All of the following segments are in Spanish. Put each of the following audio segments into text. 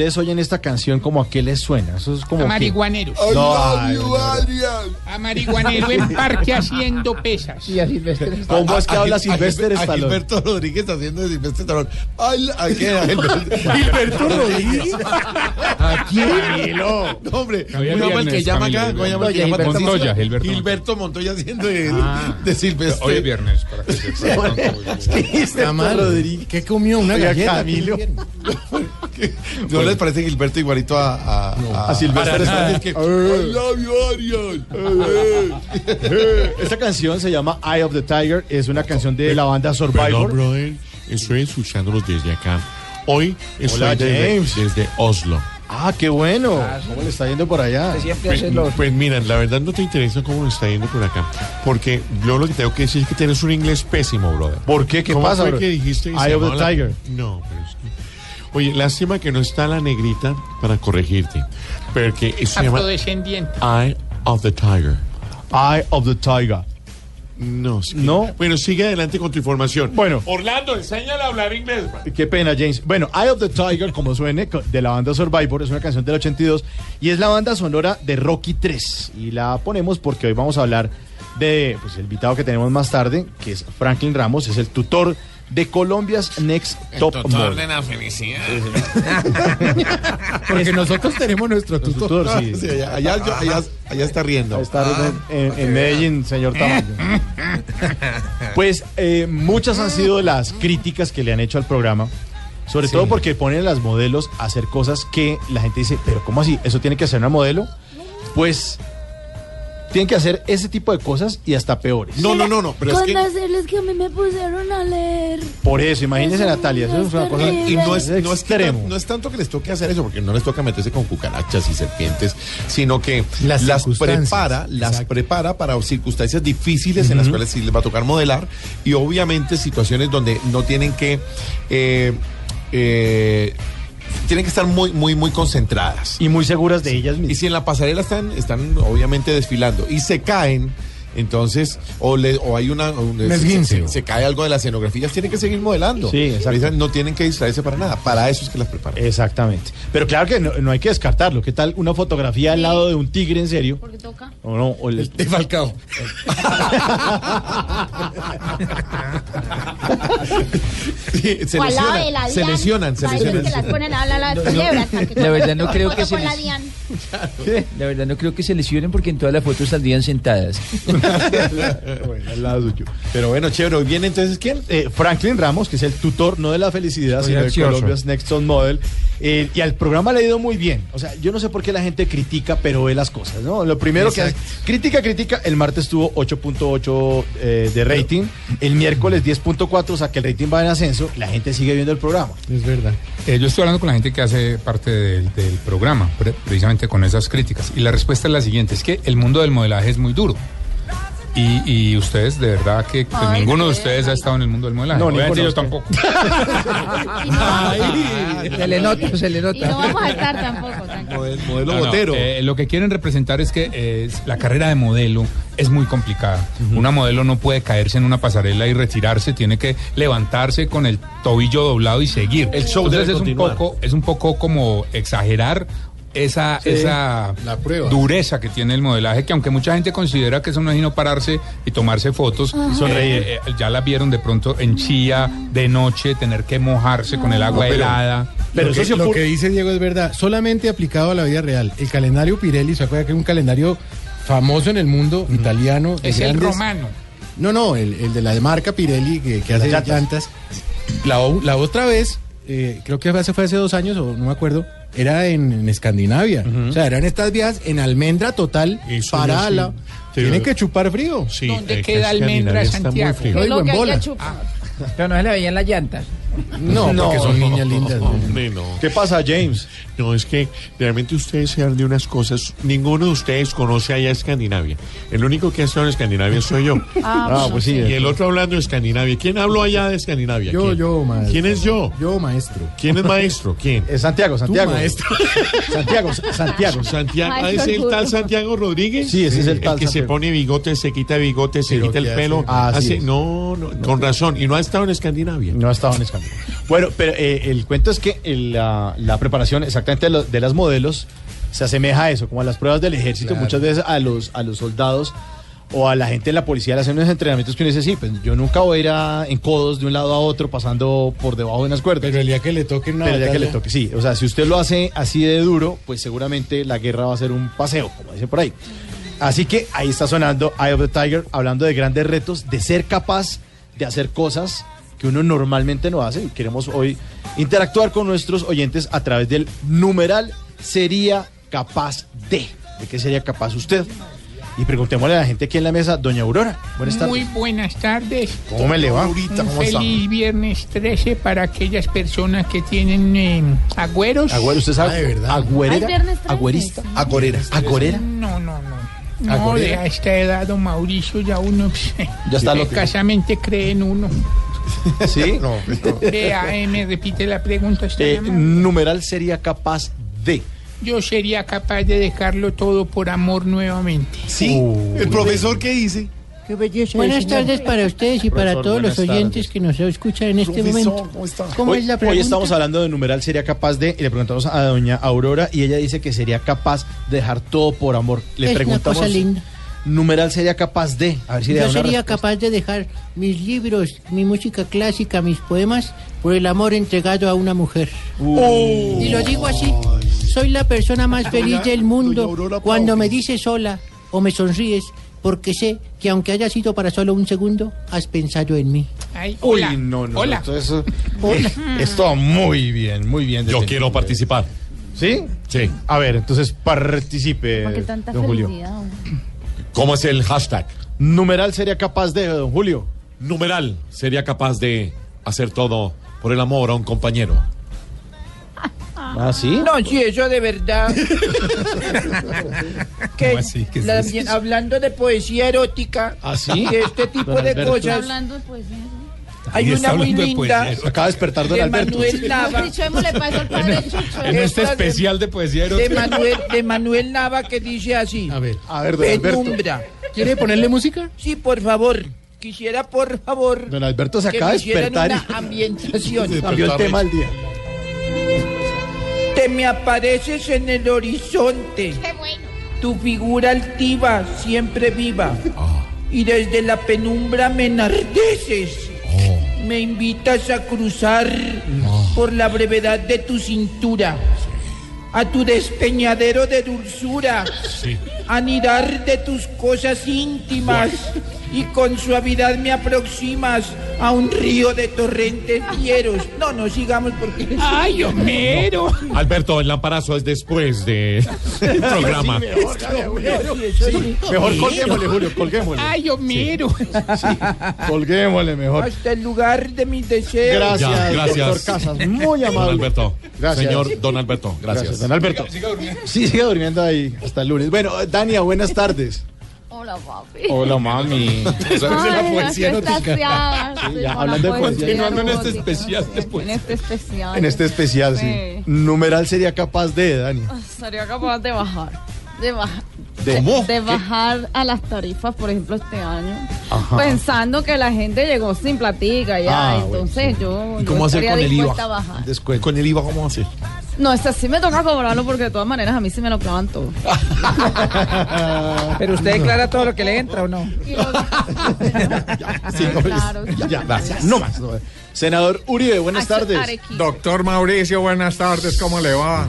Ustedes oyen esta canción, ¿como a qué les suena? Eso es como A que- marihuaneros. No, ay, no, A marihuanero en parque haciendo pesas. no. ¿Cómo es que habla Silvestre A Stallone? Gilberto Rodríguez haciendo de Silvestre Stallone. Ay, ¿a qué? Gilberto, Rodríguez. ¿A quién? No, hombre, ¿cómo llama el que llama acá? ¿Cómo llama el que llama Gilberto Montoya? Gilberto Gilberto Montoya haciendo de, Ah. de Silvestre. Hoy es viernes. Para que se Rodríguez. ¿Qué comió? Una galleta. Camilo. ¿No les parece Gilberto igualito a, a, A Silvestre para nada. Stallone. Es que, I love you, Ariel. Esta canción se llama Eye of the Tiger. Es una canción de la banda Perdón, Survivor. brother, estoy escuchándolos desde acá. Hoy estoy Hola, desde, James. desde Oslo. Ah, qué bueno. ¿Cómo le está yendo por allá? Pues, pues mira, la verdad no te interesa cómo nos está yendo por acá. Porque yo lo que tengo que decir es que tienes un inglés pésimo, brother. ¿Por qué? ¿Qué ¿Cómo pasa? fue bro? que dijiste? Eye of the la- Tiger. No, pero. Oye, lástima que no está la negrita para corregirte. Porque se llama Afrodescendiente. Eye of the Tiger. Eye of the Tiger. No, sí. No. Bueno, sigue adelante con tu información. Bueno. Orlando, enséñale a hablar inglés. man. Qué pena, James. Bueno, Eye of the Tiger, como suene, de la banda Survivor, es una canción del 82 y es la banda sonora de Rocky 3. Y la ponemos porque hoy vamos a hablar de pues, el invitado que tenemos más tarde, que es Franklin Ramos, es el tutor de Colombia's Next Top Model. la felicidad. Porque nosotros tenemos nuestro tutor. tutor, sí. Sí, allá, allá, allá- allá está riendo. Ahí está en, en Medellín, señor Tamayo. Pues eh, muchas han sido las críticas que le han hecho al programa. Sobre todo porque ponen a las modelos a hacer cosas que la gente dice, pero ¿cómo así? ¿Eso tiene que hacer una modelo? Pues tienen que hacer ese tipo de cosas y hasta peores. No, no, no, no, pero es Con que... hacerles que a mí me pusieron a leer. Por eso, imagínense Eso Natalia, eso es una cosa... Y no es, Es no, es extremo. tan- no es tanto que les toque hacer eso, porque no les toca meterse con cucarachas y serpientes, sino que Las las, prepara, las Exacto. prepara para circunstancias difíciles en las cuales sí les va a tocar modelar y obviamente situaciones donde no tienen que eh, eh, tienen que estar muy, muy, muy concentradas. Y muy seguras de ellas Y mismas. si en la pasarela están, están obviamente desfilando y se caen, entonces, o, le, o hay una. un- Un se, se- se cae algo de las escenografías, tienen que seguir modelando. Sí, exacto. No tienen que distraerse para nada. Para eso es que las preparan. Exactamente. Pero claro que no, no hay que descartarlo. ¿Qué tal una fotografía al lado de un tigre en serio? Porque toca. O no, o el- De Falcao. Sí, se O al lado de la se lesionan, se lesionan. las ponen a que la verdad no creo que se la. La verdad no creo que se lesionen porque en todas las fotos saldrían sentadas. Bueno, al lado suyo. Pero bueno, chévere. ¿Hoy ¿Viene entonces quién? Eh, Franklin Ramos, que es el tutor, no de la felicidad, sino de gracioso. Colombia's Next Top Model. Eh, y al programa le ha ido muy bien. O sea, yo no sé por qué la gente critica, pero ve las cosas, ¿no? Lo primero que hace, crítica, crítica. El martes tuvo 8.8 eh, de rating. El miércoles 10.4, o sea que el rating va en ascenso. La gente sigue viendo el programa. Es verdad. Eh, yo estoy hablando con la gente que hace parte del, del programa, pre- precisamente con esas críticas. Y la respuesta es la siguiente, es que el mundo del modelaje es muy duro. Y, y ustedes, de verdad que pues, Ay, ninguno de ustedes ha estado en el mundo del modelaje. No, ninguno yo tampoco. Se le nota, se le Y nota. no vamos a estar tampoco. Modelo, modelo No, no, botero. eh, lo que quieren representar es que eh, la carrera de modelo es muy complicada. Una modelo no puede caerse en una pasarela y retirarse, tiene que levantarse con el tobillo doblado y seguir. El show Entonces debe es un poco, es un poco como exagerar esa, esa la dureza que tiene el modelaje, que aunque mucha gente considera que eso no es sino pararse y tomarse fotos, Y sonreír. eh, eh, ya la vieron de pronto en chía, de noche, tener que mojarse con el agua pero- helada. Pero lo, eso que, se lo que dice Diego es verdad, solamente aplicado a la vida real. El calendario Pirelli, ¿se acuerda que es un calendario famoso en el mundo, italiano? Es el grandes- romano. No, no, el, el de la marca Pirelli que, que hace Las llantas. La, la otra vez, eh, creo que hace, fue hace dos años, o no me acuerdo, era en, en Escandinavia. O sea, eran estas vías en almendra total Eso para yo sí. Tienen que chupar frío. Sí, ¿Dónde queda Almendra, está muy Santiago? frío. No ¿Qué es digo lo en que hay bola. que chupar? Pero no se le veían las llantas. No, porque son niñas lindas. ¿no? Hombre, no. ¿Qué pasa, James? No, es que realmente ustedes se de unas cosas. Ninguno de ustedes conoce allá Escandinavia. El único que ha estado en Escandinavia soy yo. Ah, pues sí. Y el otro hablando de Escandinavia. ¿Quién habló allá de Escandinavia? Yo, ¿Quién? yo, maestro. ¿Quién es yo? Yo, maestro. ¿Quién es maestro? ¿Quién? Es Santiago, Santiago. maestro. Santiago, Santiago. Santiago, ¿ah, ¿es el tal Santiago Rodríguez? Sí, ese es el tal que se pone bigote, se quita bigote, se Pero quita el ¿qué pelo. hace? Así hace- no, no, con razón. Y no ha estado en Escandinavia. No ha estado en Escandinavia. Bueno, pero eh, el cuento es que el, la, la preparación exactamente de, lo- de las modelos se asemeja a eso, como a las pruebas del ejército, Claro. muchas veces a los, a los soldados o a la gente de la policía le hacen unos entrenamientos que uno dice, sí, pues yo nunca voy a ir a- en codos de un lado a otro pasando por debajo de unas cuerdas. Pero el día que le toque una Pero ya que le toque, sí. O sea, si usted lo hace así de duro, pues seguramente la guerra va a ser un paseo, como dicen por ahí. Así que ahí está sonando Eye of the Tiger, hablando de grandes retos, de ser capaz de hacer cosas que uno normalmente no hace. Y queremos hoy interactuar con nuestros oyentes a través del numeral sería capaz de. ¿De qué sería capaz usted? Y preguntémosle a la gente aquí en la mesa, doña Aurora. Buenas tardes. Muy buenas tardes. ¿Cómo me le va? Un feliz viernes 13 para aquellas personas que tienen eh, agüeros. Agüero, ¿usted sabe? Ah, de verdad. Agüerera, Ay, viernes 13. agüerista, agorera, agorera. No, no, no. No, ¿Agorera? de a esta edad, don Mauricio, ya uno Ya está loco. escasamente cree en uno. ¿Sí? No. Vea, eh, me repite la pregunta. Eh, numeral sería capaz de. Yo sería capaz de dejarlo todo por amor nuevamente. Sí. ¿El profesor qué dice? Qué belleza. Buenas tardes para ustedes y para Profesor, todos los oyentes tardes. que nos escuchan en este Profesor, momento. ¿cómo está? ¿Cómo hoy, es la hoy pregunta? estamos hablando de numeral sería capaz de y le preguntamos a doña Aurora y ella dice que sería capaz de dejar todo por amor. Le Es una preguntamos cosa linda. Numeral sería capaz de, a ver si Yo sería respuesta. capaz de dejar mis libros, mi música clásica, mis poemas por el amor entregado a una mujer. Y lo digo así, soy la persona más feliz del mundo cuando me dices sola o me sonríes porque sé que aunque haya sido para solo un segundo, has pensado en mí. Ay, Uy, hola. no, no, hola. no, eso- esto muy bien, muy bien. Yo quiero participar. ¿Sí? Sí. A ver, entonces participe, ¿Por qué tanta don Julio. felicidad? ¿Cómo es el hashtag? Numeral sería capaz de, don Julio. Numeral sería capaz de hacer todo por el amor a un compañero. ¿Ah, sí? No, sí, eso de verdad. que ¿Cómo así? ¿Qué es la- eso? hablando de poesía erótica ¿Ah, sí? y este tipo de cosas, hablando de poesía. ¿sí? Hay una muy de linda poesía. Acaba de despertar don de Alberto. Manuel Nava. En este Esta de- especial de poesía De. Manuel, de Manuel Nava que dice así. A ver, A ver, don Alberto. Penumbra. ¿quiere ponerle música? Sí, por favor. Quisiera, por favor, Don Alberto se acaba me de despertar una y ambientación. cambió el tema al día. Te me apareces en el horizonte. Qué bueno. Tu figura altiva, siempre viva. Y desde la penumbra me enardeces. Me invitas a cruzar por la brevedad de tu cintura. a tu despeñadero de dulzura, anidar de tus cosas íntimas y con suavidad me aproximas a un río de torrentes fieros. No, no sigamos porque... ¡Ay, Homero! Alberto, el lamparazo es después del programa. Mejor colguémosle, Julio, colguémosle. ¡Ay, Homero! Colguémosle mejor. Hasta el lugar de mis deseos. Gracias, Ya, gracias. doctor Casas. Muy Don amable. Alberto. Gracias. Señor Don Alberto, gracias. Don Alberto. Sí, sigue durmiendo ahí hasta el lunes. Bueno, Dania, buenas tardes. Hola, papi. Hola, mami. Ay, estoy extasiada, Sí, estoy ya, con hablando la de poesía. poesía Continuando en este erótica. especial después. En este especial. En este especial, sí. Sí. Numeral sería capaz de, Dani. Sería capaz de bajar. De bajar. ¿De cómo? De bajar a las tarifas, por ejemplo, este año. Ajá. Pensando que la gente llegó sin platica ya. Ah, entonces yo, ¿Y yo cómo hacer estaría con el a IVA? bajar. Descuento. Con el IVA, ¿cómo hacer? No, este sí me toca cobrarlo porque de todas maneras a mí sí me lo clavan todo. Pero usted declara todo lo que le entra o no. Sí, no, claro. ya, ya, gracias. No más. no. Senador Uribe, buenas tardes. Doctor Mauricio, buenas tardes, ¿cómo le va?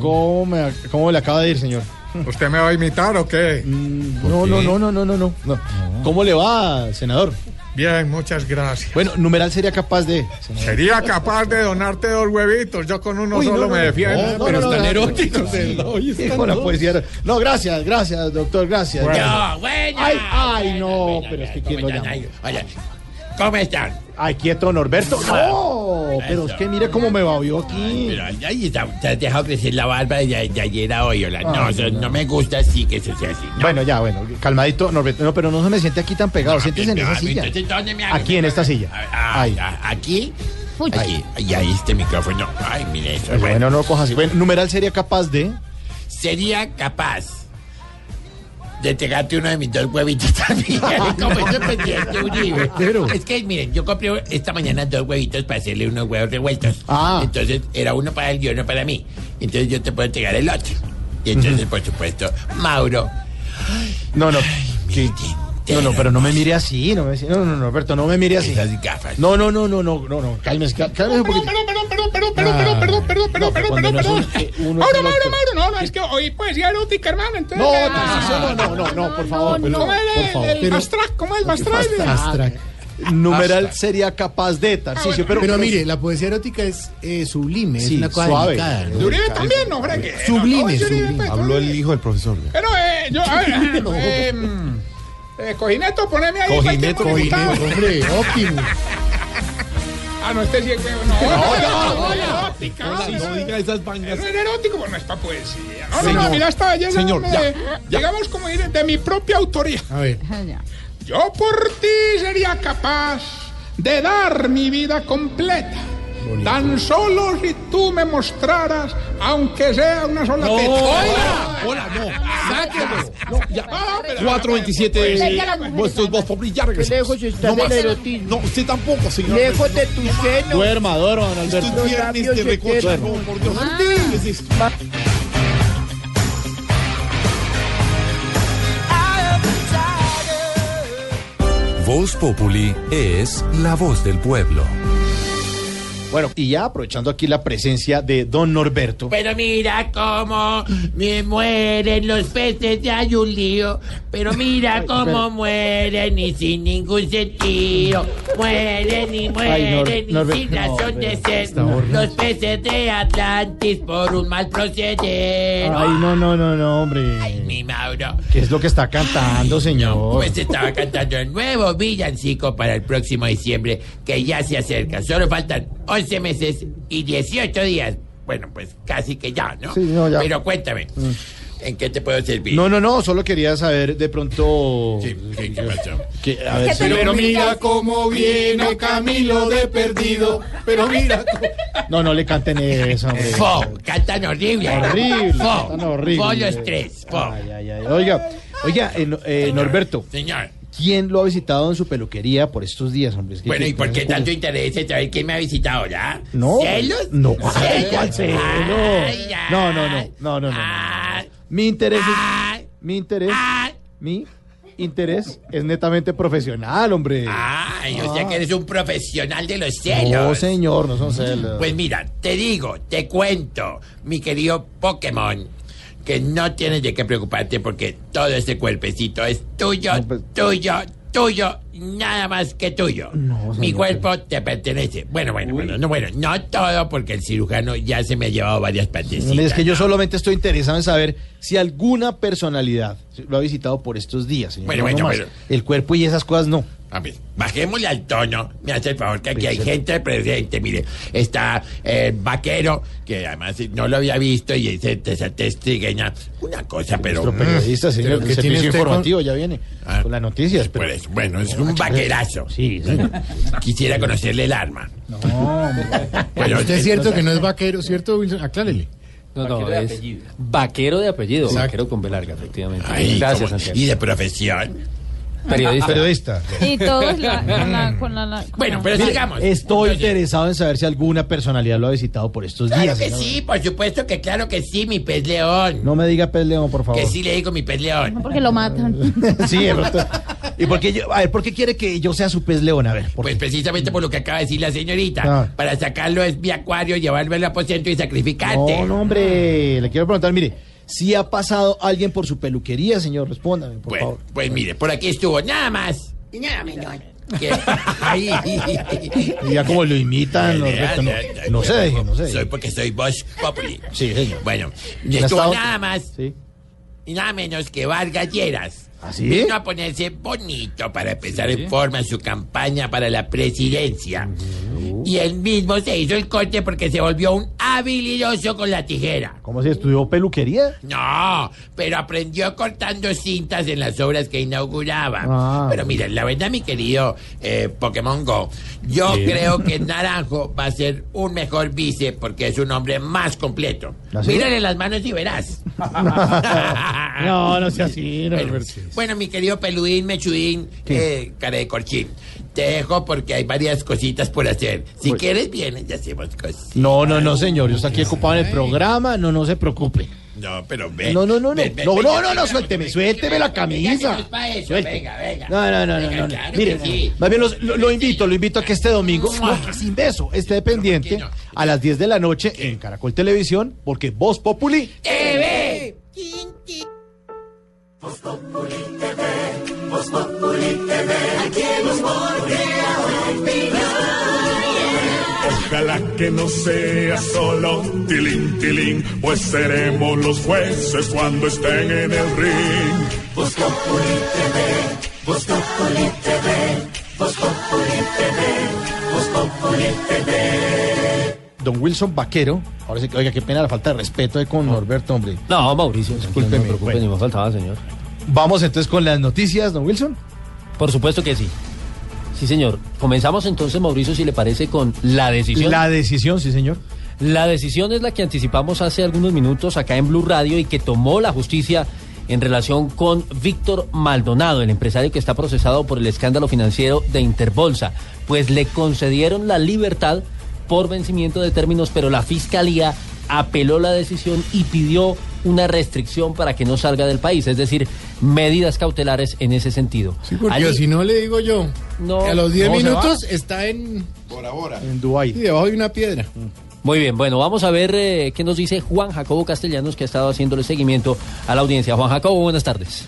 ¿Cómo, me, ¿Cómo le acaba de ir, señor? ¿Usted me va a imitar o qué? No, no, no, no, no, no, no, no. ¿Cómo le va, senador? Bien, muchas gracias. Bueno, numeral sería capaz de. senador. Sería capaz de donarte dos huevitos, yo con uno Uy, solo no, no, me defiendo. No, pero no, no, están no, eróticos. no, Oye, con la poesía. No, gracias, gracias, doctor, gracias. Bueno. Ya. bueno. Ay, ay, no, pero es que llama. Oye, ¿cómo están? Ay, quieto, Norberto. No, pero es que mire cómo me babió aquí. Pero ahí te has dejado crecer la barba de, de ayer a hoy, hola. No, Ay, no. no me gusta así que eso sea así. No. Bueno, ya, bueno, calmadito, Norberto. No, pero no se me siente aquí tan pegado. Siéntese en esa silla. entonces, ¿dónde me hago? Aquí en esta silla. Ah, Ahí. ah, aquí. Aquí. Y ahí este micrófono. Ay, mire eso. Pues Bueno, no lo coja así. Bueno, numeral sería capaz de. Sería capaz de entregarte uno de mis dos huevitos también. Como ese pendiente Uribe. Es que, miren, yo compré esta mañana dos huevitos para hacerle unos huevos revueltos. Ah. Entonces, era uno para él y uno para mí. Entonces, yo te puedo entregar el otro. Y entonces, por supuesto, Mauro. No, no. No, no, pero no me mire así. No, me, no, no, Norberto, no me mire así. Esas gafas. No, no, no, no, no, no, no. Cálmese, cá- cálmese un poquito. Perdón, perdón, perdón, perdón, perdón, perdón, perdón, perdón, perdón, no es perdón, perdón. eh, uno Mauro, es Mauro. Mauro, no, no, es que hoy poesía erótica, hermano, entonces... No, Tarcisio, no, no, no, no, por favor. ¿Cómo por es favor. el, el Bastrac? ¿Cómo es el Bastrac? Numeral sería capaz de Tarcisio, pero. Pero mire, la poesía erótica es eh, sublime, es Sí, una cosa suave. delicada. ¿no? De Uribe también, no. Sublime, No, sublime. pues, Habló el hijo del profesor. Pero, eh, yo, a ver, eh, mm, eh, Cojineto, poneme ahí Cojineto, Cojineto. Hombre, óptimo. Ah, no, este sí es huevo, no. No, no, no, no, erótica. No, no diga esas vainas. Eso es erótico, pues no es para poesía. No, no, Señor, no, mira esta belleza. señor, ya, de- ya. Digamos como ir de mi propia autoría. A ver. Yo por ti sería capaz de dar mi vida completa. Tan solo si tú me mostraras, aunque sea una sola No, teta. hola, hola, no. Sáquelo. No, ya. Ah, pero- 427. Pues, Vuestros brillar. Lejos está No erotismo. No, usted tampoco, señor. Lejos de tu seno. Duerma, duerma, don Alberto. Viernes de recocha. Por Dios. ¿Qué es esto? Voz Populi es la voz del pueblo. Bueno, y ya aprovechando aquí la presencia de don Norberto. Pero mira cómo me mueren los peces de hay un lío. Pero mira cómo pero- mueren y sin ningún sentido. Mueren y mueren Nor- y sin no, razón de pero ser. Los peces de Atlantis por un mal proceder. Ay, no, no, no, no, hombre. Mi Mauro. ¿Qué es lo que está cantando, señor? Pues estaba cantando el nuevo villancico para el próximo diciembre, que ya se acerca. Solo faltan 11 meses y 18 días. Bueno, pues casi que ya, ¿no? Sí, no, ya. Pero cuéntame, ¿en qué te puedo servir? No, no, no, solo quería saber de pronto. Sí, ¿qué, qué pasó? que- a ver, te lo mira cómo viene Camilo de perdido. Pero mira. No, no le canten eso, hombre. Fo, cantan horrible. Horrible, Fo, cantan horrible. Fo los tres. Fo. Ay, ay, ay. Oiga, oiga, eh, eh, Norberto, Señor. ¿Quién lo ha visitado en su peluquería por estos días, hombre? Es que- Bueno, ¿y por qué tanto interés en saber quién me ha visitado ya? No. ¿Celos? No, ¿Celos? ¿cuál celo? Ay, ay. No, no, no, no, no, no. Ay, Mi interés es. Mi interés. Mi. interés es netamente profesional, hombre. Ay, o sea Ah. que eres un profesional de los celos. No, señor, no son celos. Pues mira, te digo, te cuento, mi querido Pokémon, que no tienes de qué preocuparte porque todo este cuerpecito es tuyo, tuyo, tuyo, nada más que tuyo. mi cuerpo te pertenece. Bueno, bueno, bueno, no, bueno, no todo porque el cirujano ya se me ha llevado varias partecitas. Es que yo solamente estoy interesado en saber si alguna personalidad lo ha visitado por estos días, señor. Bueno, No, bueno, no bueno. El cuerpo y esas cosas no. A ver, bajémosle al tono. Me hace el favor que aquí hay gente presente. Mire, está el vaquero, que además no lo había visto, y dice esa testigueña. Una cosa, pero. Nuestro periodista, señor, ¿Pero el qué tiene usted informativo ya viene con las noticias. Por Pero... eso, bueno, es un vaquerazo. Sí, señor. Quisiera conocerle el arma. No, Bueno, usted es cierto que no es vaquero, ¿cierto, Wilson? Aclárele. No, no, es vaquero de apellido, vaquero con B larga, efectivamente. Ay, Gracias. Santiago. ¿Y de profesión? Periodista. Periodista. Y todos la, con la, con la, la- Bueno, pero Mire, sigamos. Estoy interesado en saber si alguna personalidad lo ha visitado por estos Claro días. que señor. sí, por supuesto que claro que sí, mi pez león. No me diga Pez León, por favor. Que sí le digo mi pez león. porque lo matan. sí, pronto. ¿Y por qué, yo- a ver, ¿por qué quiere que yo sea su pez león? A ver, ¿por Pues precisamente por lo que acaba de decir la señorita. Ah. Para sacarlo es mi acuario, llevarlo al aposento y sacrificarte. No, no, hombre. Le quiero preguntar, mire, si ha pasado alguien por su peluquería, señor, respóndame, por Bueno, favor. pues mire, por aquí estuvo nada más y nada menos. Que, ya como lo imitan, no, Ya, no, se deje, no se Soy porque soy Bosch Populi. Sí, señor. Bueno, y ¿Quién ha estuvo nada más Sí. y nada menos que Vargas Lleras. ¿Ah, sí? Vino a ponerse bonito para empezar en forma su campaña para la presidencia. Y él mismo se hizo el corte porque se volvió un habilidoso con la tijera. ¿Cómo se estudió peluquería? No, pero aprendió cortando cintas en las obras que inauguraba. Ah. Pero mira, la verdad, mi querido eh, Pokémon Go, yo Sí. creo que Naranjo va a ser un mejor vice porque es un hombre más completo. ¿Ah, sí? Mírale las manos y verás. No, no sea así, no, Alberto. Bueno, mi querido peludín, mechudín, eh, cara de corchín, te dejo porque hay varias cositas por hacer. Si Bueno. quieres, vienes y hacemos cosas. No, no, no, señor. Yo estoy aquí ocupado en el programa. No, no se preocupe. No, pero ven. No, no, no, no. No, no, no, no, suélteme, suélteme la camisa. Venga, venga. No, no, no, no, no, Mire, más bien lo, invito, lo invito a que este domingo, sin beso, esté pendiente a las 10 de la noche en Caracol Televisión, porque Voz Populi TV. Ojalá que no sea solo tilín, tilín, pues seremos los jueces cuando estén en el ring. Voz Populi TV, Voz Populi TV, Voz Populi TV, Voz Populi TV. Don Wilson Vaquero. Ahora sí que, oiga, qué pena la falta de respeto de con Norberto, hombre. No, Mauricio, Discúlpeme, no me preocupe, bueno. ni me faltaba, señor. Vamos entonces con las noticias, don Wilson. Por supuesto que sí. Sí, señor. Comenzamos entonces, Mauricio, si le parece, con la decisión. La decisión, sí, señor. La decisión es la que anticipamos hace algunos minutos acá en Blue Radio y que tomó la justicia en relación con Víctor Maldonado, el empresario que está procesado por el escándalo financiero de Interbolsa. Pues le concedieron la libertad por vencimiento de términos, pero la fiscalía apeló la decisión y pidió una restricción para que no salga del país, es decir, medidas cautelares en ese sentido. Sí, porque Allí- si no le digo yo, No. que a los 10 No, se minutos está en... Por ahora. En Dubái. Sí, debajo de una piedra. Muy bien, bueno, vamos a ver eh, qué nos dice Juan Jacobo Castellanos, que ha estado haciéndole seguimiento a la audiencia. Juan Jacobo, buenas tardes.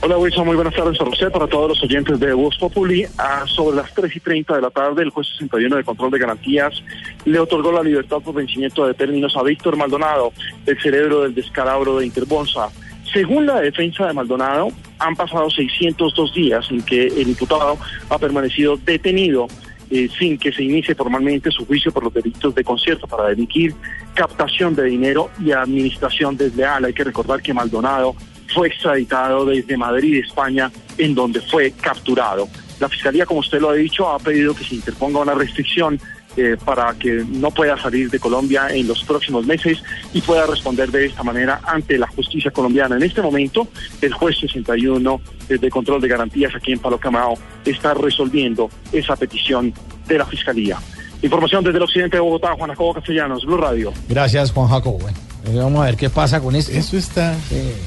Hola Wilson, muy buenas tardes para usted, para todos los oyentes de Voz Populi. A sobre las 3 y 30 de la tarde, el juez 61 de control de garantías le otorgó la libertad por vencimiento de términos a Víctor Maldonado, el cerebro del descalabro de Interbonsa. Según la defensa de Maldonado, han pasado 602 días en que el imputado ha permanecido detenido eh, sin que se inicie formalmente su juicio por los delitos de concierto para delinquir, captación de dinero y administración desleal. Hay que recordar que Maldonado fue extraditado desde Madrid, España, en donde fue capturado. La Fiscalía, como usted lo ha dicho, ha pedido que se interponga una restricción eh, para que no pueda salir de Colombia en los próximos meses y pueda responder de esta manera ante la justicia colombiana. En este momento, el juez 61 eh, de control de garantías aquí en Palo Camao está resolviendo esa petición de la Fiscalía. Información desde el occidente de Bogotá, Juan Jacobo Castellanos, Blue Radio. Gracias, Juan Jacobo. Bueno, Eh, Vamos a ver qué pasa con esto. Eso está.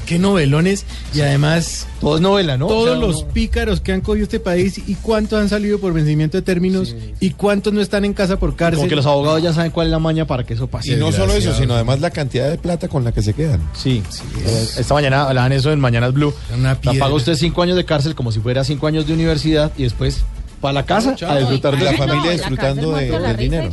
Qué novelones. Y además. Todo es novela, ¿no? Todos O sea, los pícaros que han cogido este país y cuántos han salido por vencimiento de términos y cuántos no están en casa por cárcel. Como que los abogados ya saben cuál es la maña para que eso pase. Y no solo eso, sino además la cantidad de plata con la que se quedan. Sí, Eh, esta mañana hablaban eso en Mañanas Blue. La piedra. paga usted cinco años de cárcel como si fuera cinco años de universidad y después para la casa a disfrutar de la familia, disfrutando de- del dinero.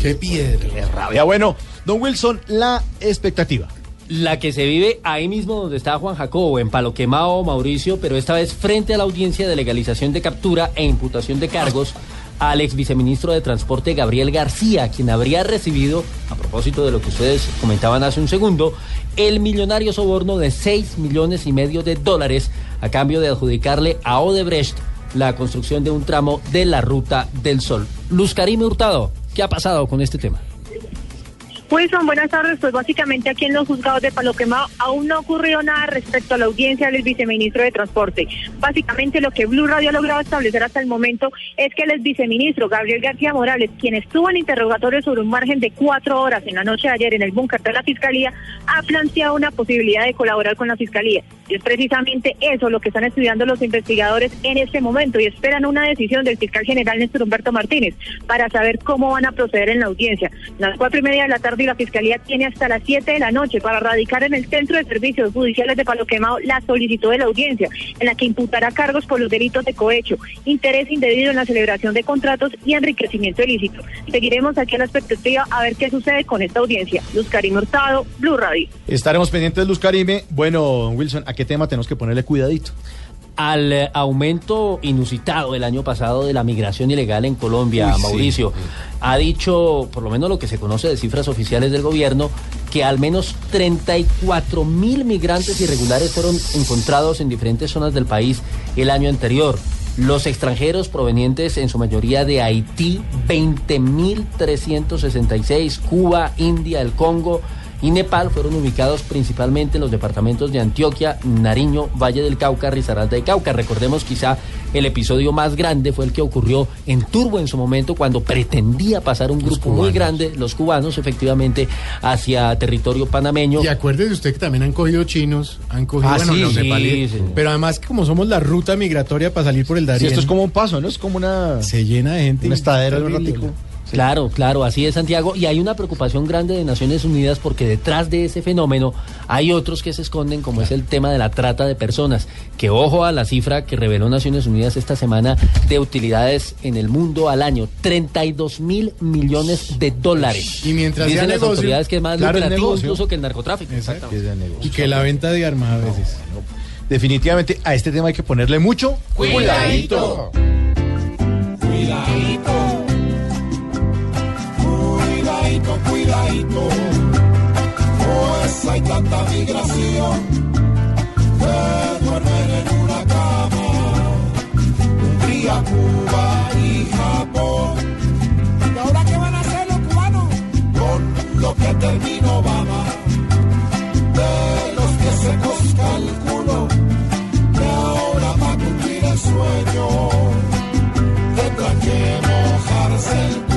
Qué piedra. Qué rabia. Bueno, don Wilson, la expectativa. La que se vive ahí mismo donde está Juan Jacobo, en Palo Quemado, Mauricio, pero esta vez frente a la audiencia de legalización de captura e imputación de cargos al ex viceministro de Transporte Gabriel García, quien habría recibido, a propósito de lo que ustedes comentaban hace un segundo, el millonario soborno de 6 millones y medio de dólares a cambio de adjudicarle a Odebrecht la construcción de un tramo de la Ruta del Sol. Luz Karime Hurtado, ¿qué ha pasado con este tema? Wilson, buenas tardes. Pues básicamente aquí en los juzgados de Palo Quemado aún no ocurrió nada respecto a la audiencia del viceministro de Transporte. Básicamente lo que Blue Radio ha logrado establecer hasta el momento es que el viceministro Gabriel García Morales, quien estuvo en interrogatorio sobre un margen de cuatro horas en la noche de ayer en el búnker de la Fiscalía, ha planteado una posibilidad de colaborar con la Fiscalía. Y es precisamente eso lo que están estudiando los investigadores en este momento y esperan una decisión del fiscal general Néstor Humberto Martínez para saber cómo van a proceder en la audiencia. Las cuatro y media de la tarde y la Fiscalía tiene hasta las siete de la noche para radicar en el Centro de Servicios Judiciales de Palo Quemado la solicitud de la audiencia, en la que imputará cargos por los delitos de cohecho, interés indebido en la celebración de contratos y enriquecimiento ilícito. Seguiremos aquí a la expectativa a ver qué sucede con esta audiencia. Luz Karim Hurtado, Blue Radio. Estaremos pendientes Luz Karime. Bueno, Wilson, ¿a qué tema tenemos que ponerle cuidadito? Al eh, aumento inusitado el año pasado de la migración ilegal en Colombia, Uy, sí. Mauricio. Ha dicho, por lo menos lo que se conoce de cifras oficiales del gobierno, que al menos 34 mil migrantes irregulares fueron encontrados en diferentes zonas del país el año anterior. Los extranjeros provenientes en su mayoría de Haití, 20.366, Cuba, India, el Congo y Nepal fueron ubicados principalmente en los departamentos de Antioquia, Nariño, Valle del Cauca, Risaralda y Cauca. Recordemos quizá el episodio más grande fue el que ocurrió en Turbo en su momento cuando pretendía pasar un grupo muy grande, los cubanos efectivamente, hacia territorio panameño. Y acuérdese usted que también han cogido chinos, han cogido Ah, bueno, sí, los sí, nepalíes. sí. Pero además que como somos la ruta migratoria para salir por el Darién. esto es como un paso, ¿no? Es como una... Se llena de gente. Un estadero de un Terrible. Claro, claro, así es Santiago. Y hay una preocupación grande de Naciones Unidas porque detrás de ese fenómeno hay otros que se esconden, como es el tema de la trata de personas. Que ojo a la cifra que reveló Naciones Unidas esta semana de utilidades en el mundo al año: 32 mil millones de dólares. Y mientras Dicen las negocio, autoridades que es más claro, lucrativo incluso que el narcotráfico. Exacto. Exactamente. Y que la venta de armas a veces. Definitivamente a este tema hay que ponerle mucho Cuidadito. Cuidadito. Cuidadito, cuidadito. Pues hay tanta migración que duermen en una cama. Hungría, Cuba y Japón. ¿Y ahora qué van a hacer los cubanos? Con lo que terminó Obama. De los que se nos calculó que ahora va a cumplir el sueño tendrá que mojarse el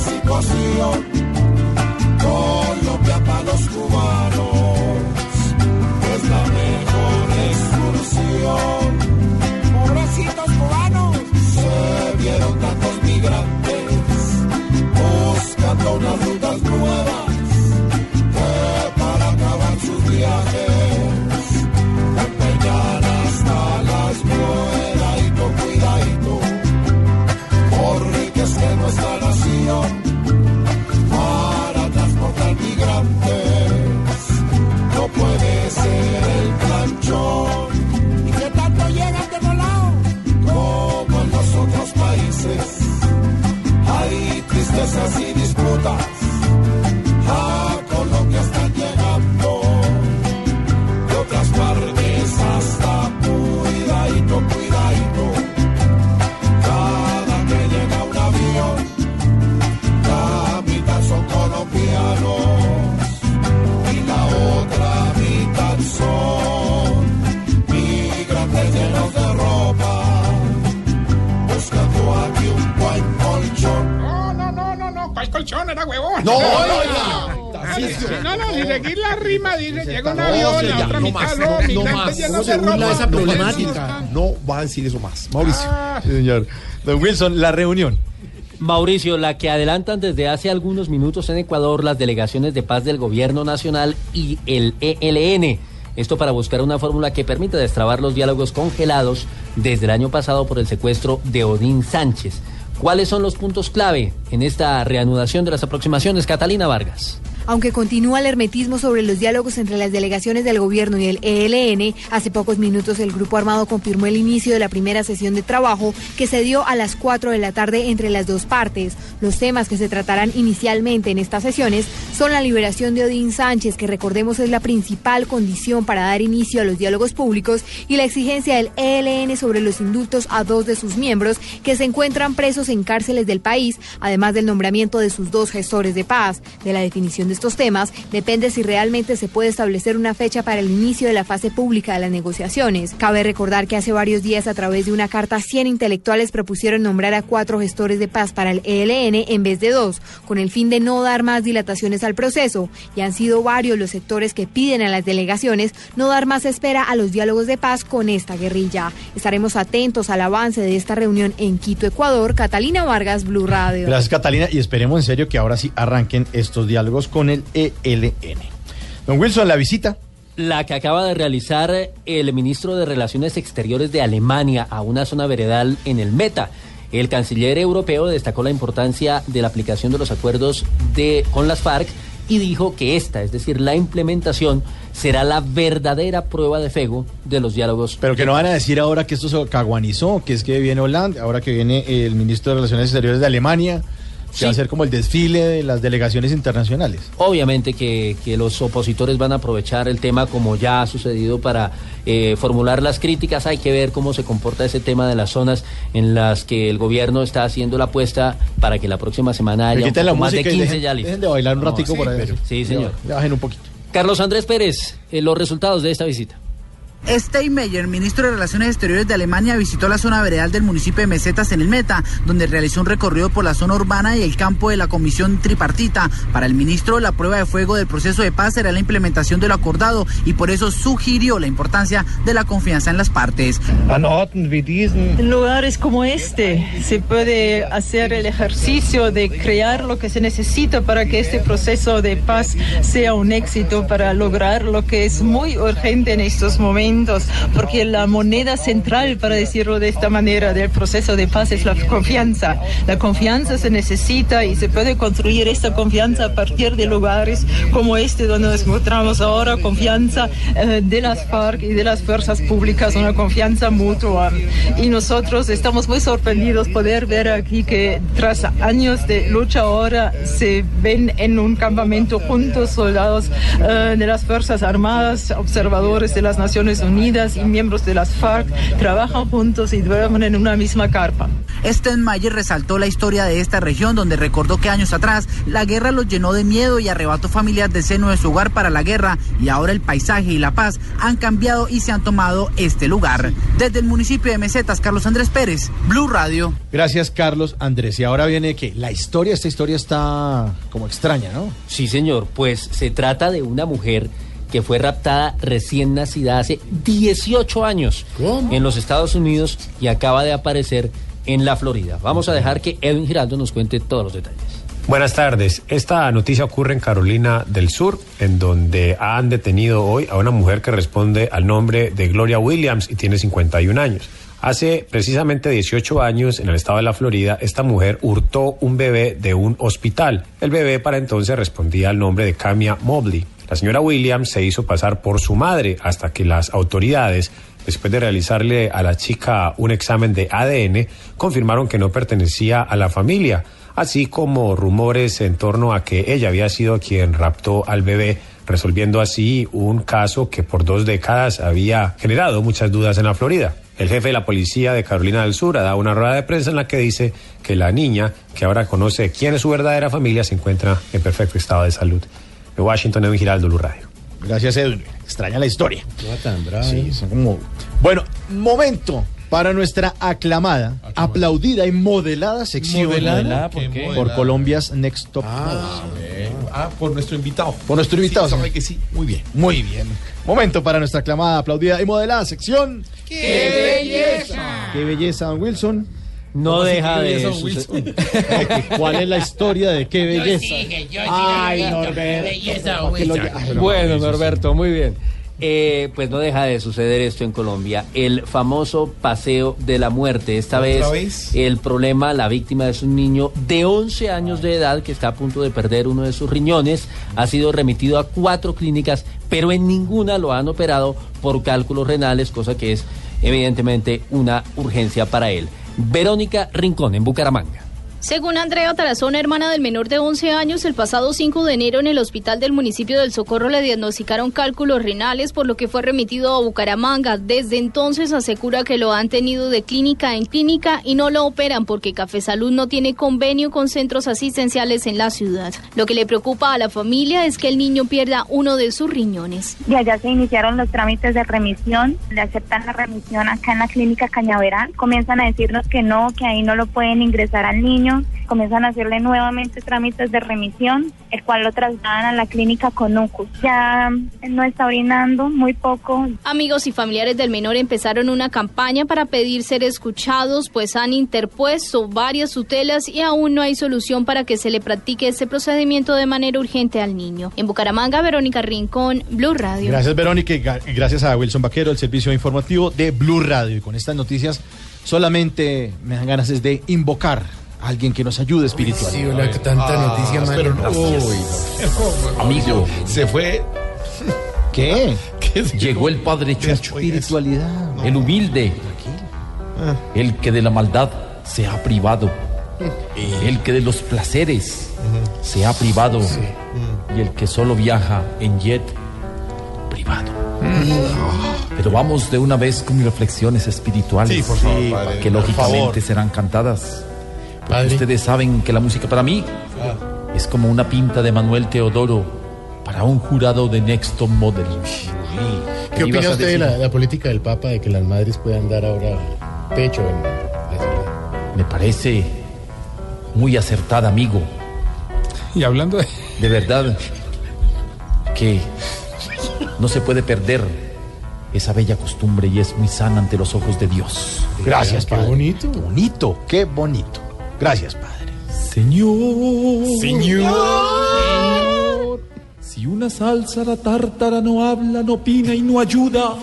clásico oh. Colombia para los cubanos, es la mejor excursión. Pobrecitos cubanos, se vieron tantos migrantes buscando una No, no, no, no, si seguir la rima, dice, llega un avión, la otra no mitad más, no, no, no migrantes más. llenos ¿Cómo de se burla esa No, problemática? No va a decir eso más. Mauricio. Ah. Sí, señor. Don Wilson, la reunión. Mauricio, la que adelantan desde hace algunos minutos en Ecuador las delegaciones de paz del Gobierno Nacional y el ELN. Esto para buscar una fórmula que permita destrabar los diálogos congelados desde el año pasado por el secuestro de Odín Sánchez. ¿Cuáles son los puntos clave en esta reanudación de las aproximaciones? Catalina Vargas. Aunque continúa el hermetismo sobre los diálogos entre las delegaciones del gobierno y el ELN, hace pocos minutos el grupo armado confirmó el inicio de la primera sesión de trabajo que se dio a las 4 de la tarde entre las dos partes. Los temas que se tratarán inicialmente en estas sesiones son la liberación de Odín Sánchez, que recordemos es la principal condición para dar inicio a los diálogos públicos, y la exigencia del ELN sobre los indultos a dos de sus miembros que se encuentran presos en cárceles del país, además del nombramiento de sus dos gestores de paz. De la definición de estos temas depende si realmente se puede establecer una fecha para el inicio de la fase pública de las negociaciones. Cabe recordar que hace varios días a través de una carta 100 intelectuales propusieron nombrar a cuatro gestores de paz para el ELN en vez de dos, con el fin de no dar más dilataciones al proceso. Y han sido varios los sectores que piden a las delegaciones no dar más espera a los diálogos de paz con esta guerrilla. Estaremos atentos al avance de esta reunión en Quito, Ecuador. Catalina Vargas, Blue Radio. Gracias, Catalina. Y esperemos en serio que ahora sí arranquen estos diálogos con el ELN. Don Wilson, la visita. La que acaba de realizar el ministro de Relaciones Exteriores de Alemania a una zona veredal en el Meta. El canciller europeo destacó la importancia de la aplicación de los acuerdos de, con las FARC y dijo que esta, es decir, la implementación, será la verdadera prueba de fuego de los diálogos. Pero que no van a decir ahora que esto se caguanizó, que es que viene Hollande, ahora que viene el ministro de Relaciones Exteriores de Alemania, que Sí. va a ser como el desfile de las delegaciones internacionales. Obviamente que, que los opositores van a aprovechar el tema como ya ha sucedido para eh, formular las críticas. Hay que ver cómo se comporta ese tema de las zonas en las que el gobierno está haciendo la apuesta para que la próxima semana haya un poco más de música y 15 dejen- ya listos. dejen de bailar un No, ratico sí, por ahí. pero- Sí, señor. Le bajen un poquito. Carlos Andrés Pérez, eh, los resultados de esta visita. Steinmeier, ministro de Relaciones Exteriores de Alemania, visitó la zona veredal del municipio de Mesetas en el Meta, donde realizó un recorrido por la zona urbana y el campo de la comisión tripartita. Para el ministro, la prueba de fuego del proceso de paz será la implementación de lo acordado y por eso sugirió la importancia de la confianza en las partes. En lugares como este se puede hacer el ejercicio de crear lo que se necesita para que este proceso de paz sea un éxito, para lograr lo que es muy urgente en estos momentos, porque la moneda central, para decirlo de esta manera, del proceso de paz es la confianza. La confianza se necesita y se puede construir esta confianza a partir de lugares como este donde nos encontramos ahora, confianza eh, de las FARC y de las fuerzas públicas, una confianza mutua. Y nosotros estamos muy sorprendidos poder ver aquí que tras años de lucha ahora se ven en un campamento juntos soldados eh, de las Fuerzas Armadas, observadores de las Naciones Unidas y miembros de las FARC, trabajan juntos y duermen en una misma carpa. Steinmeier resaltó la historia de esta región, donde recordó que años atrás la guerra los llenó de miedo y arrebató familias del seno de su hogar para la guerra, y ahora el paisaje y la paz han cambiado y se han tomado este lugar. Desde el municipio de Mesetas, Carlos Andrés Pérez, Blue Radio. Gracias, Carlos Andrés. Y ahora viene que la historia, esta historia está como extraña, ¿no? Sí, señor. Pues se trata de una mujer que fue raptada recién nacida hace 18 años en los Estados Unidos y acaba de aparecer en la Florida. Vamos a dejar que Edwin Giraldo nos cuente todos los detalles. Buenas tardes. Esta noticia ocurre en Carolina del Sur, en donde han detenido hoy a una mujer que responde al nombre de Gloria Williams y tiene 51 años. Hace precisamente 18 años, en el estado de la Florida, esta mujer hurtó un bebé de un hospital. El bebé para entonces respondía al nombre de Camia Mobley. La señora Williams se hizo pasar por su madre hasta que las autoridades, después de realizarle a la chica un examen de ADN, confirmaron que no pertenecía a la familia, así como rumores en torno a que ella había sido quien raptó al bebé, resolviendo así un caso que por dos décadas había generado muchas dudas en la Florida. El jefe de la policía de Carolina del Sur ha dado una rueda de prensa en la que dice que la niña, que ahora conoce quién es su verdadera familia, se encuentra en perfecto estado de salud. De Washington, Edwin Giraldo, Blue Radio. Gracias, Edwin. Extraña la historia. No tan bravo. Sí, son como... Bueno, momento para nuestra aclamada, aplaudida y modelada sección. ¿Modelada? ¿Por qué? Por Colombia's Next Top. Ah, ah, por nuestro invitado. Por nuestro invitado. Sí, sabe que sí. Muy bien. Muy bien. Momento para nuestra aclamada, aplaudida y modelada sección. ¡Qué belleza! Qué belleza, don Wilson. No ¿Cómo así deja de? ¿Cuál es la historia de qué belleza? Yo yo Ay, Norberto, Norberto. qué belleza, ¿Para qué lo- Wilson. Ay, pero- Bueno, Norberto, muy bien. Eh, pues no deja de suceder esto en Colombia. El famoso paseo de la muerte. Esta ¿Otra vez, vez? el problema, la víctima es un niño de 11 años de edad que está a punto de perder uno de sus riñones. Ha sido remitido a cuatro clínicas, pero en ninguna lo han operado por cálculos renales, cosa que es evidentemente una urgencia para él. Verónica Rincón, en Bucaramanga. Según Andrea Tarazona, hermana del menor de 11 años, el pasado 5 de enero en el hospital del municipio del Socorro le diagnosticaron cálculos renales, por lo que fue remitido a Bucaramanga. Desde entonces asegura que lo han tenido de clínica en clínica y no lo operan porque Café Salud no tiene convenio con centros asistenciales en la ciudad. Lo que le preocupa a la familia es que el niño pierda uno de sus riñones. Y allá se iniciaron los trámites de remisión, le aceptan la remisión acá en la clínica Cañaveral, comienzan a decirnos que no, que ahí no lo pueden ingresar al niño, comienzan a hacerle nuevamente trámites de remisión, el cual lo trasladan a la clínica Conucus. Ya no está orinando, muy poco, Amigos y familiares del menor empezaron una campaña para pedir ser escuchados, pues han interpuesto varias tutelas y aún no hay solución para que se le practique este procedimiento de manera urgente al niño. En Bucaramanga, Verónica Rincón, Blue Radio. Gracias, Verónica, y gracias a Wilson Vaquero, el servicio informativo de Blue Radio. Y con estas noticias solamente me dan ganas es de invocar alguien que nos ayude espiritual. Sí, hola, que tanta noticia, mano. pero no. Uy, Amigo, se fue. ¿Qué? Llegó el Padre Chucho, Espiritualidad. el humilde, el que de la maldad se ha privado, el que de los placeres se ha privado y el que solo viaja en jet privado. Pero vamos de una vez con mis reflexiones espirituales, Sí, por favor, padre, que por lógicamente favor. serán cantadas. Padre. ustedes saben que la música para mí es como una pinta de Manuel Teodoro para un jurado de Next Top Model. ¿Qué ibas opina usted de la, la política del Papa de que las madres puedan dar ahora pecho en la ciudad? Me parece muy acertada, amigo. Y hablando de... De verdad que no se puede perder esa bella costumbre y es muy sana ante los ojos de Dios. Gracias, Qué padre. bonito. Qué bonito, qué bonito. Gracias, padre. Señor. Señor. Si una salsa la tártara no habla, no opina y no ayuda.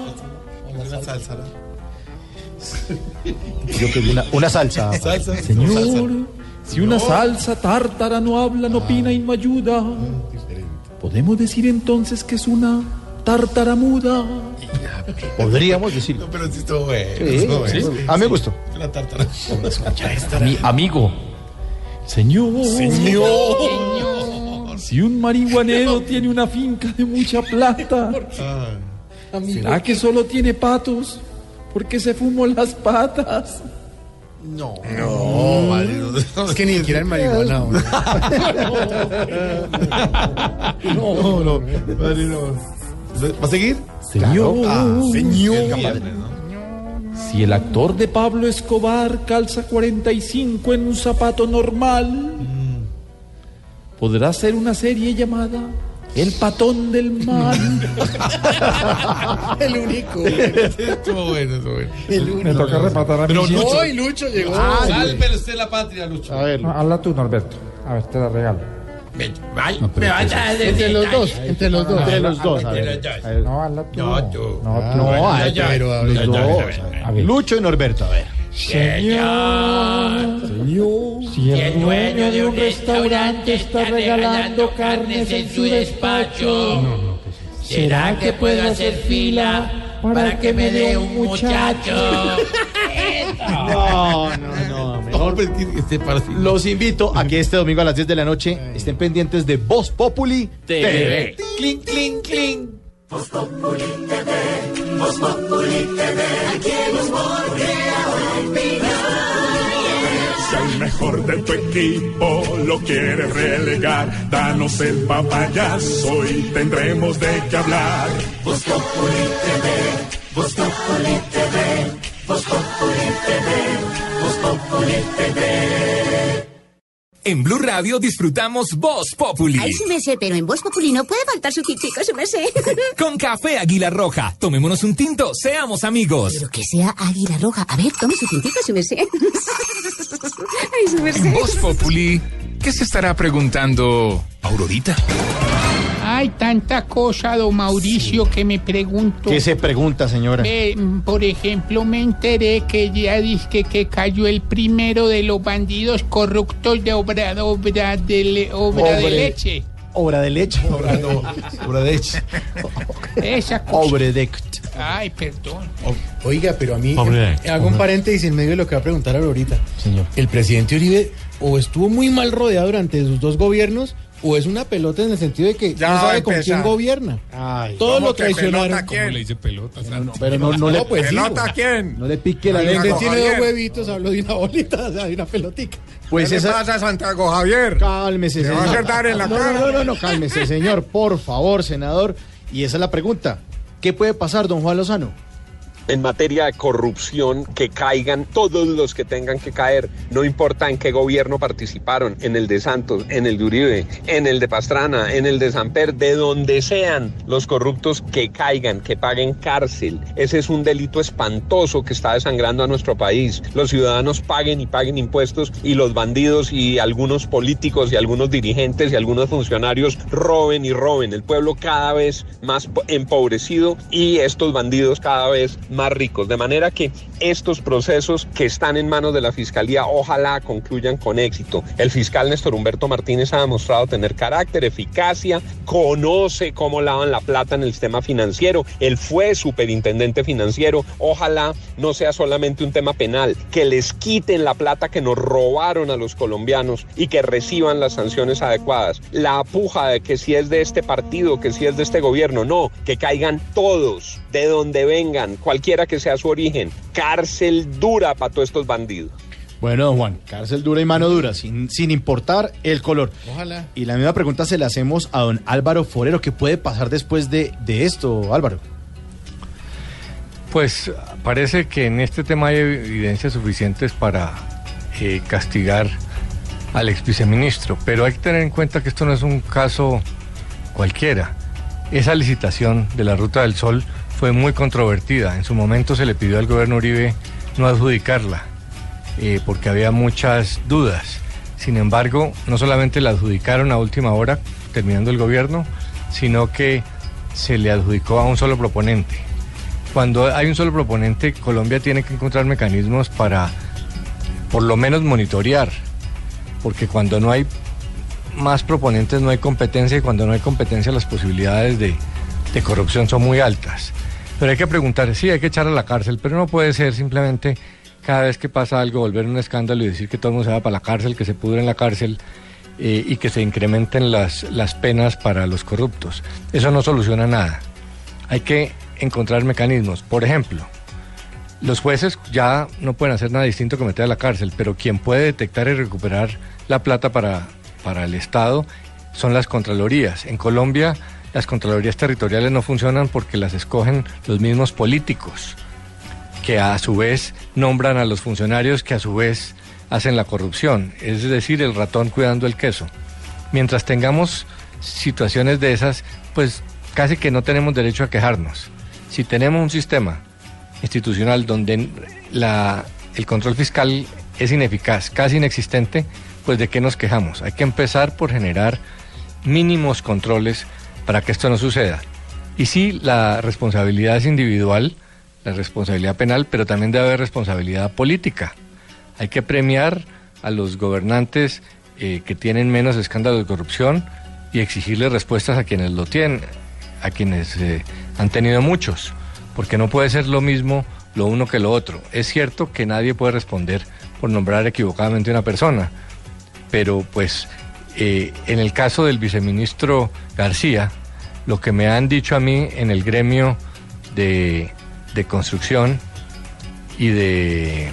Una salsa. Yo pedí una, una salsa. Salsa. Señor, si una salsa tártara no habla, no opina y no ayuda. Podemos decir entonces que es una tártara muda. Podríamos decirlo. No, pero sí estuvo bueno. Sí, sí. bueno. A mí me gustó. Una tártara. Mi amigo. Señor. Si un marihuanero tiene una finca de mucha plata, ¿será que solo tiene patos? Porque se fumó las patas. No, no, vale. no. Es que ni siquiera el marihuana. No, no, padre, no. ¿Va a seguir? Señor. Ah, señor. Si el actor de Pablo Escobar calza 45 en un zapato normal, podrá ser una serie llamada El Patón del Mal. El único. Estuvo bueno, estuvo bueno. El único. Me toca repatar a mí. Pero Lucho. ¡Ay, Lucho llegó! Sálvele usted la patria, Lucho. A ver. Habla tú, Norberto. A ver, te la regalo. Me, ay, No, pero me va a pues, traer de Entre los dos, entre los dos. Entre los dos. No, habla tú. No, tú. No, tú. No, Ay, pero a ver. A. Lucho y Norberto, a ver. Señor. Señor. Si el dueño de un restaurante está regalando carnes en su despacho, ¿Será que puedo hacer fila para que me dé un muchacho? No, no, no. Mejor sí. los invito a que este domingo a las 10 de la noche estén pendientes de Voz Populi TV. Clink, clink, clink. Si el mejor de tu equipo lo quieres relegar, danos el papayazo y tendremos de qué hablar. Voz Populi TV, Voz Populi TV, Voz Populi TV, Voz Populi TV. En Blue Radio disfrutamos Voz Populi. Ay, su merced, pero en Voz Populi no puede faltar su tintico, su merced. Con café Águila Roja. Tomémonos un tinto, seamos amigos. Pero que sea Águila Roja. A ver, tome su tintico, su merced. Ay, su merced. En Voz Populi, ¿qué se estará preguntando Aurorita? Hay tanta cosa, don Mauricio, que me pregunto. ¿Qué se pregunta, señora? Por ejemplo, me enteré que ya dice que cayó el primero de los bandidos corruptos de obra, obra de, le- obra de leche. Obra de leche. Obra, no, obra de leche. Esa cosa. Obredect. Ay, perdón. Oiga, pero a mí hago un paréntesis en medio de lo que va a preguntar ahorita. Señor. El presidente Uribe o estuvo muy mal rodeado durante sus dos gobiernos o es una pelota en el sentido de que Ya no sabe con quién gobierna. Todo ¿Cómo lo traicionaron. ¿Cómo le dice pelota? Santo? Pero no, no le pues, ¿Pelota digo. quién? No le pique la Usted lengua. tiene dos huevitos, hablo de una bolita, o sea, de una pelotica. Pues ¿Qué le esa- pasa a Santiago Javier? Cálmese, ¿Le va a señor. dar en la no, cara? No, no, no, no, cálmese, señor. Por favor, senador. Y esa es la pregunta. ¿Qué puede pasar, don Juan Lozano? En materia de corrupción que caigan todos los que tengan que caer, no importa en qué gobierno participaron, en el de Santos, en el de Uribe, en el de Pastrana, en el de Samper, de donde sean los corruptos que caigan, que paguen cárcel. Ese es un delito espantoso que está desangrando a nuestro país. Los ciudadanos paguen y paguen impuestos y los bandidos y algunos políticos y algunos dirigentes y algunos funcionarios roben y roben. El pueblo cada vez más po- empobrecido y estos bandidos cada vez más ricos. De manera que estos procesos que están en manos de la Fiscalía ojalá concluyan con éxito. El fiscal Néstor Humberto Martínez ha demostrado tener carácter, eficacia, conoce cómo lavan la plata en el sistema financiero. Él fue superintendente financiero. Ojalá no sea solamente un tema penal, que les quiten la plata que nos robaron a los colombianos y que reciban las sanciones adecuadas. La puja de que si es de este partido, que si es de este gobierno, no, que caigan todos, de donde vengan, cualquiera que sea su origen. Cárcel dura para todos estos bandidos. Bueno, don Juan, cárcel dura y mano dura, sin, sin importar el color. Ojalá. Y la misma pregunta se la hacemos a don Álvaro Forero. ¿Qué puede pasar después de, de esto, Álvaro? Pues parece que en este tema hay evidencias suficientes para eh, castigar al ex viceministro, pero hay que tener en cuenta que esto no es un caso cualquiera. Esa licitación de la Ruta del Sol fue muy controvertida. En su momento se le pidió al gobierno Uribe no adjudicarla, eh, porque había muchas dudas. Sin embargo, no solamente la adjudicaron a última hora, terminando el gobierno, sino que se le adjudicó a un solo proponente. Cuando hay un solo proponente, Colombia tiene que encontrar mecanismos para, por lo menos, monitorear, porque cuando no hay más proponentes no hay competencia y cuando no hay competencia las posibilidades de, de corrupción son muy altas. Pero hay que preguntar, sí, hay que echar a la cárcel, pero no puede ser simplemente cada vez que pasa algo volver un escándalo y decir que todo el mundo se va para la cárcel, que se pudre en la cárcel eh, y que se incrementen las, las penas para los corruptos. Eso no soluciona nada. Hay que encontrar mecanismos. Por ejemplo, los jueces ya no pueden hacer nada distinto que meter a la cárcel, pero quien puede detectar y recuperar la plata para, para el Estado son las Contralorías. En Colombia las Contralorías territoriales no funcionan porque las escogen los mismos políticos, que a su vez nombran a los funcionarios que a su vez hacen la corrupción, es decir, el ratón cuidando el queso. Mientras tengamos situaciones de esas, pues casi que no tenemos derecho a quejarnos. Si tenemos un sistema institucional donde el control fiscal es ineficaz, casi inexistente, pues de qué nos quejamos. Hay que empezar por generar mínimos controles para que esto no suceda. Y sí, la responsabilidad es individual, la responsabilidad penal, pero también debe haber responsabilidad política. Hay que premiar a los gobernantes eh, que tienen menos escándalos de corrupción y exigirles respuestas a quienes lo tienen, a quienes eh, han tenido muchos, porque no puede ser lo mismo lo uno que lo otro. Es cierto que nadie puede responder por nombrar equivocadamente a una persona, pero pues eh, en el caso del viceministro García, lo que me han dicho a mí en el gremio de, de construcción y de,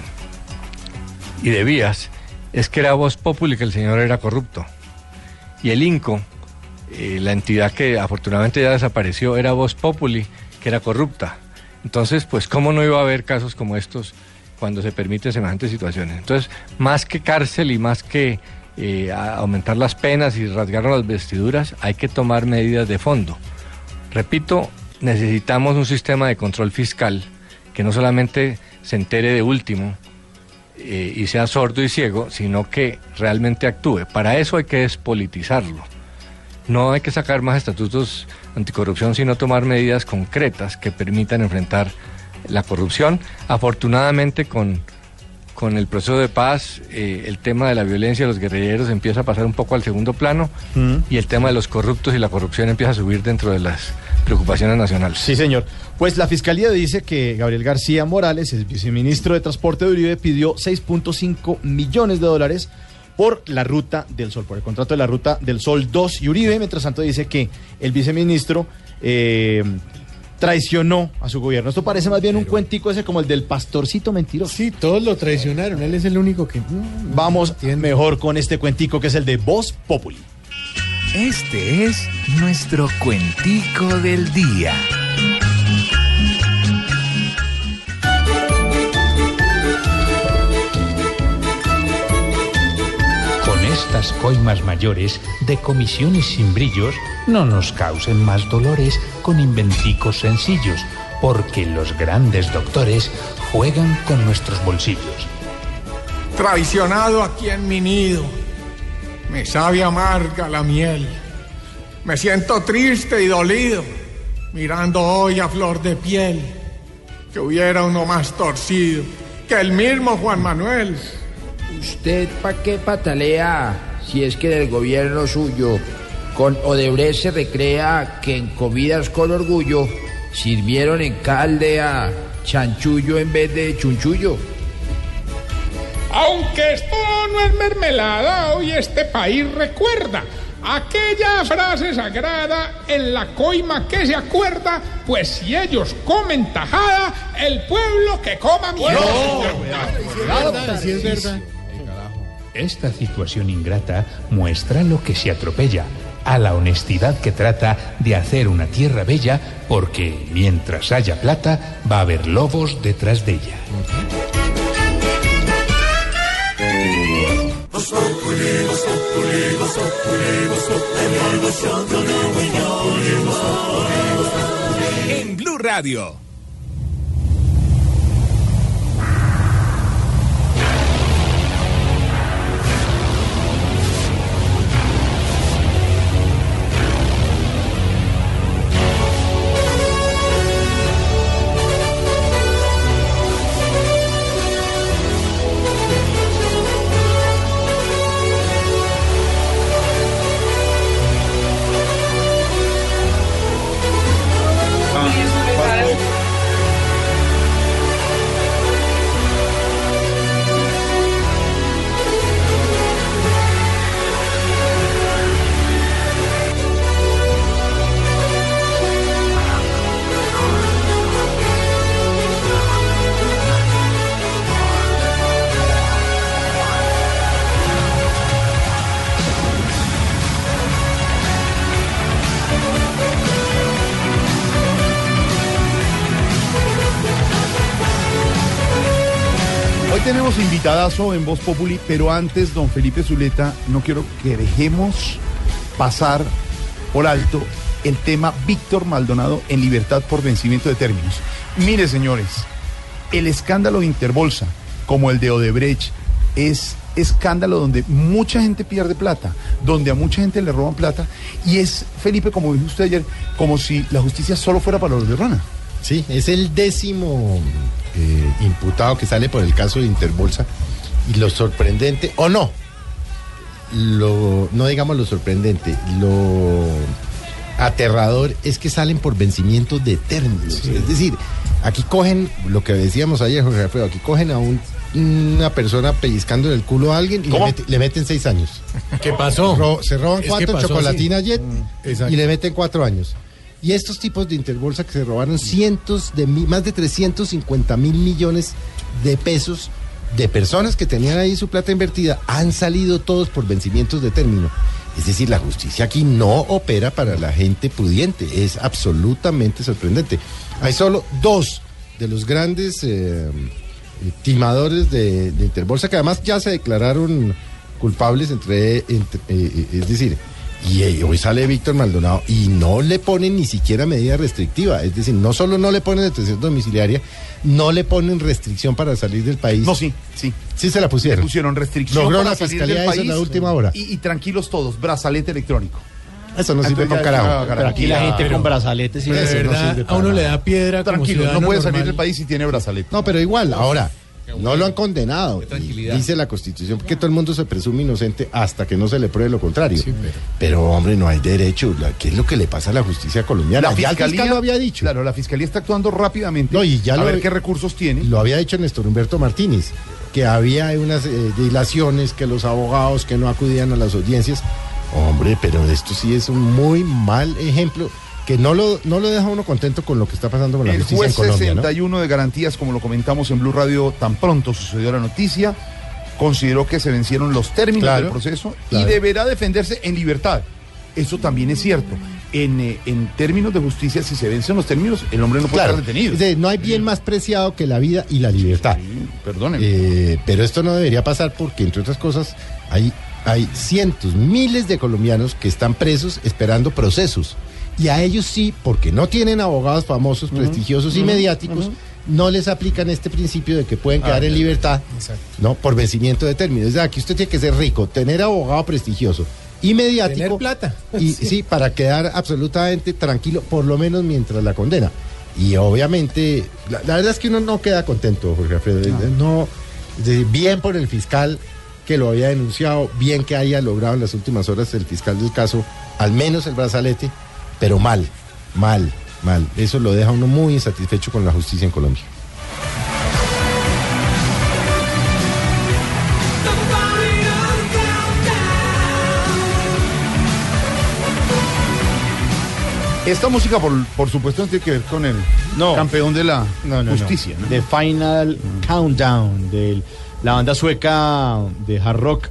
y de vías es que era voz populi que el señor era corrupto. Y el INCO, eh, la entidad que afortunadamente ya desapareció, era voz populi que era corrupta. Entonces, pues, ¿cómo no iba a haber casos como estos cuando se permiten semejantes situaciones? Entonces, más que cárcel y más que eh, a- aumentar las penas y rasgarnos las vestiduras, hay que tomar medidas de fondo. Repito, necesitamos un sistema de control fiscal que no solamente se entere de último eh, y sea sordo y ciego, sino que realmente actúe. Para eso hay que despolitizarlo. No hay que sacar más estatutos anticorrupción, sino tomar medidas concretas que permitan enfrentar la corrupción. Afortunadamente, con, con el proceso de paz, eh, el tema de la violencia de los guerrilleros empieza a pasar un poco al segundo plano y el tema de los corruptos y la corrupción empieza a subir dentro de las preocupaciones nacionales. Sí, señor. Pues la fiscalía dice que Gabriel García Morales, el viceministro de Transporte de Uribe, pidió 6.5 millones de dólares por la ruta del Sol, por el contrato de la ruta del Sol 2 y Uribe. Mientras tanto, dice que el viceministro eh, traicionó a su gobierno. Esto parece más bien un cuentico ese como el del pastorcito mentiroso. Sí, todos lo traicionaron. Él es el único que. Vamos mejor con este cuentico que es el de Voz Populi. Este es nuestro cuentico del día. Estas coimas mayores de comisiones sin brillos, no nos causen más dolores con inventicos sencillos, porque los grandes doctores juegan con nuestros bolsillos. Traicionado aquí en mi nido, me sabe amarga la miel. Me siento triste y dolido, mirando hoy a flor de piel. Que hubiera uno más torcido que el mismo Juan Manuel. ¿Usted pa' qué patalea si es que del gobierno suyo con Odebrecht se recrea que en comidas con orgullo sirvieron en calde a chanchullo en vez de chunchullo? Aunque esto no es mermelada, hoy este país recuerda aquella frase sagrada en la coima que se acuerda, pues si ellos comen tajada, el pueblo que coma mierda. Sí, es verdad. Esta situación ingrata muestra lo que se atropella, a la honestidad que trata de hacer una tierra bella, porque mientras haya plata, va a haber lobos detrás de ella. En Blue Radio. Invitadazo en Voz Populi, pero antes, don Felipe Zuleta, no quiero que dejemos pasar por alto el tema Víctor Maldonado en libertad por vencimiento de términos. Mire, señores, el escándalo de Interbolsa, como el de Odebrecht, es escándalo donde mucha gente pierde plata, donde a mucha gente le roban plata, y es, Felipe, como dijo usted ayer, como si la justicia solo fuera para los de Rana. Sí, es el décimo eh, imputado que sale por el caso de Interbolsa. Y lo sorprendente, o no, lo, no digamos lo sorprendente, lo aterrador es que salen por vencimiento de términos. Es decir, aquí cogen, lo que decíamos ayer, Jorge Alfredo, aquí cogen a un- una persona pellizcando el culo a alguien y le, le meten seis años. ¿Qué pasó? Ro- se roban cuatro pasó chocolatina así. Jet Mm, y le meten cuatro años. Y estos tipos de Interbolsa que se robaron cientos de mi- más de 350 mil millones de pesos de personas que tenían ahí su plata invertida han salido todos por vencimientos de término. Es decir, la justicia aquí no opera para la gente pudiente. Es absolutamente sorprendente. Hay solo dos de los grandes eh, timadores de, Interbolsa, que además ya se declararon culpables entre, entre- eh, eh, es decir, y eh, hoy sale Víctor Maldonado y no le ponen ni siquiera medida restrictiva, es decir, no solo no le ponen detención domiciliaria, no le ponen restricción para salir del país. No, sí, sí. Sí se la pusieron. Le pusieron restricción Logró para la salir fiscalía del eso en la país última hora. Y, y tranquilos todos, brazalete electrónico. Eso no sirve para carajo. Pero aquí la gente con brazaletes y de no verdad, a uno nada. le da piedra Tranquilo, no puede salir del país si tiene brazalete. No, pero igual, ahora, no lo han condenado. Dice la Constitución que todo el mundo se presume inocente hasta que no se le pruebe lo contrario. pero... hombre, no hay derecho. ¿Qué es lo que le pasa a la justicia colombiana? La fiscalía fiscal lo había dicho. Claro, la fiscalía está actuando rápidamente. No, y ya a lo- ver qué recursos tiene. Lo había dicho Néstor Humberto Martínez, que había unas eh, dilaciones, que los abogados que no acudían a las audiencias. Hombre, pero esto sí es un muy mal ejemplo que no lo, no lo deja uno contento con lo que está pasando con la El justicia juez en Colombia. ¿no? 61 de garantías, como lo comentamos en Blue Radio, tan pronto sucedió la noticia, consideró que se vencieron los términos Claro, del proceso claro. y deberá defenderse en libertad. Eso también es cierto. En, eh, en términos de justicia, si se vencen los términos, el hombre no puede Claro, estar detenido. decir, no hay bien más preciado que la vida y la libertad. Perdónenme. Eh, pero esto no debería pasar porque, entre otras cosas, hay, hay cientos, miles de colombianos que están presos esperando procesos. Y a ellos sí, porque no tienen abogados famosos, prestigiosos y mediáticos, no les aplican este principio de que pueden quedar Ah, en libertad exacto. no por vencimiento de términos. Es decir, aquí usted tiene que ser rico, tener abogado prestigioso y mediático. Tener plata. Y sí. para quedar absolutamente tranquilo, por lo menos mientras la condena. Y obviamente, la, la verdad es que uno no queda contento, Jorge Alfredo. No. decir, bien por el fiscal que lo había denunciado, bien que haya logrado en las últimas horas el fiscal del caso, al menos el brazalete, pero mal, mal, mal. Eso lo deja uno muy insatisfecho con la justicia en Colombia. Esta música, por, por supuesto, no tiene que ver con el campeón de la No, no, no. justicia. ¿no? The Final Countdown de la banda sueca de hard rock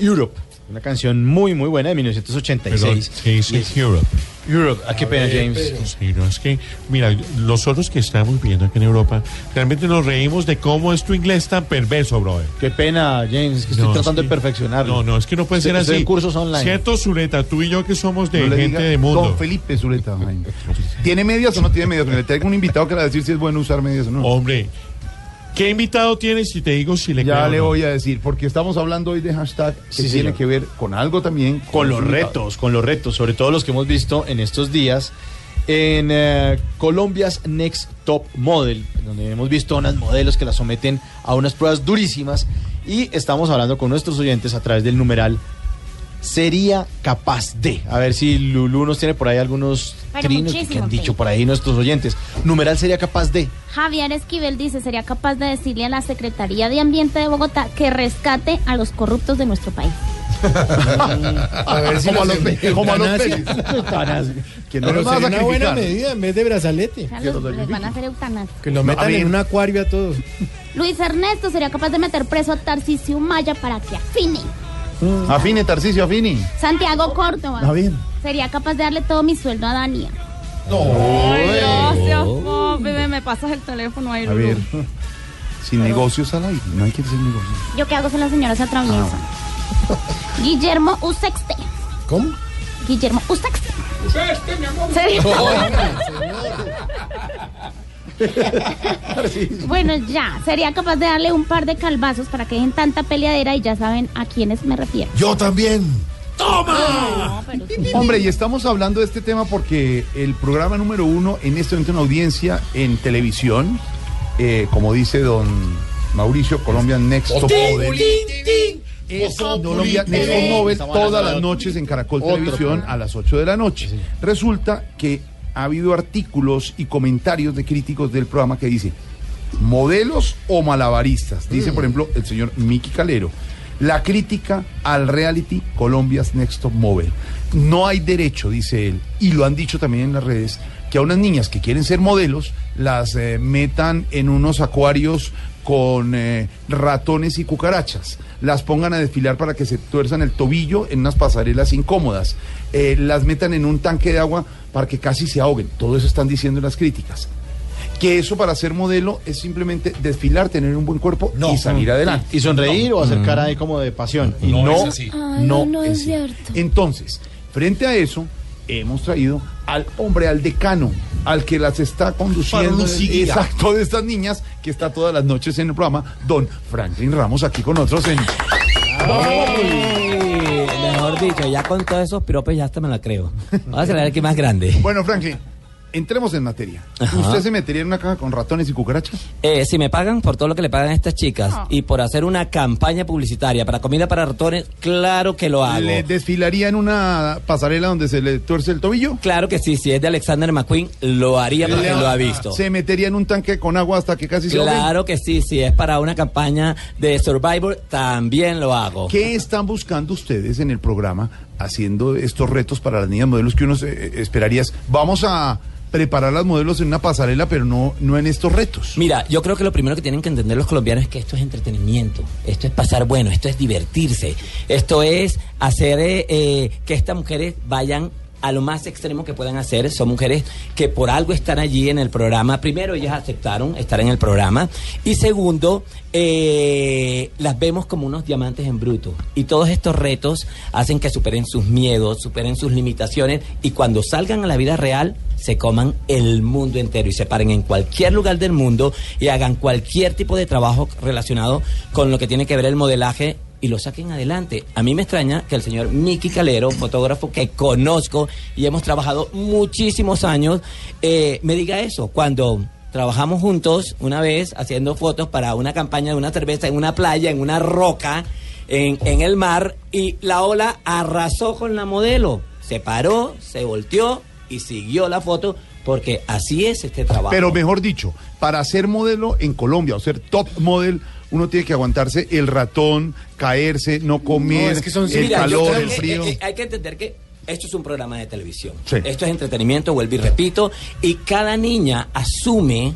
Europe. Una canción muy, muy buena de 1986. ¿qué dice Europe? Europe, ah, qué pena, James. Sí, no, es que, mira, nosotros que estamos viviendo aquí en Europa, realmente nos reímos de cómo es tu inglés tan perverso, brother. Qué pena, James, es que estoy No, tratando sí. de perfeccionarlo. No, no, es que no puede Estoy- ser estoy así. en cursos online. Cierto, Zuleta, tú y yo que somos de No gente diga de mundo. Don Felipe Zuleta. ¿Tiene medias o no tiene medias? Le traigo un invitado que le va a decir si es bueno usar medias o no. Hombre, ¿qué invitado tienes si te digo si le Ya creo le no? voy a decir, porque estamos hablando hoy de hashtag que Sí, tiene señor. que ver con algo también. con los retos, con los retos, sobre todo los que hemos visto en estos días en eh, Colombia's Next Top Model, donde hemos visto unas modelos que las someten a unas pruebas durísimas y estamos hablando con nuestros oyentes a través del numeral sería capaz de. A ver si Lulu nos tiene por ahí algunos trinos que han dicho por ahí nuestros oyentes. Numeral sería capaz de. Javier Esquivel dice, sería capaz de decirle a la Secretaría de Ambiente de Bogotá que rescate a los corruptos de nuestro país. A ver si Como a los pe- como a los. Que no Pero a sería una buena medida en vez de brazalete. O sea, los- les van a hacer eutanasia. Que lo metan a en un acuario a todos. Luis Ernesto sería capaz de meter preso a Tarcisio Maya para que afine. Afine, Tarcicio, afine. Santiago Córdoba Ah, bien. sería capaz de darle todo mi sueldo a Dania. Ay, Gracias, Me pasas el teléfono ahí, A ver, sin negocios al aire, no hay que hacer negocios. Yo qué hago si la señora se atraviesa. Guillermo Usexte. ¿Cómo? Guillermo Usexte. Usexte, mi amor. Sería- Bueno, ya, sería capaz de darle un par de calvazos para que dejen tanta peleadera y ya saben a quiénes me refiero. Yo también. ¡Toma! Hombre, y estamos hablando de este tema porque el programa número uno en este momento en audiencia en televisión, eh, como dice don Mauricio, Colombian Next Top Model. Es Colombia Next Top Model todas las noches en Caracol Otro Televisión a las 8 de la noche. Resulta que ha habido artículos y comentarios de críticos del programa que dice modelos o malabaristas. Dice, por ejemplo, el señor Miki Calero. La crítica al reality Colombia's Next Top Model. No hay derecho, dice él, y lo han dicho también en las redes, que a unas niñas que quieren ser modelos las eh, metan en unos acuarios con eh, ratones y cucarachas, las pongan a desfilar para que se tuerzan el tobillo en unas pasarelas incómodas, eh, las metan en un tanque de agua para que casi se ahoguen. Todo eso están diciendo las críticas. Que eso para ser modelo es simplemente desfilar, tener un buen cuerpo y salir adelante. Y sonreír o hacer cara ahí como de pasión. Y no, no, es así. Ay, no, no es es cierto. Entonces, frente a eso, hemos traído al hombre, al decano, al que las está conduciendo. Exacto, de estas niñas, que está todas las noches en el programa, don Franklin Ramos, aquí con nosotros en. Dicho, ya con todos esos piropes ya hasta me la creo. Vamos a ver qué más grande. Bueno, Franklin, entremos en materia. Ajá. ¿Usted se metería en una caja con ratones y cucarachas? Eh, si me pagan por todo lo que le pagan a estas chicas y por hacer una campaña publicitaria para comida para ratones, claro que lo hago. ¿Le desfilaría en una pasarela donde se le tuerce el tobillo? Claro que sí, si es de Alexander McQueen, lo haría porque Le- lo ha visto. ¿Se metería en un tanque con agua hasta que casi se ahogue? Claro que sí, si es para una campaña de Survivor, también lo hago. ¿Qué están buscando ustedes en el programa haciendo estos retos para las niñas modelos que uno se- esperaría? es, Vamos a preparar las modelos en una pasarela, pero no, no en estos retos. Mira, yo creo que lo primero que tienen que entender los colombianos es que esto es entretenimiento, esto es pasar bueno, esto es divertirse, esto es hacer eh, eh, que estas mujeres vayan a lo más extremo que puedan hacer. Son mujeres que por algo están allí en el programa. Primero, ellas aceptaron estar en el programa. Y segundo, eh, las vemos como unos diamantes en bruto. Y todos estos retos hacen que superen sus miedos, superen sus limitaciones. Y cuando salgan a la vida real, se coman el mundo entero y se paren en cualquier lugar del mundo y hagan cualquier tipo de trabajo relacionado con lo que tiene que ver el modelaje y lo saquen adelante. A mí me extraña que el señor Miki Calero, fotógrafo que conozco y hemos trabajado muchísimos años, eh, me diga eso. Cuando trabajamos juntos una vez haciendo fotos para una campaña de una cerveza en una playa, en una roca, en, en el mar, y la ola arrasó con la modelo. Se paró, se volteó y siguió la foto porque así es este trabajo. Pero mejor dicho, para ser modelo en Colombia o ser top model, uno tiene que aguantarse el ratón, caerse, no comer, el Mira, yo calor, el que, frío. hay que entender que esto es un programa de televisión. Sí. Esto es entretenimiento, vuelvo y repito. Y cada niña asume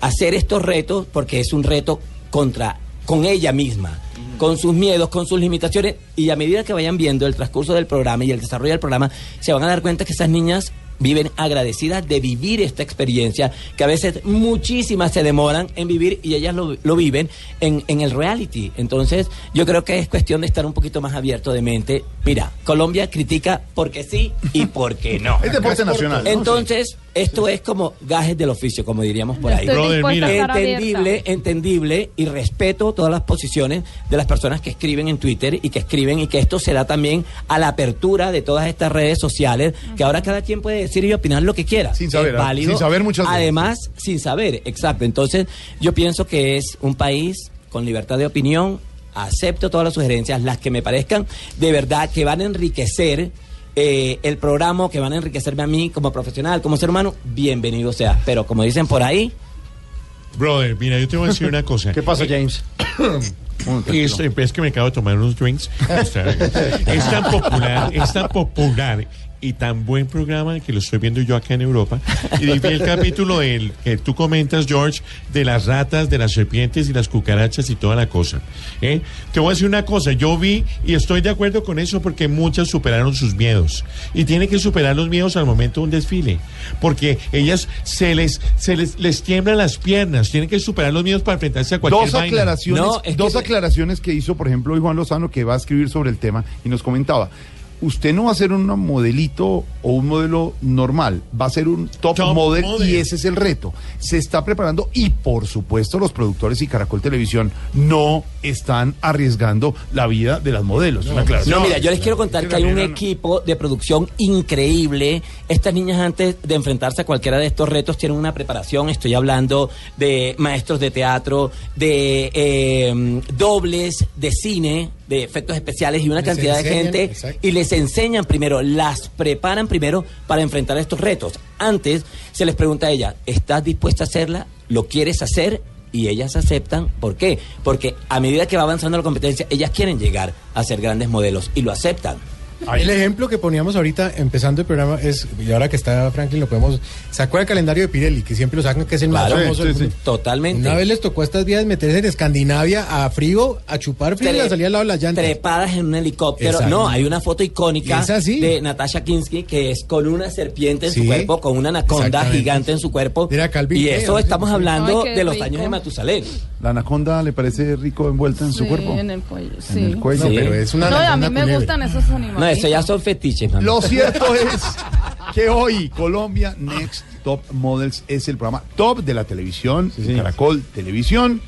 hacer estos retos porque es un reto contra con ella misma, con sus miedos, con sus limitaciones. Y a medida que vayan viendo el transcurso del programa y el desarrollo del programa, se van a dar cuenta que esas niñas viven agradecidas de vivir esta experiencia, que a veces muchísimas se demoran en vivir y ellas lo, lo viven en, en el reality. Entonces, yo creo que es cuestión de estar un poquito más abierto de mente. Mira, Colombia critica porque sí y porque no. Es deporte nacional, ¿no? Entonces, esto es como gajes del oficio, como diríamos por ahí. Brother, mira. entendible, entendible y respeto todas las posiciones de las personas que escriben en Twitter y que escriben y que esto se da también a la apertura de todas estas redes sociales, que ahora cada quien puede decir y opinar lo que quiera. Sin saber, Es ¿ah? válido. Sin saber muchas veces. Además, sin saber, exacto. Entonces, yo pienso que es un país con libertad de opinión. Acepto todas las sugerencias, las que me parezcan de verdad que van a enriquecer eh, el programa, que van a enriquecerme a mí como profesional, como ser humano, bienvenido sea. Pero como dicen por ahí, Brother, mira, yo te voy a decir una cosa. ¿Qué pasa, James? Es, es que me acabo de tomar unos drinks. Es tan popular, es tan popular y tan buen programa que lo estoy viendo yo acá en Europa. Y vi el capítulo del que tú comentas, George, de las ratas, de las serpientes y las cucarachas y toda la cosa. ¿eh? Te voy a decir una cosa, yo vi y estoy de acuerdo con eso porque muchas superaron sus miedos. Y tienen que superar los miedos al momento de un desfile. Porque ellas se les, se les, les tiemblan las piernas, tienen que superar los miedos para enfrentarse a cualquier Dos vaina. aclaraciones, dos aclaraciones que hizo, por ejemplo, hoy Juan Lozano, que va a escribir sobre el tema y nos comentaba. Usted no va a ser un modelito o un modelo normal, va a ser un top, model, y ese es el reto. Se está preparando y por supuesto los productores y Caracol Televisión no están arriesgando la vida de las modelos. No, mira, yo les quiero contar que hay un equipo de producción increíble. Estas niñas antes de enfrentarse a cualquiera de estos retos tienen una preparación. Estoy hablando de maestros de teatro, de eh, dobles, de cine, de efectos especiales y una Les cantidad de gente. exacto. Y les enseñan primero, las preparan primero para enfrentar estos retos. Antes se les pregunta a ella, ¿estás dispuesta a hacerla? ¿Lo quieres hacer? Y ellas aceptan. ¿Por qué? Porque a medida que va avanzando la competencia, ellas quieren llegar a ser grandes modelos y lo aceptan. El ejemplo que poníamos ahorita, empezando el programa, es, y ahora que está Franklin, lo podemos. ¿Sacó el calendario de Pirelli, que siempre lo sacan, que es el más Claro, famoso sí, del sí, mundo? totalmente. Una vez les tocó a estas vías meterse en Escandinavia a frío, a chupar frío y a salir al lado de las llantas. Trepadas en un helicóptero. No, hay una foto icónica Es así. de Natasha Kinsky que es con una serpiente en su cuerpo, con una anaconda gigante en su cuerpo. Calvin, y eso estamos hablando Ay, de los rico. años de Matusalén. ¿La anaconda le parece rico envuelta en su cuerpo? en el cuello, sí. En el cuello. No, pero es una No, y a mí me gustan esos animales. No, eso ya son fetiches, mami. Lo cierto es que hoy Colombia Next Top Models es el programa top de la televisión, de Caracol Televisión.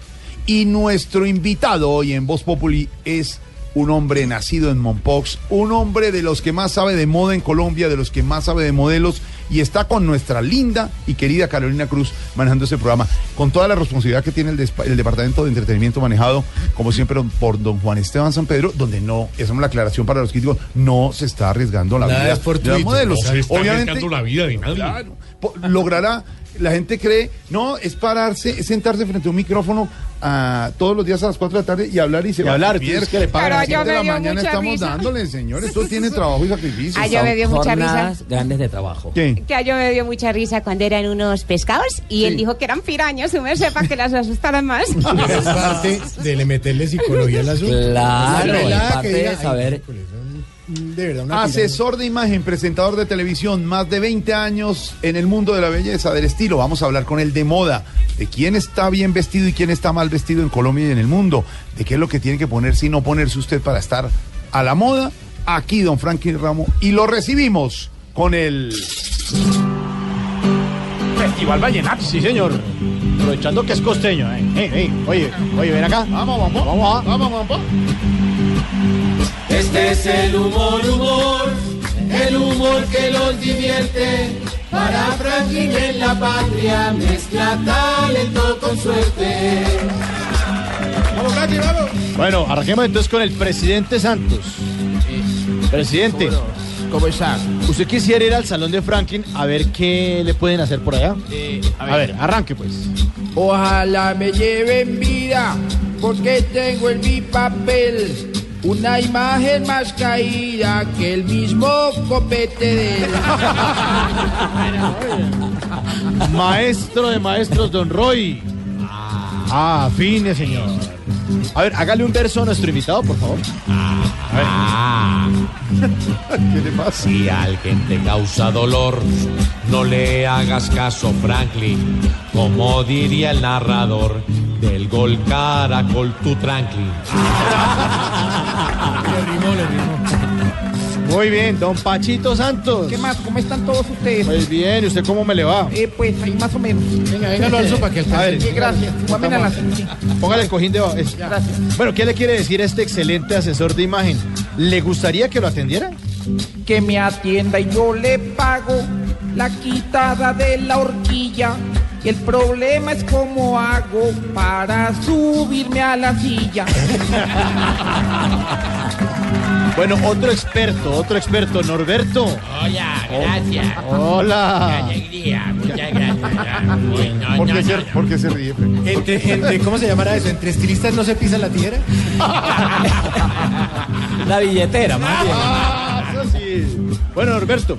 Y nuestro invitado hoy en Voz Populi es un hombre nacido en Mompox, un hombre de los que más sabe de moda en Colombia, de los que más sabe de modelos, y está con nuestra linda y querida Carolina Cruz manejando este programa, con toda la responsabilidad que tiene el, despa- el Departamento de Entretenimiento manejado, como siempre, por don Juan Esteban San Pedro, donde no, esa es la aclaración para los críticos, no se está arriesgando la Nada vida de los modelos. no se está arriesgando la vida de nadie. Claro, logrará, la gente cree, no, es pararse, es sentarse frente a un micrófono ah, todos los días a las 4 de la tarde y hablar y se Y va hablar, a vivir. entonces, ¿qué le pagan? A las Pero 7 de la me mañana estamos risa. dándole, señor. Esto tiene trabajo y sacrificio. Yo me dio mucha risa. Grandes de trabajo. ¿Qué? Que a yo me dio mucha risa cuando eran unos pescados y él Sí. dijo que eran pirañas, su merced, para que las asustaran más. Es parte de le meterle psicología al asunto. Claro, es parte que de diga, "Ay, saber. De verdad, una Asesor de imagen, presentador de televisión, más de 20 años en el mundo de la belleza, del estilo. Vamos a hablar con él de moda, de quién está bien vestido y quién está mal vestido en Colombia y en el mundo, de qué es lo que tiene que ponerse y no ponerse usted para estar a la moda. Aquí, don Franklin Ramo, y lo recibimos con el... Festival Vallenato. Sí, señor. Aprovechando que es costeño. eh. Ey, ey, oye, oye, ven acá. Vamos, vamos, vamos, vamos, vamos. Este es el humor, humor, el humor que los divierte. Para Franklin en la patria mezcla talento con suerte. Vamos, Franklin, vamos. Bueno, arranquemos entonces con el presidente Santos. Presidente. ¿Cómo está? ¿Usted quisiera ir al salón de Franklin a ver qué le pueden hacer por allá? a, ver. arranque pues. Ojalá me lleven vida, porque tengo en mi papel una imagen más caída que el mismo copete de él. Maestro de maestros, don Roy. Ah, fine, señor. A ver, hágale un verso a nuestro invitado, por favor. Ah. ¿Qué le pasa? Si alguien te causa dolor, no le hagas caso, Franklin. Como diría el narrador del gol Caracol, tu Franklin. Muy bien, don Pachito Santos. ¿Qué más? ¿Cómo están todos ustedes? Pues bien, ¿y usted cómo me le va? Eh, pues ahí más o menos. Venga, venga, lo alzo para que A ver, Sí, gracias. Súbame a la sí. Póngale el cojín de abajo. Es- Gracias. Bueno, ¿qué le quiere decir a este excelente asesor de imagen? ¿Le gustaría que lo atendiera? Que me atienda y yo le pago la quitada de la horquilla. El problema es cómo hago para subirme a la silla. Bueno, otro experto, otro experto, Norberto. Hola, gracias. Hola. Qué alegría, muchas gracias. Uy, no, ¿Por no, qué, no, se, no. por qué se ríe? Entre, entre- ¿Cómo se llamará eso? ¿Entre estilistas no se pisa la tijera? La billetera, más bien. Ah, eso sí. Bueno, Norberto,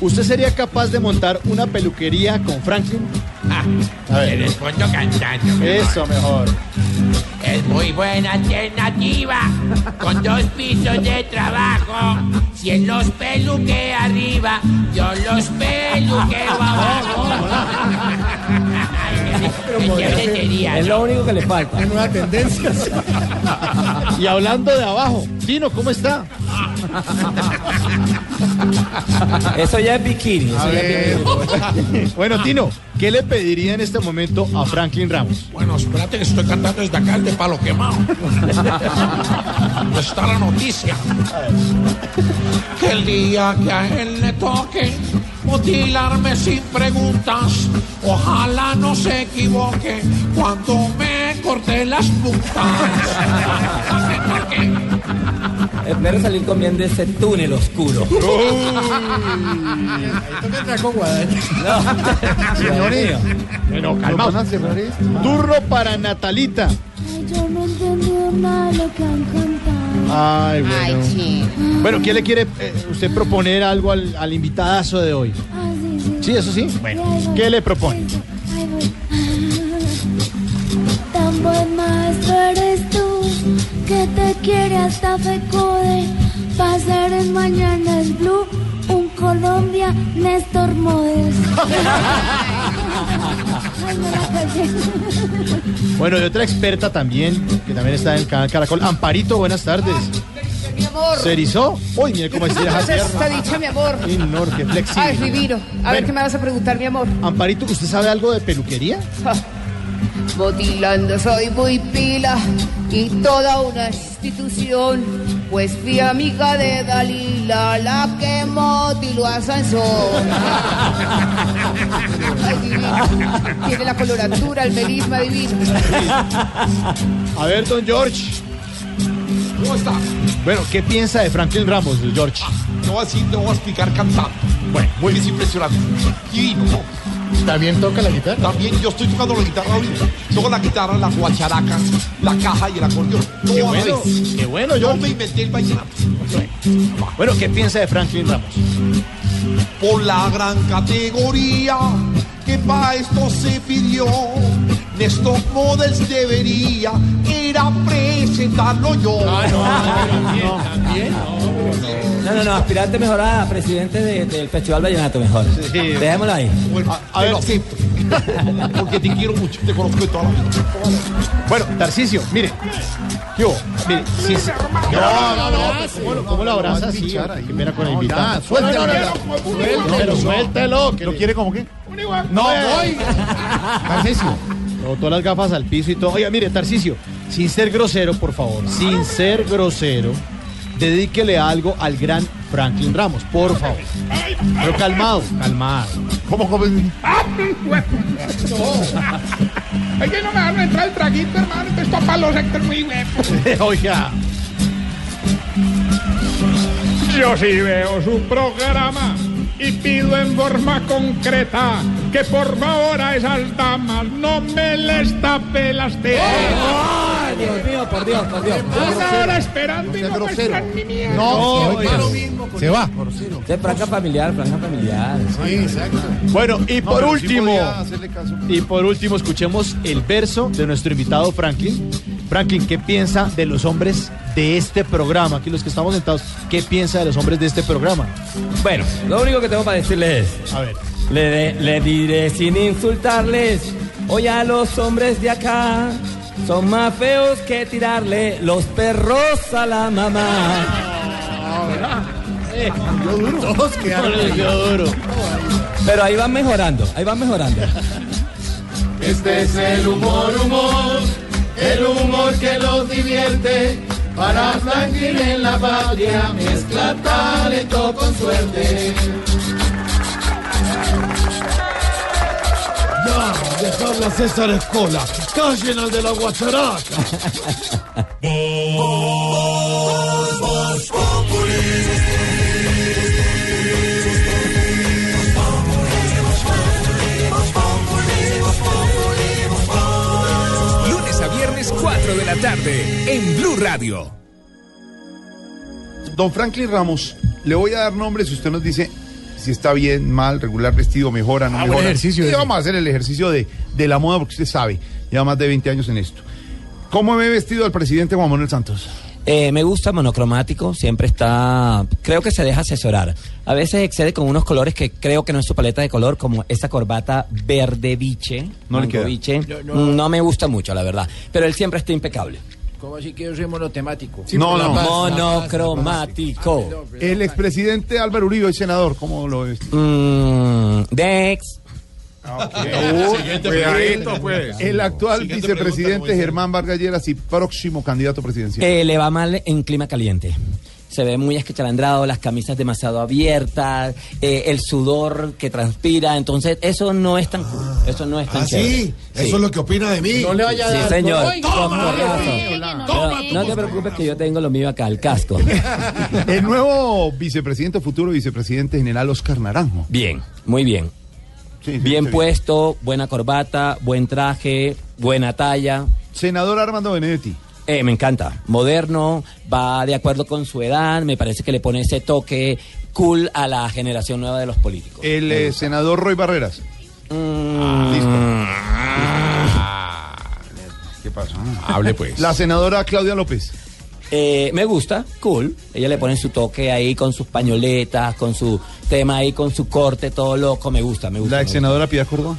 ¿usted sería capaz de montar una peluquería con Franklin? Te respondo cantando. Eso mejor. Es muy buena alternativa, con dos pisos de trabajo. Si él los peluque arriba, yo los peluqueo abajo. Es lo único que le falta. Una nueva tendencia. Y hablando de abajo, Tino, ¿cómo está? Eso ya es bikini. eso ya es bikini. Bueno, Tino, ¿qué le pediría en este momento a Franklin Ramos? Bueno, espérate que estoy cantando desde acá el de palo quemado. No está la noticia. Que el día que a él le toque mutilarme sin preguntas, ojalá no se equivoque cuando me corte las puntas. Espero salir con bien de ese túnel oscuro. Ahí toca entrar con guadaña. Señores, bueno, ¿Lo calmaos. van a cerrar esto? Turno para Natalita. Ay, yo no entendí nada de lo que han cantado. Ay, bueno. Ay, sí. Bueno, ¿quién le quiere eh, usted proponer algo al, al invitadazo de hoy? Sí, eso sí. Bueno, ¿qué le propone? Tan buen maestro eres tú, que te quiere hasta fecode. Pasar en Mañanas Blue, un Colombia, Néstor Modes. Bueno, y otra experta también, que también está en el canal Caracol. Amparito, buenas tardes. Mi amor. ¿Se erizó? Uy, mire cómo estira ¿Qué esa es esta pierna. dicha, mi amor? Ay, no, qué flexible. Ay, divino. A ver qué me vas a preguntar, mi amor. Amparito, ¿usted sabe algo de peluquería? Motilando soy muy pila y toda una institución. Pues fui amiga de Dalila, la que motiló a Sansón. Ay, divino. Tiene la coloratura, el melisma divino. A ver, don George. ¿Cómo está? Bueno, ¿qué piensa de Franklin Ramos, George? Te voy a decir, te voy a explicar cantando. Bueno, muy es impresionante. Divino, ¿no? ¿También toca la guitarra? También yo estoy tocando la guitarra ahorita. Toco la guitarra, la guacharaca, la caja y el acordeón. Qué bueno, qué bueno, Yo me inventé el vallenato. Bueno, ¿qué piensa de Franklin Ramos? Por la gran categoría que para esto se pidió. Néstor Models debería era presentarlo yo. No, no, no, aspirante mejor a presidente de- del Festival Vallenato, mejor. Dejémoslo ahí. Bueno, lo acepto. Porque te quiero mucho, te conozco de toda la vida. Bueno, Tarcisio, mire. ¿Qué hubo? Mire, si es- No, no, no. pues, ¿Cómo, cómo lo abraza así? Qué pena con el invitado. suéltelo. Suéltelo, suéltelo. ¿Lo quiere como qué? No, voy. Tarcisio. Botó las gafas al piso y todo. Oiga, mire, Tarcisio, sin ser grosero, por favor, sin ser grosero, dedíquele algo al gran Franklin Ramos, por favor. Pero calmado, calmado. ¿Cómo, cómo? Es que no me van a entrar el traguito, hermano. Esto para los sector muy huevos. Oiga. Yo sí veo su programa y pido en forma concreta que por favor a esas damas no me les tape las tetas. Ay, Dios mío, por Dios, por Dios. Una hora esperando y no muestran ni mierda. No, Se va. De franja familiar, franja familiar. Sí, exacto. Bueno, y No, por último, y por último, escuchemos el verso de nuestro invitado Franklin. Franklin, ¿qué piensa de los hombres de este programa? Aquí los que estamos sentados, ¿qué piensa de los hombres de este programa? Bueno, lo único que tengo para decirles es, A ver. le, de- le diré sin insultarles, hoy a los hombres de acá son más feos que tirarle los perros a la mamá. Todos quedaron. duro. Pero ahí van mejorando, ahí van mejorando. Este es el humor, humor, el humor que los divierte. Para Franklin en la patria mezcla talento con suerte. Ya, dejadle a César Escola, callen al de la guacharaca. tarde, en Blue Radio. Don Franklin Ramos, le voy a dar nombres si usted nos dice si está bien, mal, regular, vestido, mejora, no Ah, mejora. ejercicio Y vamos a hacer el ejercicio de, de la moda porque usted sabe, lleva más de 20 años en esto. ¿Cómo ve vestido el presidente Juan Manuel Santos? Eh, me gusta monocromático, siempre está, creo que se deja asesorar. A veces excede con unos colores que creo que no es su paleta de color, como esa corbata verde biche, No le queda. biche. No, No, no. me gusta mucho, la verdad. Pero él siempre está impecable. ¿Cómo así que yo soy monotemático? No, no. Monocromático. El expresidente Álvaro Uribe, hoy senador, ¿cómo lo ves? Mm, Dex. Siguiente Cuidadito, pues. El actual Siguiente vicepresidente pregunta. Germán Vargas Lleras y próximo candidato presidencial. Eh, le va mal en clima caliente. Se ve muy esquechalandrado, las camisas demasiado abiertas, eh, el sudor que transpira. Entonces, eso no es tan cool. Eso no es tan Ah, sí, eso es lo que opina de mí. No le vaya a Sí, dar. señor. Doctorazo. Toma Pero no te preocupes que yo tengo lo mío acá, el casco. El nuevo vicepresidente, futuro vicepresidente general Oscar Naranjo. Bien, muy bien. Sí, sí, Bien sí. puesto, buena corbata, buen traje, buena talla. Senador Armando Benedetti. Eh, me encanta, moderno, va de acuerdo con su edad, me parece que le pone ese toque cool a la generación nueva de los políticos. El eh, senador Roy Barreras. Mm. ¿Qué pasa? Hable pues. La senadora Claudia López. Eh, me gusta, cool. Ella le pone su toque ahí con sus pañoletas, con su tema ahí, con su corte, todo loco. Me gusta, me gusta. La ex senadora Piedad Córdoba.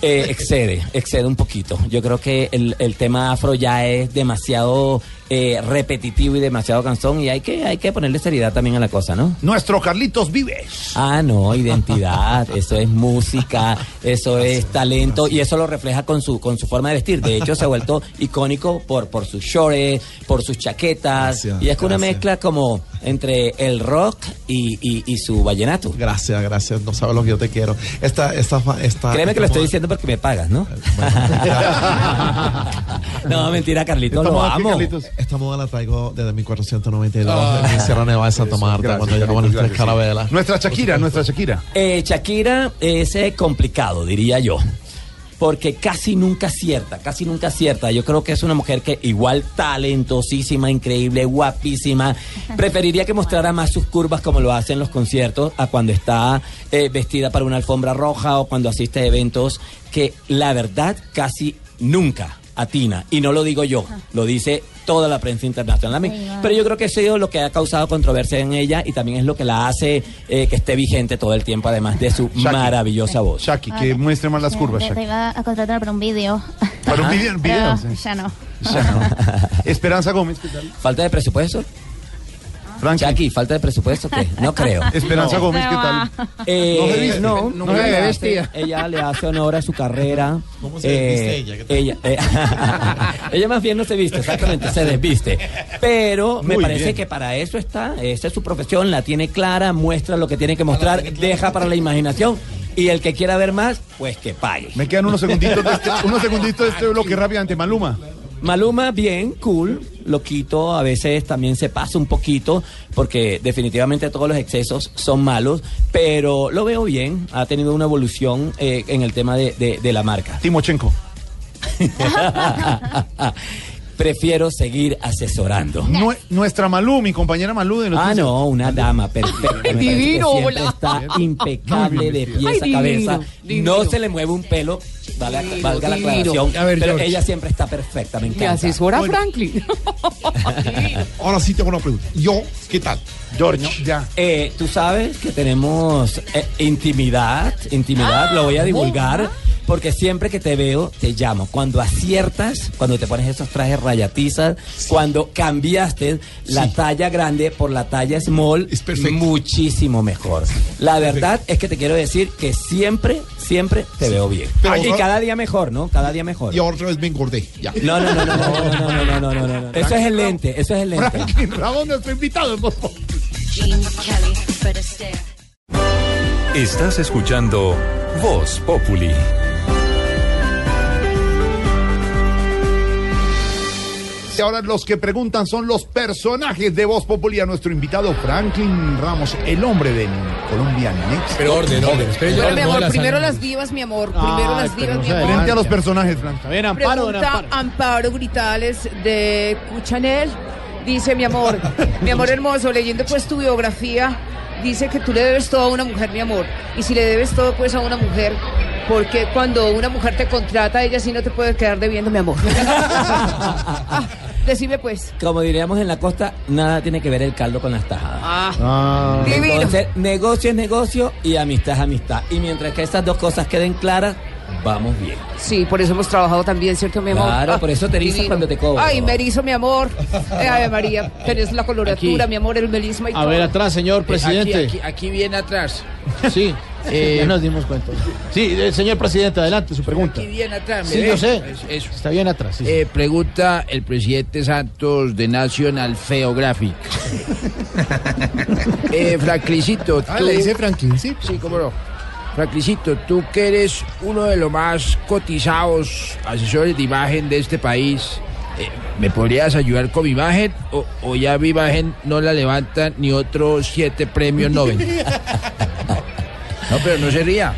Eh, excede, excede un poquito. Yo creo que el, el tema afro ya es demasiado eh, repetitivo y demasiado cansón y hay que, hay que ponerle seriedad también a la cosa, ¿no? Nuestro Carlitos Vives. Ah, no, identidad, eso es música, eso es talento y eso lo refleja con su con su forma de vestir. De hecho, se ha vuelto icónico por por sus shorts, por sus chaquetas Gracias, y es que una mezcla como entre el rock y, y- y su vallenato. Gracias, gracias. No sabes lo que yo te quiero. Esta, esta, esta. Créeme que lo estoy diciendo porque me pagas, ¿no? no, mentira, Carlitos, lo amo. Esta moda la traigo desde 1492 Ah. de mi Sierra Nevada de Santa Marta, gracias, cuando llegamos a Carlitos, nuestras gracias, sí. carabelas. Nuestra Shakira, nuestra Shakira. Eh, Shakira es eh, complicado, diría yo. Porque casi nunca acierta, casi nunca acierta. Yo creo que es una mujer que igual talentosísima, increíble, guapísima. Preferiría que mostrara más sus curvas como lo hace en los conciertos a cuando está eh, vestida para una alfombra roja o cuando asiste a eventos que la verdad casi nunca atina. Y no lo digo yo, lo dice toda la prensa internacional. Pero yo creo que eso ha sido lo que ha causado controversia en ella y también es lo que la hace eh, que esté vigente todo el tiempo, además de su maravillosa voz. Shaki, que muestre más las curvas, te Shaki. iba a contratar para un video. Para un video, video, ya no. Ya no. Esperanza Gómez, ¿qué tal? ¿Falta de presupuesto? Jackie, ¿falta de presupuesto qué? No creo. Esperanza No. Gómez, ¿qué tal? Eh, No se viste. no, No no, se le vestida. hace, ella le hace honor a su carrera. ¿Cómo se Eh, desviste ella? ¿Qué tal? ella, eh, ella más bien no se viste, exactamente, se desviste. Pero me Muy parece bien. que para eso está, esa es su profesión, la tiene clara, muestra lo que tiene que mostrar, deja para la imaginación. Y el que quiera ver más, pues que pague. Me quedan unos segunditos de este, unos segunditos de este bloque rápidamente. Maluma. Maluma, bien, cool, loquito, a veces también se pasa un poquito, porque definitivamente todos los excesos son malos, pero lo veo bien, ha tenido una evolución eh, en el tema de, de- de la marca. Timochenko. Prefiero seguir asesorando. Nue- nuestra Malú, mi compañera Malú de Ah, no, una dama perfecta. me Divino, hola. está impecable de pies Ay, a cabeza. divino, divino. No se le mueve un pelo, vale- Divino, valga la aclaración. A ver, pero George. ella siempre está perfecta, me Me encanta. asesora Bueno, Franklin. Ahora sí tengo una pregunta. Yo, ¿qué tal? George, ya. Eh, Tú sabes que tenemos eh, intimidad, intimidad, lo voy a divulgar. Porque siempre que te veo, te llamo. Cuando aciertas, cuando te pones esos trajes rayatizas, cuando cambiaste la talla grande por la talla small, muchísimo mejor. La verdad es que te quiero decir que siempre, siempre te veo bien. Pero y ahora- cada día mejor, ¿no? Cada día mejor. Y ahora otra vez me engordé. Ya. No, no, no, no, no, no, no, no, no, no. Eso es el lente, eso es el lente. Franklin Ramón, nuestro invitado Voz Populi. Estás escuchando Voz Populi. Ahora los que preguntan son los personajes de Voz Populi a nuestro invitado Franklin Ramos, el hombre del Colombia Next. Pero orden, orden. Espere, yo Pero, mi amor, las primero las divas, mi amor. Primero las divas, mi amor. Frente a los personajes, Franklin. Pregunta Amparo Gritales de Cuchanel. Dice, mi amor, mi amor hermoso, leyendo pues tu biografía, dice que tú le debes todo a una mujer, mi amor. Y si le debes todo pues a una mujer, porque cuando una mujer te contrata, ella sí no te puede quedar debiendo, mi amor. Ah, decime pues. Como diríamos en la costa, nada tiene que ver el caldo con las tajadas. Ah, divino. Entonces, negocio es negocio y amistad es amistad. Y mientras que esas dos cosas queden claras, vamos bien. Sí, por eso hemos trabajado también, ¿cierto, mi amor? Claro, Ah, por eso te divino. cuando te cobro. Ay, me erizo, mi amor. Eh, Ay, María, tenés la coloratura, Aquí. mi amor, el melisma y A todo. ver, atrás, señor presidente. Aquí, aquí, aquí viene atrás. Sí, ya nos dimos cuenta. Sí, eh, señor presidente, adelante, su pregunta. Aquí viene atrás. ¿me Sí, yo sé. Eso. Está bien atrás. sí. Eh, pregunta el presidente Santos de National Geographic. eh, Franklincito, Ah, le dice Franklin, sí. Sí, cómo no. Franklincito, tú que eres uno de los más cotizados asesores de imagen de este país, eh, ¿me podrías ayudar con mi imagen? O, o ya mi imagen no la levantan ni otros siete premios Nobel? No, pero no se ría.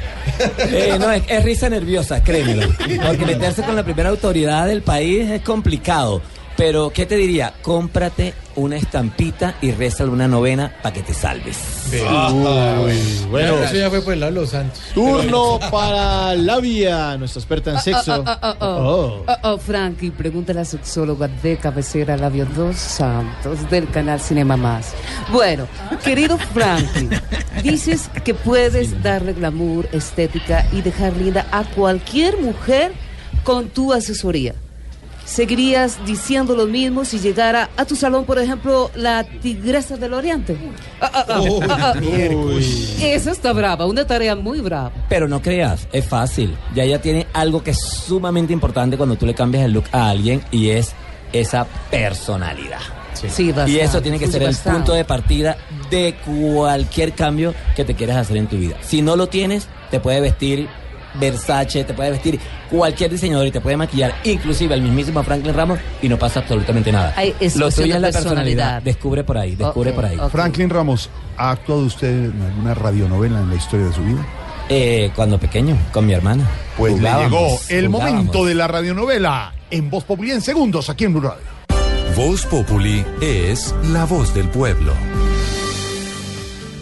Eh, no, es, es risa nerviosa, créemelo. Porque meterse con la primera autoridad del país es complicado. Pero, ¿qué te diría? Cómprate una estampita y réstale una novena para que te salves. Uy, bueno. Eso ya fue por el lado de los santos. Turno para Labia, nuestra experta en sexo. Ah, ah, ah, ah, Oh. ah, ah, Frankie, pregunta a la sexóloga de cabecera Labio Dos Santos del canal Cinema Más. Bueno, querido Frankie, dices que puedes darle glamour, estética y dejar linda a cualquier mujer con tu asesoría. ¿Seguirías diciendo lo mismo si llegara a tu salón, por ejemplo, la tigresa del Oriente? Ah, ah, ah, ah, ah. Esa está brava, una tarea muy brava. Pero no creas, es fácil. Ya ella tiene algo que es sumamente importante cuando tú le cambias el look a alguien y es esa personalidad. Sí, y bastante. eso tiene que Sí, ser el punto de partida de cualquier cambio que te quieras hacer en tu vida. Si no lo tienes, te puede vestir Versace, te puede vestir cualquier diseñador y te puede maquillar, inclusive el mismísimo Franklin Ramos y no pasa absolutamente nada. Ay, es lo tuyo es la personalidad. personalidad. Descubre por ahí, descubre por ahí. Franklin Ramos, ¿ha actuado usted en alguna radionovela en la historia de su vida? Eh, cuando pequeño, con mi hermana. Pues le llegó el jugábamos. momento de la radionovela en Voz Populi en segundos aquí en Blue Radio. Voz Populi es la voz del pueblo.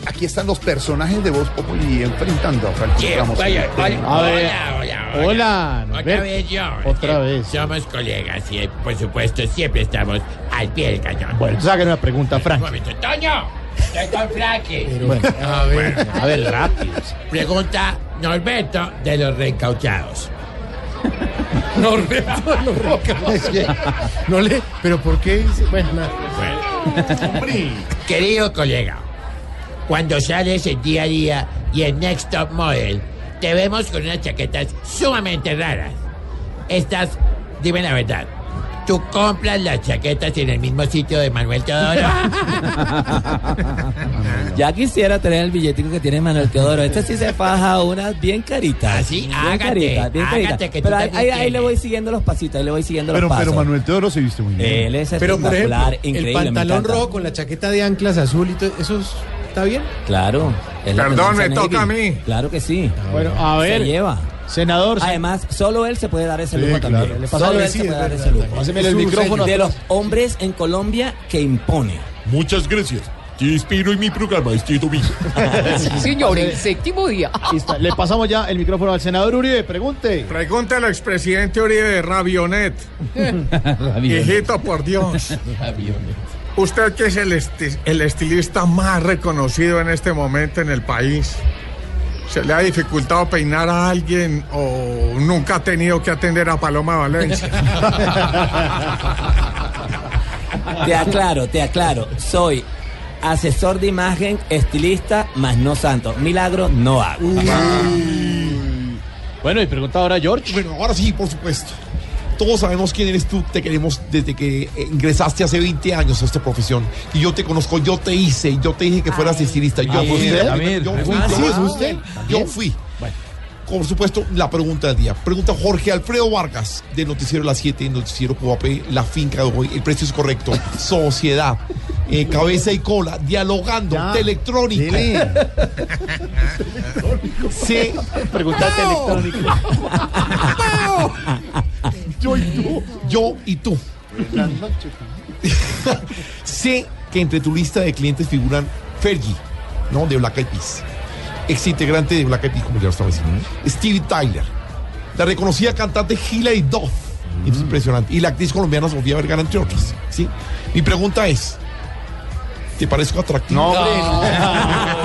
Aquí están los personajes de Voz Populi enfrentando a Franklin Yeah, Ramos. vaya, vaya. A ver. Hola, hola, hola. Hola, Otra vez yo. Otra Eh, vez. Somos colegas y por supuesto siempre estamos al pie del cañón. Bueno, saquen una pregunta, Frank. Un momento. Toño, estoy con Frankie. Bueno, a ver, a ver, rápido. Pregunta Norberto de los reencauchados. Norberto de los reencauchados. No le, pero ¿por qué dice? Bueno, nada. Querido colega, cuando sales el día a día y en Next Top Model, te vemos con unas chaquetas sumamente raras. Estas, dime la verdad, ¿tú compras las chaquetas en el mismo sitio de Manuel Teodoro? Ya quisiera tener el billetico que tiene Manuel Teodoro. Este sí se faja unas bien caritas. Así, bien hágate, caritas, bien hágate caritas. que tú Pero ahí, ahí- ahí le voy siguiendo los pasitos, ahí le voy siguiendo Pero, los pasos. pero Manuel Teodoro se viste muy bien. Él es Pero por ejemplo, espectacular, el increíble. me pantalón rojo con la chaqueta de anclas azul y todo, ¿eso es- está bien? Claro. es Perdón, me toca a mí. Claro que sí. Bueno, a ver. Se lleva. Senador, Además, solo él se puede dar esse Sí, lujo claro. también. Solo él sí, se puede dar verdad. ese lujo. Páseme el micrófono. De los hombres en Colombia que impone. Muchas gracias. Te inspiro en mi programa este domingo. Señor, el séptimo día. Está. Le pasamos ya el micrófono al senador Uribe. Pregunte. Pregunta al expresidente Uribe de Rabionet. Hijito, por Dios. Usted que es el, esti- el estilista más reconocido en este momento en el país. ¿Se le ha dificultado peinar a alguien o nunca ha tenido que atender a Paloma Valencia? Te aclaro, te aclaro. Soy asesor de imagen, estilista, más no santo. Milagro no hago. Bueno, y pregunta ahora George. Bueno, ahora sí, por supuesto. Todos sabemos quién eres tú, te queremos desde que ingresaste hace 20 años a esta profesión. Y yo te conozco, yo te hice, yo te dije que fueras estilista. Yo ¿Ah, fui, yo A ver, yo fui, pregunta. yo ¿Ah, sí, es fui, usted? Yo fui. Por supuesto, la pregunta del día. Pregunta Jorge Alfredo Vargas, de Noticiero Las 7, Noticiero Coape, La Finca de hoy. El precio es correcto. Sociedad, eh, cabeza y cola, dialogando, Ya, electrónico. dele. Sí. Preguntate electrónico. Yo y tú. Yo y tú. sé que entre tu lista de clientes figuran Fergie, ¿no? De Black Eyed Peas. Ex integrante de Black Eyed Peas, como ya lo estaba diciendo. Stevie Tyler. La reconocida cantante Hilary Duff. Es impresionante. Y la actriz colombiana Sofía Vergara, entre otras. ¿sí? Mi pregunta es: ¿te parezco atractivo? No, hombre, no.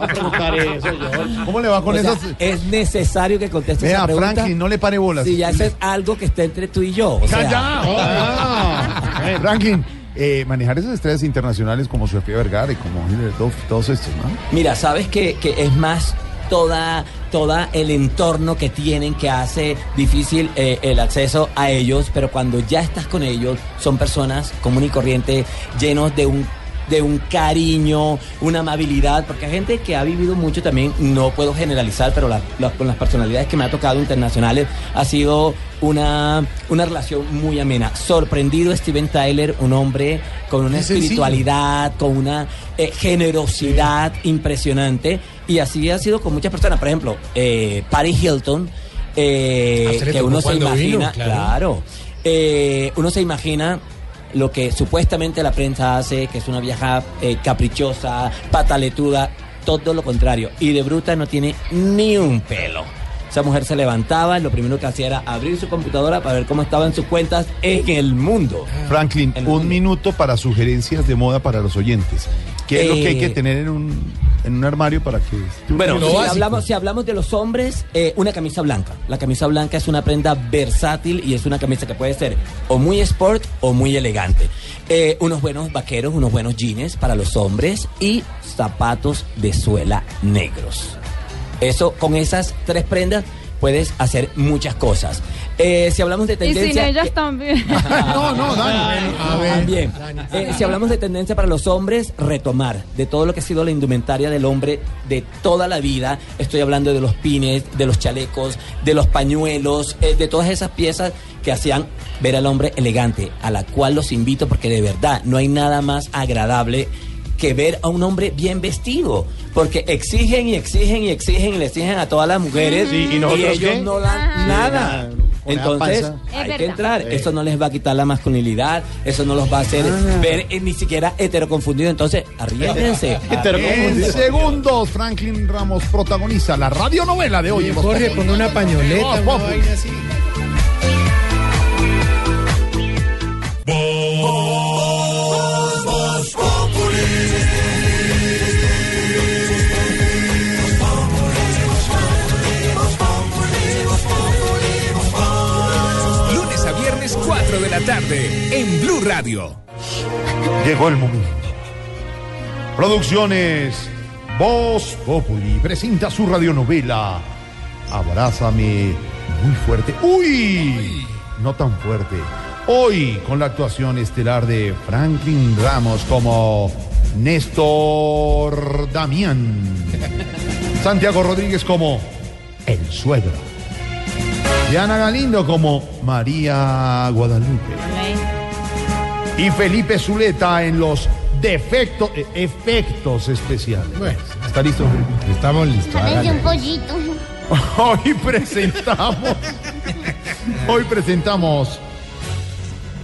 Va a preguntar eso, George. ¿Cómo le va con O sea, esas? es necesario que contestes Vea, esa pregunta. Franklin, no le pare bolas. Si ya eso es algo que está entre tú y yo. O sea, ¡Ya! Franklin, eh, manejar esas estrellas internacionales como Sofía Vergara y como Hilary Duff, todos estos, ¿no? Mira, sabes que, que es más toda, toda el entorno que tienen que hace difícil eh, el acceso a ellos, pero cuando ya estás con ellos, son personas común y corriente, llenos de un de un cariño, una amabilidad, porque hay gente que ha vivido mucho también, no puedo generalizar, pero la- la- con las personalidades que me ha tocado internacionales ha sido una, una relación muy amena. Sorprendido Steven Tyler, un hombre con una sencillo. espiritualidad, con una eh, generosidad impresionante, y así ha sido con muchas personas. Por ejemplo, eh, Paris Hilton, eh, que tocó uno se imagina, vino, claro. claro. eh, uno se imagina lo que supuestamente la prensa hace, que es una vieja eh, caprichosa, pataletuda, todo lo contrario. Y de bruta no tiene ni un pelo. Esa mujer se levantaba y lo primero que hacía era abrir su computadora para ver cómo estaban sus cuentas en el mundo. Franklin, un minuto para sugerencias de moda para los oyentes. ¿Qué es lo que hay que Eh, tener en un, en un armario para que... Bueno, si hablamos, si hablamos de los hombres, eh, una camisa blanca. La camisa blanca es una prenda versátil y es una camisa que puede ser o muy sport o muy elegante. Eh, unos buenos vaqueros, unos buenos jeans para los hombres y zapatos de suela negros. Eso, con esas tres prendas puedes hacer muchas cosas. Eh, si hablamos de Y sin tendencia... ellas también. No, no, Dani. A ver. También. Eh, si hablamos de tendencia para los hombres, retomar de todo lo que ha sido la indumentaria del hombre de toda la vida. Estoy hablando de los pines, de los chalecos, de los pañuelos, eh, de todas esas piezas que hacían ver al hombre elegante, a la cual los invito porque de verdad no hay nada más agradable que ver a un hombre bien vestido. Porque exigen y exigen y exigen y le exigen a todas las mujeres Sí, ¿y nosotros ellos qué? no dan Ah. nada. Con Entonces, hay que entrar. Sí. Eso no les va a quitar la masculinidad, eso no los va a hacer Ah. ver eh, ni siquiera heteroconfundido. Entonces, arriesguense. En segundos, Franklin Ramos protagoniza la radionovela de hoy. en Voz Jorge, ponga una pañoleta, Voz una Populi. vaina así. La tarde en Blue Radio. Llegó el momento. Producciones Voz Populi presenta su radionovela Abrázame muy fuerte. ¡Uy! No tan fuerte. Hoy con la actuación estelar de Franklin Ramos como Néstor Damián. Santiago Rodríguez como el suegro. Diana Galindo como María Guadalupe. Y Felipe Zuleta en los defectos, eh, efectos especiales. Bueno. ¿Está listo? Estamos listos. Háganse un pollito. Hoy presentamos. Hoy presentamos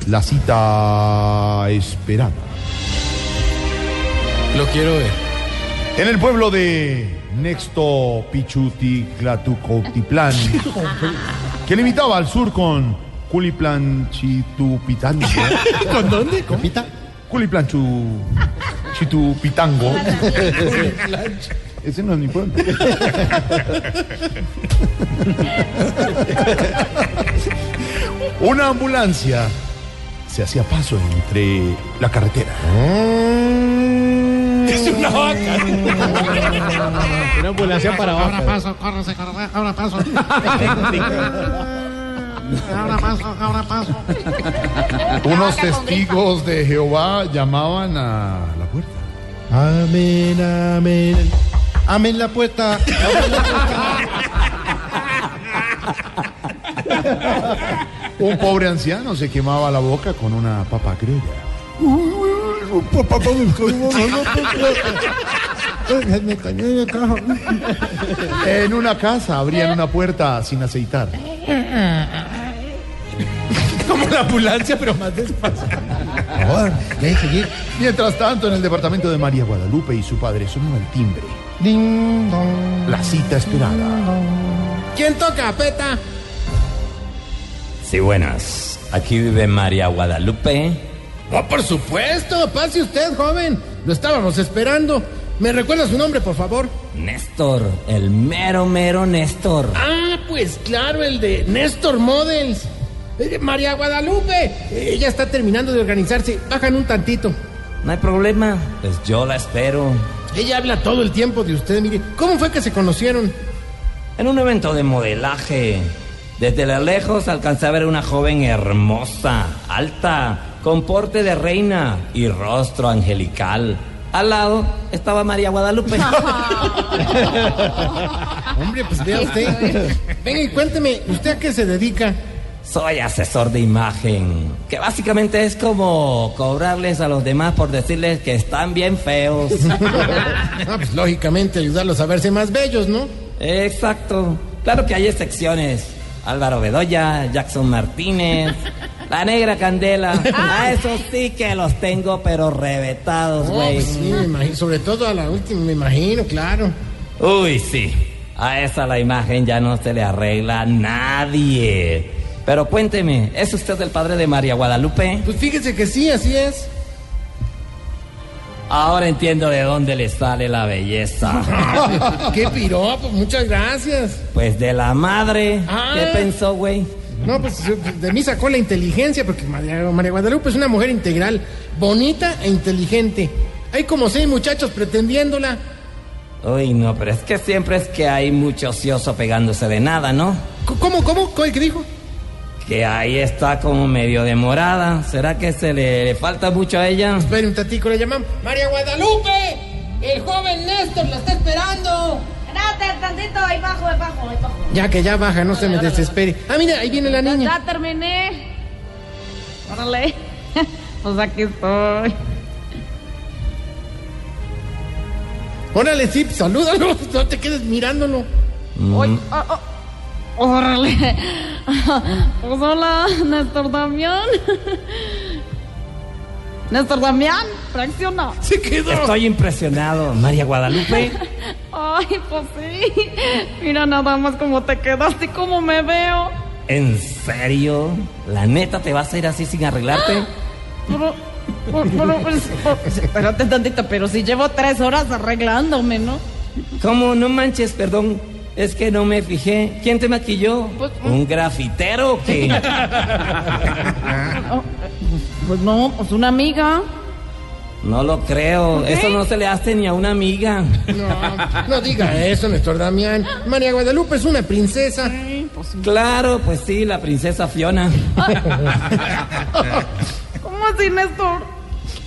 la cita esperada. Lo quiero ver. En el pueblo de Nexto Pichuti Clatucotiplán, que limitaba al sur con Culiplan Chitupitango. ¿Con dónde? ¿Con pita? Culiplan Chu- Chitupitango. Ese no es mi pueblo. Una ambulancia se hacía paso entre la carretera. Es una vaca. Una ambulancia para Ahora abajo. paso, córrese, córrese, ahora paso. Ahora paso, ahora paso. Unos testigos de Jehová llamaban a la puerta. Amén, amén. Amén la puerta. Amén la puerta. Un pobre anciano se quemaba la boca con una papa criolla. Me cañé de caja. En una casa abrían una puerta sin aceitar. Como la ambulancia, pero más despacio. Por favor, deje seguir. Mientras tanto, en el departamento de María Guadalupe y su padre sonaba el timbre. Ding, dong. La cita esperada. ¿Quién toca, peta? Sí, buenas. Aquí vive María Guadalupe. Oh, por supuesto. Pase usted, joven. Lo estábamos esperando. ¿Me recuerda su nombre, por favor? Néstor, el mero, mero Néstor. Ah, pues claro, el de Néstor Models. Eh, María Guadalupe. Ella está terminando de organizarse. Bajan un tantito. No hay problema, pues yo la espero. Ella habla todo el tiempo de usted, mire. ¿Cómo fue que se conocieron? En un evento de modelaje. Desde la lejos alcancé a ver una joven hermosa, alta, con porte de reina y rostro angelical. Al lado estaba María Guadalupe. Hombre, pues vea usted. Venga y cuénteme, ¿usted a qué se dedica? Soy asesor de imagen, que básicamente es como cobrarles a los demás por decirles que están bien feos. Ah, pues lógicamente ayudarlos a verse más bellos, ¿no? Exacto. Claro que hay excepciones. Álvaro Bedoya, Jackson Martínez, La negra candela. Ah. A esos sí que los tengo, pero revetados, güey. pues sí, me imagino, sobre todo a la última, me imagino, claro. Uy, sí. A esa la imagen ya no se le arregla a nadie. Pero cuénteme, ¿es usted el padre de María Guadalupe? Pues fíjese que sí, así es. Ahora entiendo de dónde le sale la belleza. Qué piropo, muchas gracias. Pues de la madre. Ah. ¿Qué pensó, güey? No, pues de mí sacó la inteligencia, porque María, María Guadalupe es una mujer integral, bonita e inteligente. Hay como seis muchachos pretendiéndola. Uy, no, pero es que siempre es que hay mucho ocioso pegándose de nada, ¿no? ¿Cómo, cómo? ¿Qué dijo? Que ahí está como medio demorada. ¿Será que se le, le falta mucho a ella? Espere un tatico, le llamamos. ¡María Guadalupe! ¡El joven Néstor la está esperando! Espérate tantito, ahí bajo, ahí bajo, ahí bajo. Ya que ya baja, no se me desespere. Ah, mira, ahí viene la niña. ya terminé. Órale. Pues aquí estoy. Órale, sí, salúdalo, no te quedes mirándolo. Ay, ah, ah. Órale. Pues hola, Néstor Damián. Néstor Damián, reacciona. Se quedó. Estoy impresionado. María Guadalupe. Ay, pues sí. Mira nada más cómo te quedaste y cómo me veo. ¿En serio? ¿La neta te vas a ir así sin arreglarte? Pero, pero, pero, pues, pues, espérate tantito, pero si llevo tres horas arreglándome, ¿no? ¿Cómo? No manches, perdón. Es que no me fijé. ¿Quién te maquilló? ¿Un grafitero o qué? Pues no, pues una amiga. No lo creo. Eso no se le hace ni a una amiga. No, no diga eso, Néstor Damián. María Guadalupe es una princesa. Claro, pues sí, la princesa Fiona. ¿Cómo así, Néstor?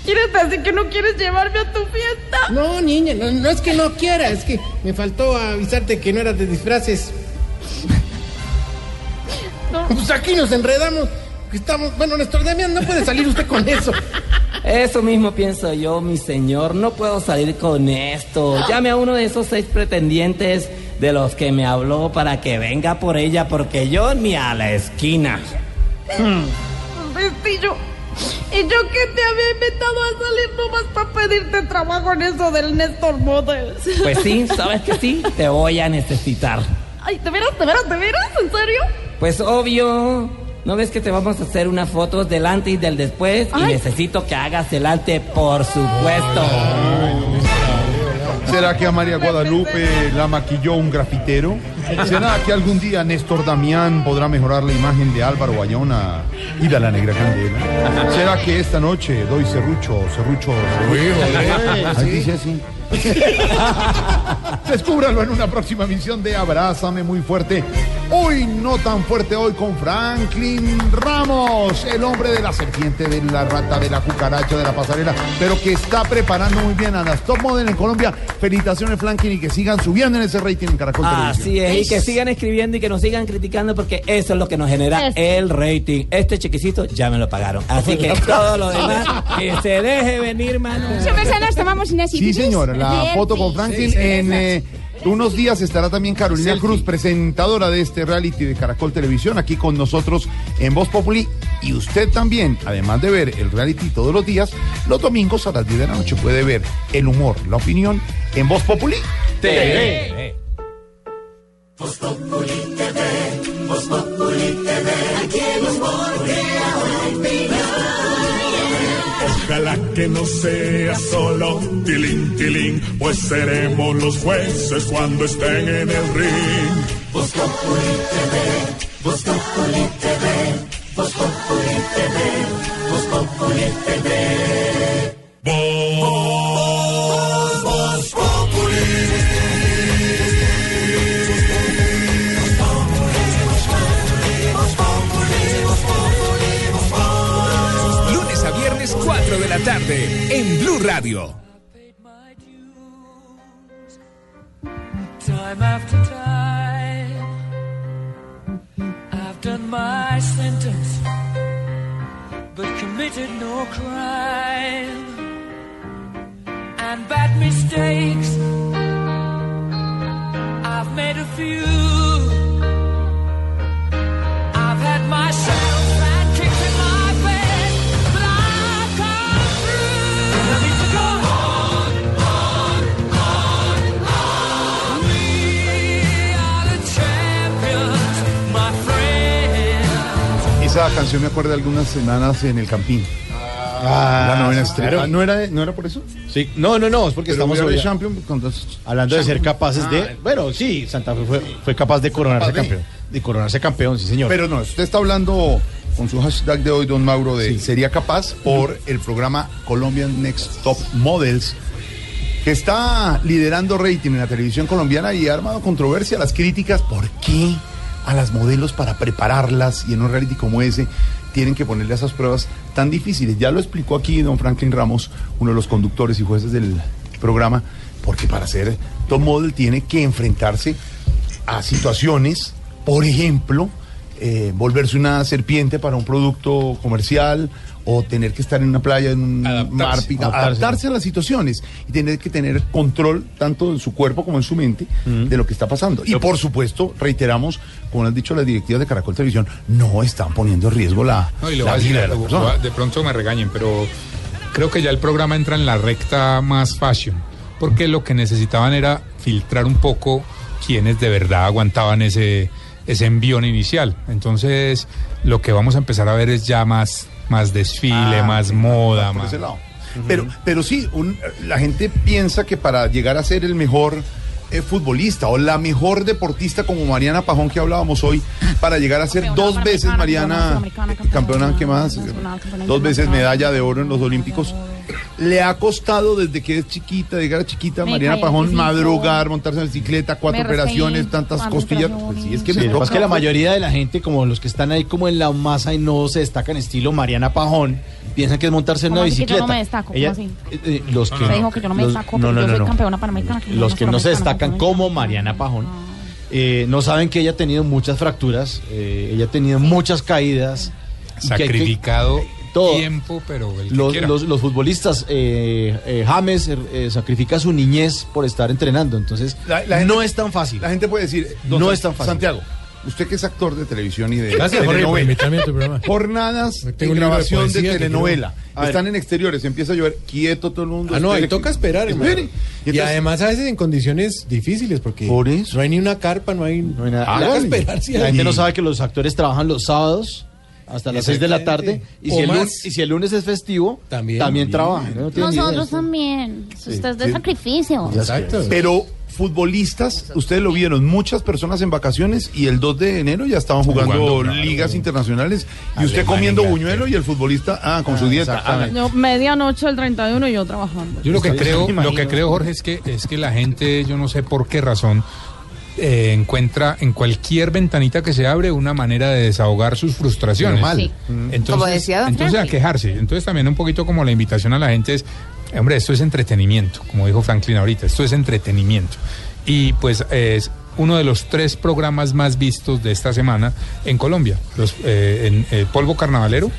¿Quieres decir que no quieres llevarme a tu fiesta? No, niña, no, no es que no quiera, es que me faltó avisarte que no eras de disfraces. Pues aquí nos enredamos. Estamos, bueno, Néstor Damián, no puede salir usted con eso. Eso mismo pienso yo, mi señor. No puedo salir con esto. Llame a uno de esos seis pretendientes de los que me habló para que venga por ella, porque yo ni a la esquina. Pues, y yo, que te había invitado a salir nomás para pedirte trabajo en eso del Néstor Models. Pues sí, ¿sabes que sí? Te voy a necesitar. Ay, ¿te verás, te verás, te verás? ¿En serio? Pues obvio. ¿No ves que te vamos a hacer unas fotos del antes y del después? Y necesito que hagas el ante, por supuesto. ¿Será que a María Guadalupe la maquilló un grafitero? ¿Será que algún día Néstor Damián podrá mejorar la imagen de Álvaro Bayona y de la Negra Candela? ¿Será que esta noche doy serrucho, serrucho? joder, Ahí sí. dice así. Descúbralo en una próxima misión de Abrázame muy fuerte. Hoy no tan fuerte hoy con Franklin Ramos, el hombre de la serpiente, de la rata, de la cucaracha, de la pasarela, pero que está preparando muy bien a las top model en Colombia. Felicitaciones Franklin y que sigan subiendo en ese rating en Caracol Así Televisión. es, y que sigan escribiendo y que nos sigan criticando porque eso es lo que nos genera el rating. Este chequecito ya me lo pagaron. Así que todo lo demás, que se deje venir, mano. Merced, nos tomamos una Sí, señora, la foto con Franklin en eh, unos días estará también Carolina Cruz, presentadora de este reality de Caracol Televisión, aquí con nosotros en Voz Populi. Y usted también, además de ver el reality todos los días, los domingos a las 10 de la noche puede ver el humor, la opinión en Voz Populi TV. Voz Populi TV, Voz Populi TV, aquí humor crea Ojalá que no sea solo tilín, tilín, pues seremos los jueces cuando estén en el ring. Voz Populi TV, Voz Populi TV, Voz Populi TV, Voz Populi TV. Voz, la tarde en Blue Radio. Time after time, I've done my sentence, but committed no crime. And bad mistakes, I've made a few. Canción me acuerdo de algunas semanas en el Campín. Ah, la novena sí, estrella. claro. Ah, ¿No era, ¿No era por eso? Sí, no, no, no, es porque Pero estamos Champion hablando de ser capaces Ah, de. Bueno, sí, Santa Fe fue, fue capaz de coronarse Capaz de. campeón. De coronarse campeón, sí, señor. Pero no, usted está hablando con su hashtag de hoy, don Mauro, de sería capaz por el programa Colombian Next Top Models, que está liderando rating en la televisión colombiana y ha armado controversia las críticas. ¿Por qué a las modelos para prepararlas y en un reality como ese tienen que ponerle esas pruebas tan difíciles? Ya lo explicó aquí don Franklin Ramos, uno de los conductores y jueces del programa, porque para ser top model tiene que enfrentarse a situaciones, por ejemplo, eh, volverse una serpiente para un producto comercial o tener que estar en una playa, en un mar, pica- adaptarse. adaptarse a las situaciones y tener que tener control tanto en su cuerpo como en su mente de lo que está pasando. Y por supuesto, reiteramos, como han dicho las directivas de Caracol Televisión, no están poniendo en riesgo la, No, y le la voy a decir, vida de la lo- lo- de pronto me regañen, pero creo que ya el programa entra en la recta más fashion, porque lo que necesitaban era filtrar un poco quienes de verdad aguantaban ese, ese envión inicial. Entonces, lo que vamos a empezar a ver es ya más, más desfile, Ah, más sí, moda, por más... ese lado. Pero, pero sí, un- la gente piensa que para llegar a ser el mejor eh, futbolista o la mejor deportista como Mariana Pajón que hablábamos hoy, para llegar a ser dos veces Mariana campeona, ¿qué más? Dos veces medalla de oro en los Olímpicos. Le ha costado desde que es chiquita, de llegar a chiquita, Me Mariana cae Pajón, madrugar, montarse en bicicleta, cuatro Me operaciones, tantas costillas. Pues sí, es que Sí, me lo que pasa es toca, que la mayoría de la gente, como los que están ahí como en la masa y no se destacan estilo Mariana Pajón, piensan que es montarse en ¿Cómo una que yo bicicleta. no me destaco? ¿Cómo Ella- así? eh, eh, los que dijo que yo no me los- destaco, no, pero no, yo no, soy no. campeona panamericana. que Los que no se destacan como Mariana Pajón eh, no saben que ella ha tenido muchas fracturas, eh, ella ha tenido muchas caídas. y que hay que- Sacrificado todo. tiempo, pero el que Los, quiera. los- los futbolistas, eh, eh, James eh, sacrifica su niñez por estar entrenando, entonces La- la gente- no es tan fácil. La gente puede decir, No es tan fácil. Santiago, usted que es actor de televisión y de Gracias, telenovela. Jornadas de de grabación de, poesía que telenovela. Están en exteriores, empieza a llover, quieto todo el mundo. Ah, no, ahí toca esperar, hermano. Espere. Y, entonces- además a veces en condiciones difíciles, porque Por eso. no hay ni una carpa, no hay, No hay nada. Toca La- esperar, sí, la hay- gente no sabe que los actores trabajan los sábados hasta las 6 de la tarde y si, el lunes, y si el lunes es festivo, también, trabajan. ¿no? No tienen ni idea. Nosotros también. Esto es de sí. sacrificio. Pero futbolistas, ustedes lo vieron, muchas personas en vacaciones y el 2 de enero ya estaban jugando, Jugando, claro. ligas internacionales y usted comiendo buñuelo y el futbolista ah, con su dieta. Ah, Yo, medianoche el 31 y yo trabajando. Yo lo que Sí, creo, lo que creo, Jorge, es que es que la gente, yo no sé por qué razón, eh, encuentra en cualquier ventanita que se abre una manera de desahogar sus frustraciones. Normal. Sí. Entonces, Como decía don entonces a quejarse. Entonces también un poquito como la invitación a la gente es, hombre, esto es entretenimiento, como dijo Franklin ahorita, esto es entretenimiento. Y pues es uno de los tres programas más vistos de esta semana en Colombia. Los, eh, en eh, Polvo Carnavalero.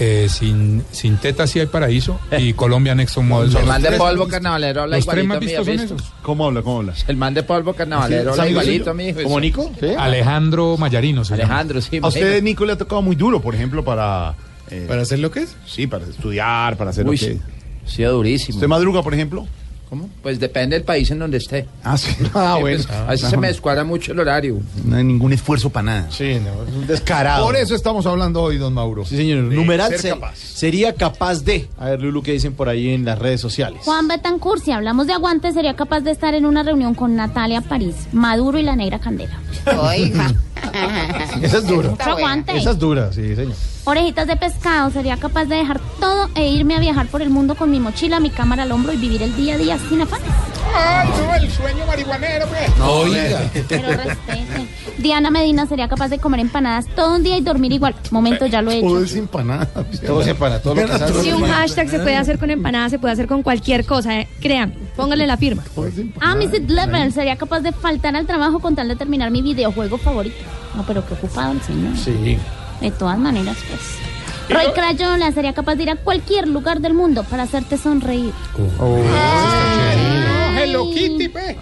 Eh, sin, sin tetas sí hay paraíso y Colombia Next Top Model. El man de polvo carnavalero habla Los tres igualito más a mí, vistos ¿has son esos. ¿Cómo habla? ¿Cómo habla? El man de polvo carnavalero habla igualito a mí. ¿Como Nico? ¿Sí? Alejandro Mayarino. se llama. Alejandro, sí. A usted, Nico, le ha tocado muy duro, por ejemplo, para... eh, ¿Para hacer lo que es? Sí, para estudiar, para hacer Uy, lo que... sí. Sí, durísimo. ¿Usted madruga, por ejemplo? ¿Cómo? Pues depende del país en donde esté. Ah, sí. Ah, Sí, bueno. pues, a veces se me descuadra mucho el horario. No hay ningún esfuerzo para nada. Sí, no, es un descarado. Por eso estamos hablando hoy, don Mauro. Sí, señor. De Numeral ser se- capaz. sería capaz de. A ver, Lulu, ¿qué dicen por ahí en las redes sociales? Juan Betancourt, si hablamos de aguante, sería capaz de estar en una reunión con Natalia París, Maduro y la Negra Candela. Oiga. Esa es dura. Esa es dura, sí, señor. Orejitas de pescado, sería capaz de dejar todo e irme a viajar por el mundo con mi mochila, mi cámara al hombro y vivir el día a día sin afán. Ay, no, el sueño marihuanero, pues. Oiga. Pero respete. Diana Medina sería capaz de comer empanadas todo un día y dormir igual. Momento, ya lo he Todo hecho. es empanada. Todo se para, todo lo que sale. Si un hashtag se puede hacer con empanadas, se puede hacer con cualquier cosa. eh. Créanme, póngale la firma. Ah, Mrs. Level sería capaz de faltar al trabajo con tal de terminar mi videojuego favorito. No, pero qué ocupado el señor. Sí. De todas maneras, pues. Roy Crayola sería capaz de ir a cualquier lugar del mundo para hacerte sonreír. Ah, el Hello Kitty, pe.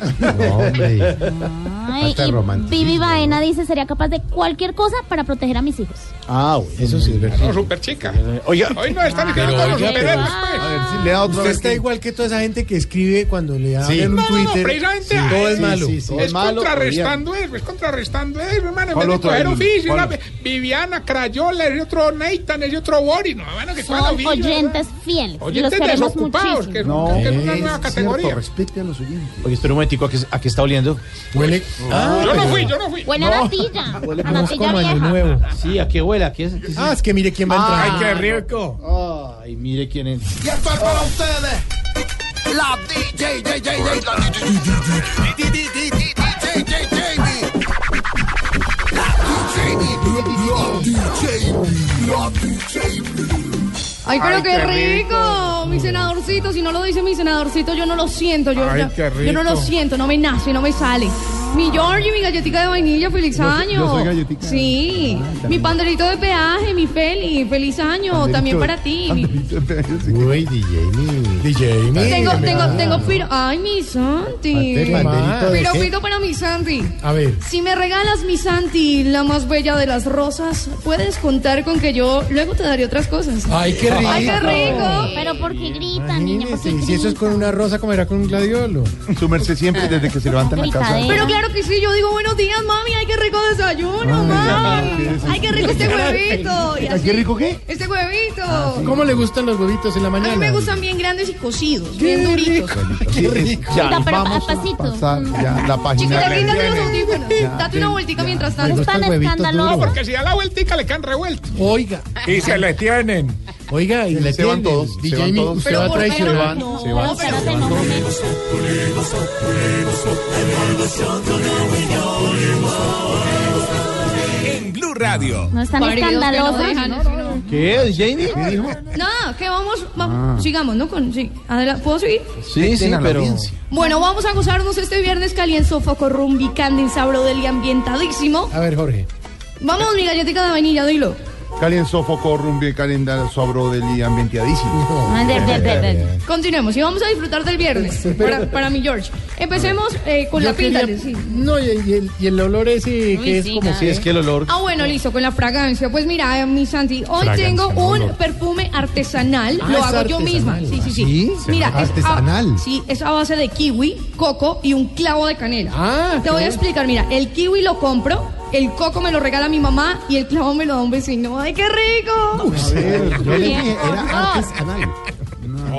Ay, Falta de y romanticismo. Vivi Baena dice sería capaz de cualquier cosa para proteger a mis hijos. Ah, bueno, eso sí es verdad. No, super chica. Oiga, Hoy no están quedando los superhéroes, pero- pues. A ver, si le da otra Usted vez. está que- igual que toda esa gente que escribe cuando le hablan Sí. en un No, no, no, Twitter. precisamente todo es sí, malo. sí, sí. es malo, contrarrestando eso, es contrarrestando eso, hermano. En ¿Cuál vez de otro? coger El- oficio, Viviana, Crayola, ese otro Nathan, ese otro Boris, no, bueno, que Son oyentes fieles. Oyentes queremos desocupados, muchísimo. que, No, es una nueva categoría. respete a los oyentes. Oye, espera un momentico, ¿a qué, a qué está oliendo? Huele. Ah, yo no fui, yo no fui. Huele a natilla. A Huele natilla año vieja. nuevo. Sí, ¿a qué huele? ¿A qué es? qué es? Ah, es que mire quién va a entrar. Ay, qué rico. Ay, mire quién es. Y esto es para ustedes. La DJ, DJ, DJ, la DJ, Ay, pero Ay, qué qué rico. Mi senadorcito, si no lo dice mi senadorcito, yo no lo siento. Yo, Ay, qué yo no lo rico. siento, no me nace, no me sale. Mi Georgie, mi galletita de vainilla, feliz Yo soy- año. yo soy galletica. Sí. Ah, mi panderito de peaje, mi Feli, feliz año. También para ti. Uy, DJ mi. DJ mi. Tengo, tengo, tengo piro. Ay, mi Santi. De Piropito para mi Santi. A ver. Si me regalas mi Santi, la más bella de las rosas, puedes contar con que yo luego te daré otras cosas. Ay, qué rico. Ay, qué rico. Pero ¿por qué grita, niña? ¿Por qué Imagínese, si eso es con una rosa, como era con un gladiolo? Su merced siempre, desde que se levanta en la casa. Pero claro que sí, yo digo buenos días, mami, ay, qué rico desayuno, mami. Ay, qué rico este huevito. Y así, ¿Qué rico qué? Este huevito. ¿Cómo le gustan los huevitos en la A mañana? mí me gustan bien grandes y cocidos, bien duritos. Sí, es- ya, Oiga, pero vamos a a pasito. pasar ya la página. Chiquita, quítate los audífonos. Ya, Date una ya, vueltica ya. mientras tanto. gustan tan escandaloso. No, porque si da la vueltica le quedan revueltos. Oiga. Y se le tienen. Oiga, y le Se van todos, se DJ van mi, todos. usted Pero va a favor, van, no, se van. no, momento. En Blue Radio. No están escandalosos. ¿Qué? ¿Jamie? ¿Qué dijo? Nada, que vamos, vamos, sigamos, ¿no? Con, sí, adelante, ¿puedo seguir? Sí, sí, pero... Bueno, vamos a gozarnos este viernes calienzo, foco, rumbi, candin, sabro del y ambientadísimo. A ver, Jorge. Vamos, mi galletita de vainilla, dilo. Calien sofoco rumbi calendar sobro del y ambientadísimo. Ah, Continuemos y vamos a disfrutar del viernes para, para mi George. Empecemos eh, con Yo la pinta. quería- sí. No, y, y el, y el olor ese Uy, que es sí, como Sí, es que el olor... Ah, bueno, listo, con la fragancia. Pues mira, eh, mi Santi, hoy Fragancia, tengo no, un olor. perfume artesanal. Ah, lo es hago yo misma. artesanal. Sí, sí, sí. ¿Sí? Mira, es a- Artesanal. sí, es a base de kiwi, coco y un clavo de canela. Ah, Te qué voy a explicar, mira, el kiwi lo compro, el coco me lo regala mi mamá y el clavo me lo da un vecino. ¡Ay, qué rico! A ver, yo le dije, No. era artesanal.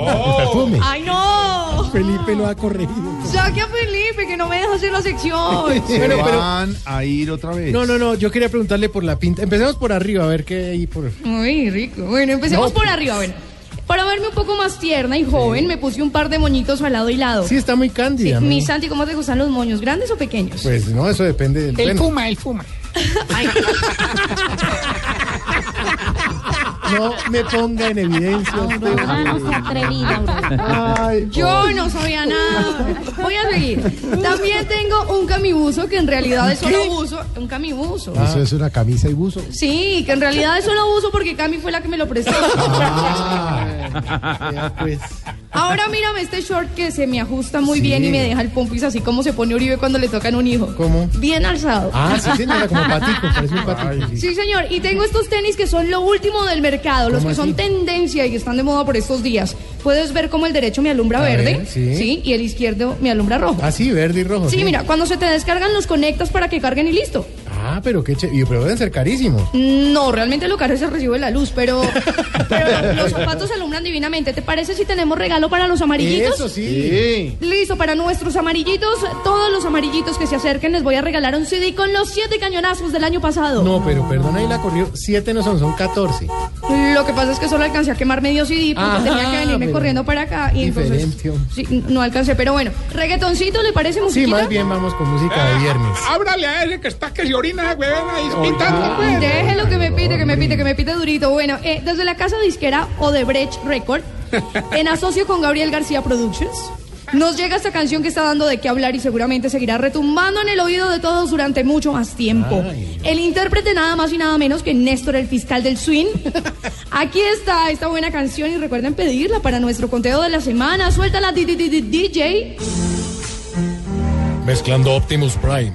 El perfume. ¡Ay, no! Felipe lo ha corregido. Saque a Felipe, que no me deja hacer la sección. Se Bueno, pero- van a ir otra vez. No, no, no, yo quería preguntarle por la pinta. Empecemos por arriba, a ver qué hay por... Muy rico. Bueno, empecemos No. por arriba, bueno. Para verme un poco más tierna y joven, me puse un par de moñitos al lado y lado. Sí, está muy cándida. Sí, ¿no? mi Santi, ¿cómo te gustan los moños? ¿Grandes o pequeños? Pues no, eso depende del... El bueno, fuma, el fuma. no me ponga en evidencia. Aurora no se atrevida, Aurora. Ay, Yo no sabía nada. Voy a seguir. También tengo un camibuzo que en realidad es solo uso. Un camibuzo. Eso es una camisa y buzo. Sí, que en realidad es solo uso porque Cami fue la que me lo prestó. Ya, pues. Ahora mírame este short que se me ajusta muy bien y me deja el pompis así como se pone Uribe cuando le tocan un hijo. ¿Cómo? Bien alzado. Ah, sí, señora, como patico, parece un patico. Sí, señor. Y tengo estos tenis que son lo último del mercado, los ¿Cómo que son tendencia y están de moda por estos días. Puedes ver cómo el derecho me alumbra A verde, ver, sí. y el izquierdo me alumbra rojo. Ah, sí, verde y rojo. Sí, mira, cuando se te descargan los conectas para que carguen y listo. Ah, pero qué chévere. Pero deben ser carísimos. No, realmente lo caro es el recibo de la luz, pero, pero los zapatos alumbran divinamente. ¿Te parece si tenemos regalo para los amarillitos? Eso sí. Listo, para nuestros amarillitos, todos los amarillitos que se acerquen les voy a regalar un CD con los siete cañonazos del año pasado. No, pero perdona, ahí la corrió. Siete no son, son catorce. Lo que pasa es que solo alcancé a quemar medio CD porque Ah, tenía que venirme pero corriendo para acá y entonces sí, no alcancé. Pero bueno, reggaetoncito, ¿le parece Sí, musiquita? más bien vamos con música de viernes. Ábrale a ese que está que se orina, ahí pintando, pues. Déjelo que me pite, que me pite, que me pite durito. Bueno, eh, desde la casa disquera Odebrecht Record, en asocio con Gabriel García Productions, nos llega esta canción que está dando de qué hablar y seguramente seguirá retumbando en el oído de todos durante mucho más tiempo. El intérprete nada más y nada menos que Néstor, el fiscal del swing. Aquí está esta buena canción y recuerden pedirla para nuestro conteo de la semana. Suéltala, di- di- di- di- DJ. Mezclando Optimus Prime.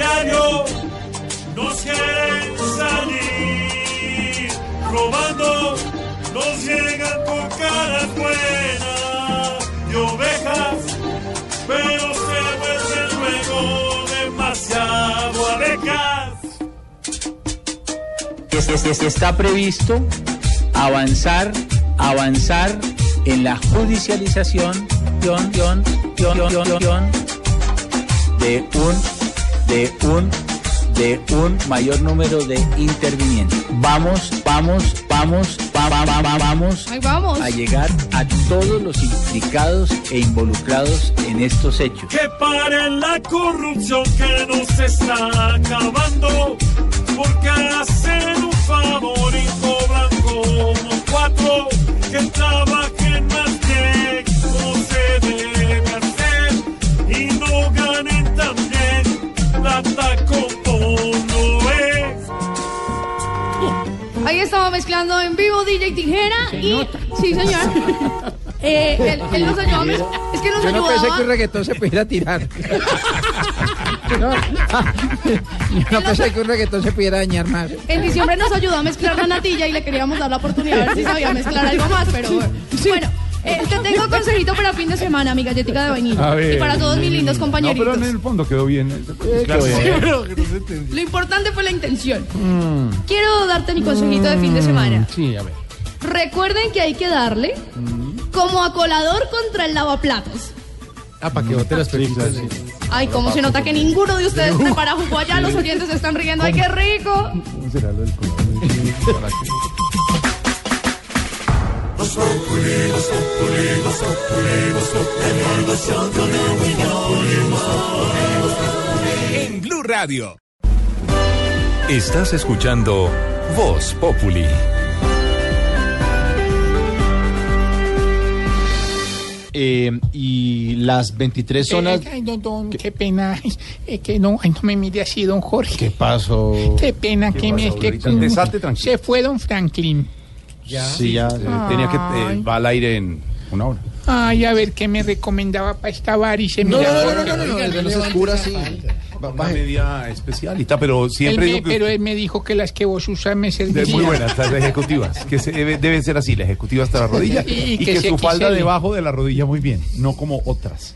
Diario nos quieren salir robando, nos llegan con caras buenas de ovejas, pero se vuelven luego demasiado abejas. Es- es- Está previsto avanzar, avanzar en la judicialización de un, de un, de un mayor número de intervinientes. Vamos, vamos, vamos, va- va- va- va- vamos Ahí vamos. a llegar a todos los implicados e involucrados en estos hechos. Que paren la corrupción que nos está acabando, porque hacen un favor y cobran como cuatro, que trabajen Ahí estaba mezclando en vivo DJ Tijera y. Sí, señor. Eh, él, él nos ayudó Es que nos Yo no ayudaba. pensé que un reggaetón se pudiera tirar. No, yo no pensé que un reggaetón se pudiera dañar más. En diciembre nos ayudó a mezclar la natilla y le queríamos dar la oportunidad a ver si sabía mezclar algo más, pero bueno. Eh, te tengo consejito para fin de semana, mi galletica de vainilla. A ver. y para todos mis lindos No, compañeritos. pero en el fondo quedó bien. Claro. Sí, Sí. pero que no se entendió. Lo importante fue la intención. Quiero darte mi consejito de fin de semana. Sí, a ver. Recuerden que hay que darle como acolador contra el lavaplatos. Ah, para que bote las pepitas. Ay, cómo se nota que ninguno de ustedes prepara jugo allá. Los oyentes se están riendo. ¡Ay, qué rico! ¿Cómo será lo del En Blue Radio. Estás escuchando Voz Populi. Eh, y las 23 zonas. Ay, don, don, qué pena. Que no, ay, no me mire así, don Jorge. ¿Qué pasó? Qué pena que me. que- desate, se fue don Franklin. Sí, ya. Tenía que. eh, va al aire en una hora. Ay, a ver qué me recomendaba para esta varice. No, mira, no, no, Jorge. no, no, no, no, no se oscura así. Una media especialita, pero Él siempre me- digo que pero él me dijo que las que vos usas me de servirían. muy buenas, las ejecutivas, que se debe, debe ser así, la ejecutiva hasta la rodilla Y- y y, que que, su falda debajo de la rodilla muy bien, no como otras.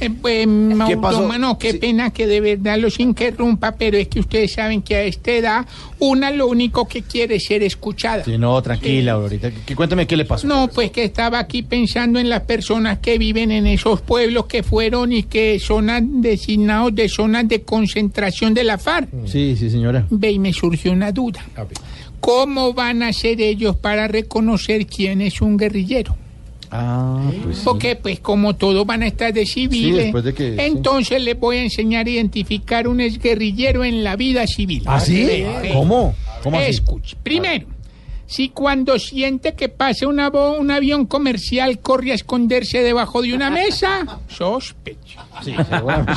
Eh, pues, Mauro, mano, qué pena que de verdad los interrumpa, pero es que ustedes saben que a esta edad una lo único que quiere es ser escuchada. Sí, no, tranquila, Aurorita. Que, que cuéntame qué le pasó. No, pues que estaba aquí pensando en las personas que viven en esos pueblos que fueron y que son designados de zonas de concentración de la FARC. Sí, sí, señora. Ve, y me surgió una duda. ¿Cómo van a hacer ellos para reconocer quién es un guerrillero? Ah, pues. sí. Porque, pues, como todos van a estar de civiles, después de que- sí. entonces les voy a enseñar a identificar un exguerrillero en la vida civil. ¿Ah, sí? ¿Cómo? ¿Cómo así? Escuche, primero, si cuando siente que una vo- un avión comercial corre a esconderse debajo de una mesa, sospecha. Sí.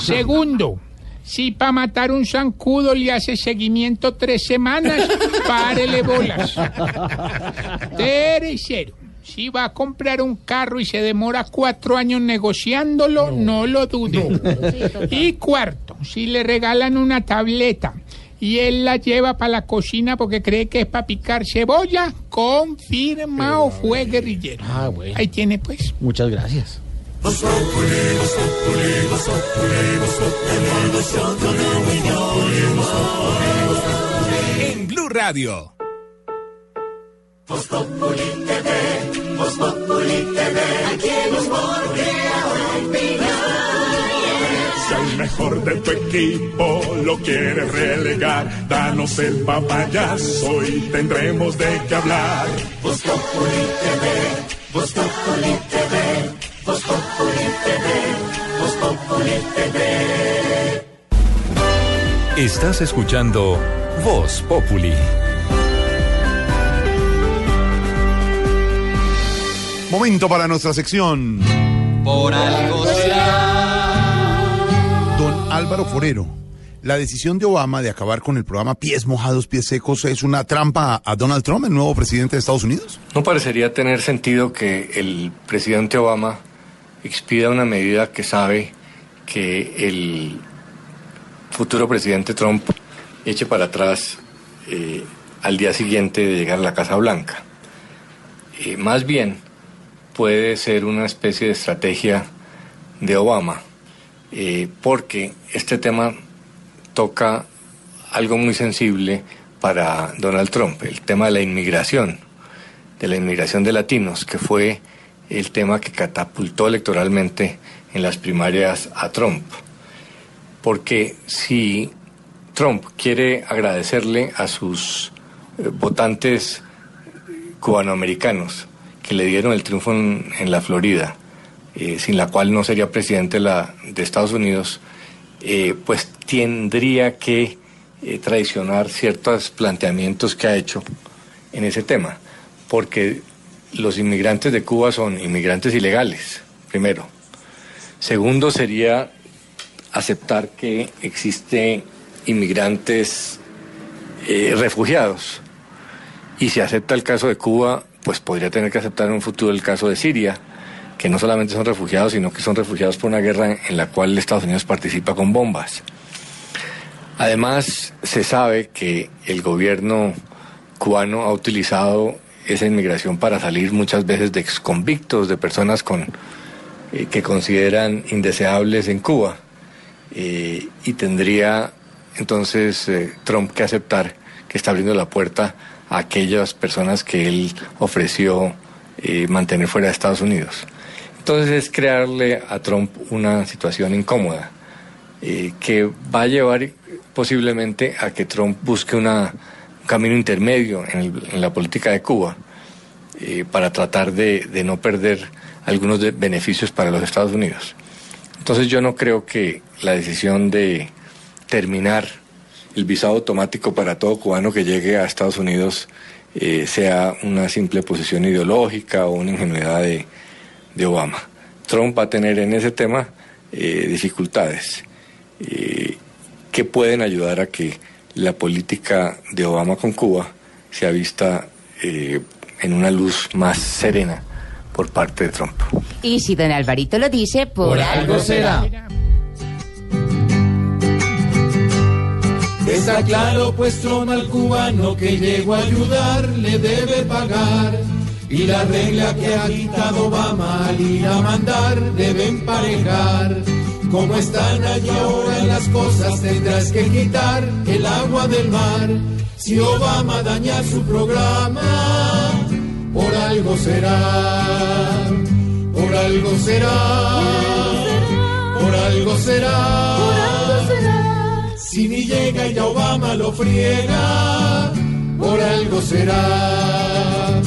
Segundo, si para matar un zancudo le hace seguimiento tres semanas, párele bolas. Tercero, si va a comprar un carro y se demora cuatro años negociándolo, no, lo dude. Y cuarto, si le regalan una tableta y él la lleva para la cocina porque cree que es para picar cebolla, confirmado fue guerrillero. Ah, bueno. Ahí tiene pues. Muchas gracias. En Blue Radio. Voz Populi TV, Voz Populi TV, aquí hemos Si al mejor de tu equipo lo quieres relegar, danos el papayazo y tendremos de qué hablar. Voz Populi TV, Voz Populi TV, Voz Populi TV, Voz Populi TV. Estás escuchando Voz Populi. Momento para nuestra sección. Por algo Don Álvaro Forero, la decisión de Obama de acabar con el programa Pies Mojados, Pies Secos es una trampa a Donald Trump, el nuevo presidente de Estados Unidos. No parecería tener sentido que el presidente Obama expida una medida que sabe que el futuro presidente Trump eche para atrás eh, al día siguiente de llegar a la Casa Blanca. Eh, más bien puede ser una especie de estrategia de Obama, eh, porque este tema toca algo muy sensible para Donald Trump, el tema de la inmigración, de la inmigración de latinos, que fue el tema que catapultó electoralmente en las primarias a Trump. Porque si Trump quiere agradecerle a sus eh, votantes cubanoamericanos le dieron el triunfo en, la Florida, eh, sin la cual no sería presidente la- de Estados Unidos, eh, pues tendría que eh, traicionar ciertos planteamientos que ha hecho en ese tema, porque los inmigrantes de Cuba son inmigrantes ilegales, primero. Segundo sería aceptar que existen inmigrantes refugiados. Y si acepta el caso de Cuba, pues podría tener que aceptar en un futuro el caso de Siria, que no solamente son refugiados, sino que son refugiados por una guerra en la cual Estados Unidos participa con bombas. Además, se sabe que el gobierno cubano ha utilizado esa inmigración para salir muchas veces de exconvictos, de personas con, eh, que consideran indeseables en Cuba. Eh, y tendría entonces eh, Trump que aceptar que está abriendo la puerta aquellas personas que él ofreció eh, mantener fuera de Estados Unidos. Entonces es crearle a Trump una situación incómoda eh, que va a llevar posiblemente a que Trump busque una, un camino intermedio en, la política de Cuba eh, para tratar de, no perder algunos beneficios para los Estados Unidos. Entonces yo no creo que la decisión de terminar el visado automático para todo cubano que llegue a Estados Unidos eh, sea una simple posición ideológica o una ingenuidad de, de Obama. Trump va a tener en ese tema eh, dificultades eh, que pueden ayudar a que la política de Obama con Cuba sea vista eh, en una luz más serena por parte de Trump. Y si don Alvarito lo dice, por, algo será. Está claro, pues Trump al cubano que llegó a ayudar le debe pagar. Y la regla que ha quitado Obama al ir a mandar debe emparejar. Como están allí ahora las cosas, tendrás que quitar el agua del mar. Si Obama daña su programa, por algo será. Por algo será. Por algo será. Si ni llega y ya Obama lo friega, por algo será.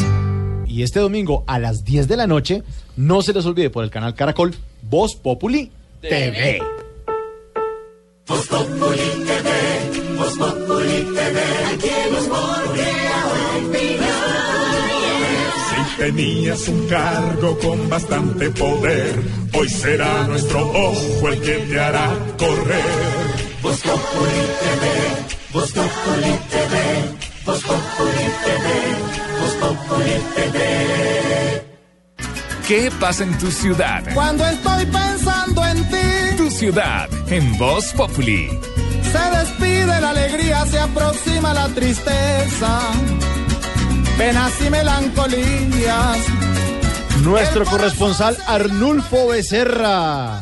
Y este domingo a las 10 de la noche, no se les olvide por el canal Caracol, Voz Populi TV. Voz Populi TV, Voz Populi TV, aquí Si tenías un cargo con bastante poder, hoy será nuestro ojo el que te hará correr. Voz Populi TV, Voz Populi TV, Voz Populi TV, Voz Populi TV. ¿Qué pasa en tu ciudad? Cuando estoy pensando en ti, Tu ciudad en Voz Populi. se despide la alegría, se aproxima la tristeza, penas y melancolías. Nuestro corresponsal Arnulfo Becerra.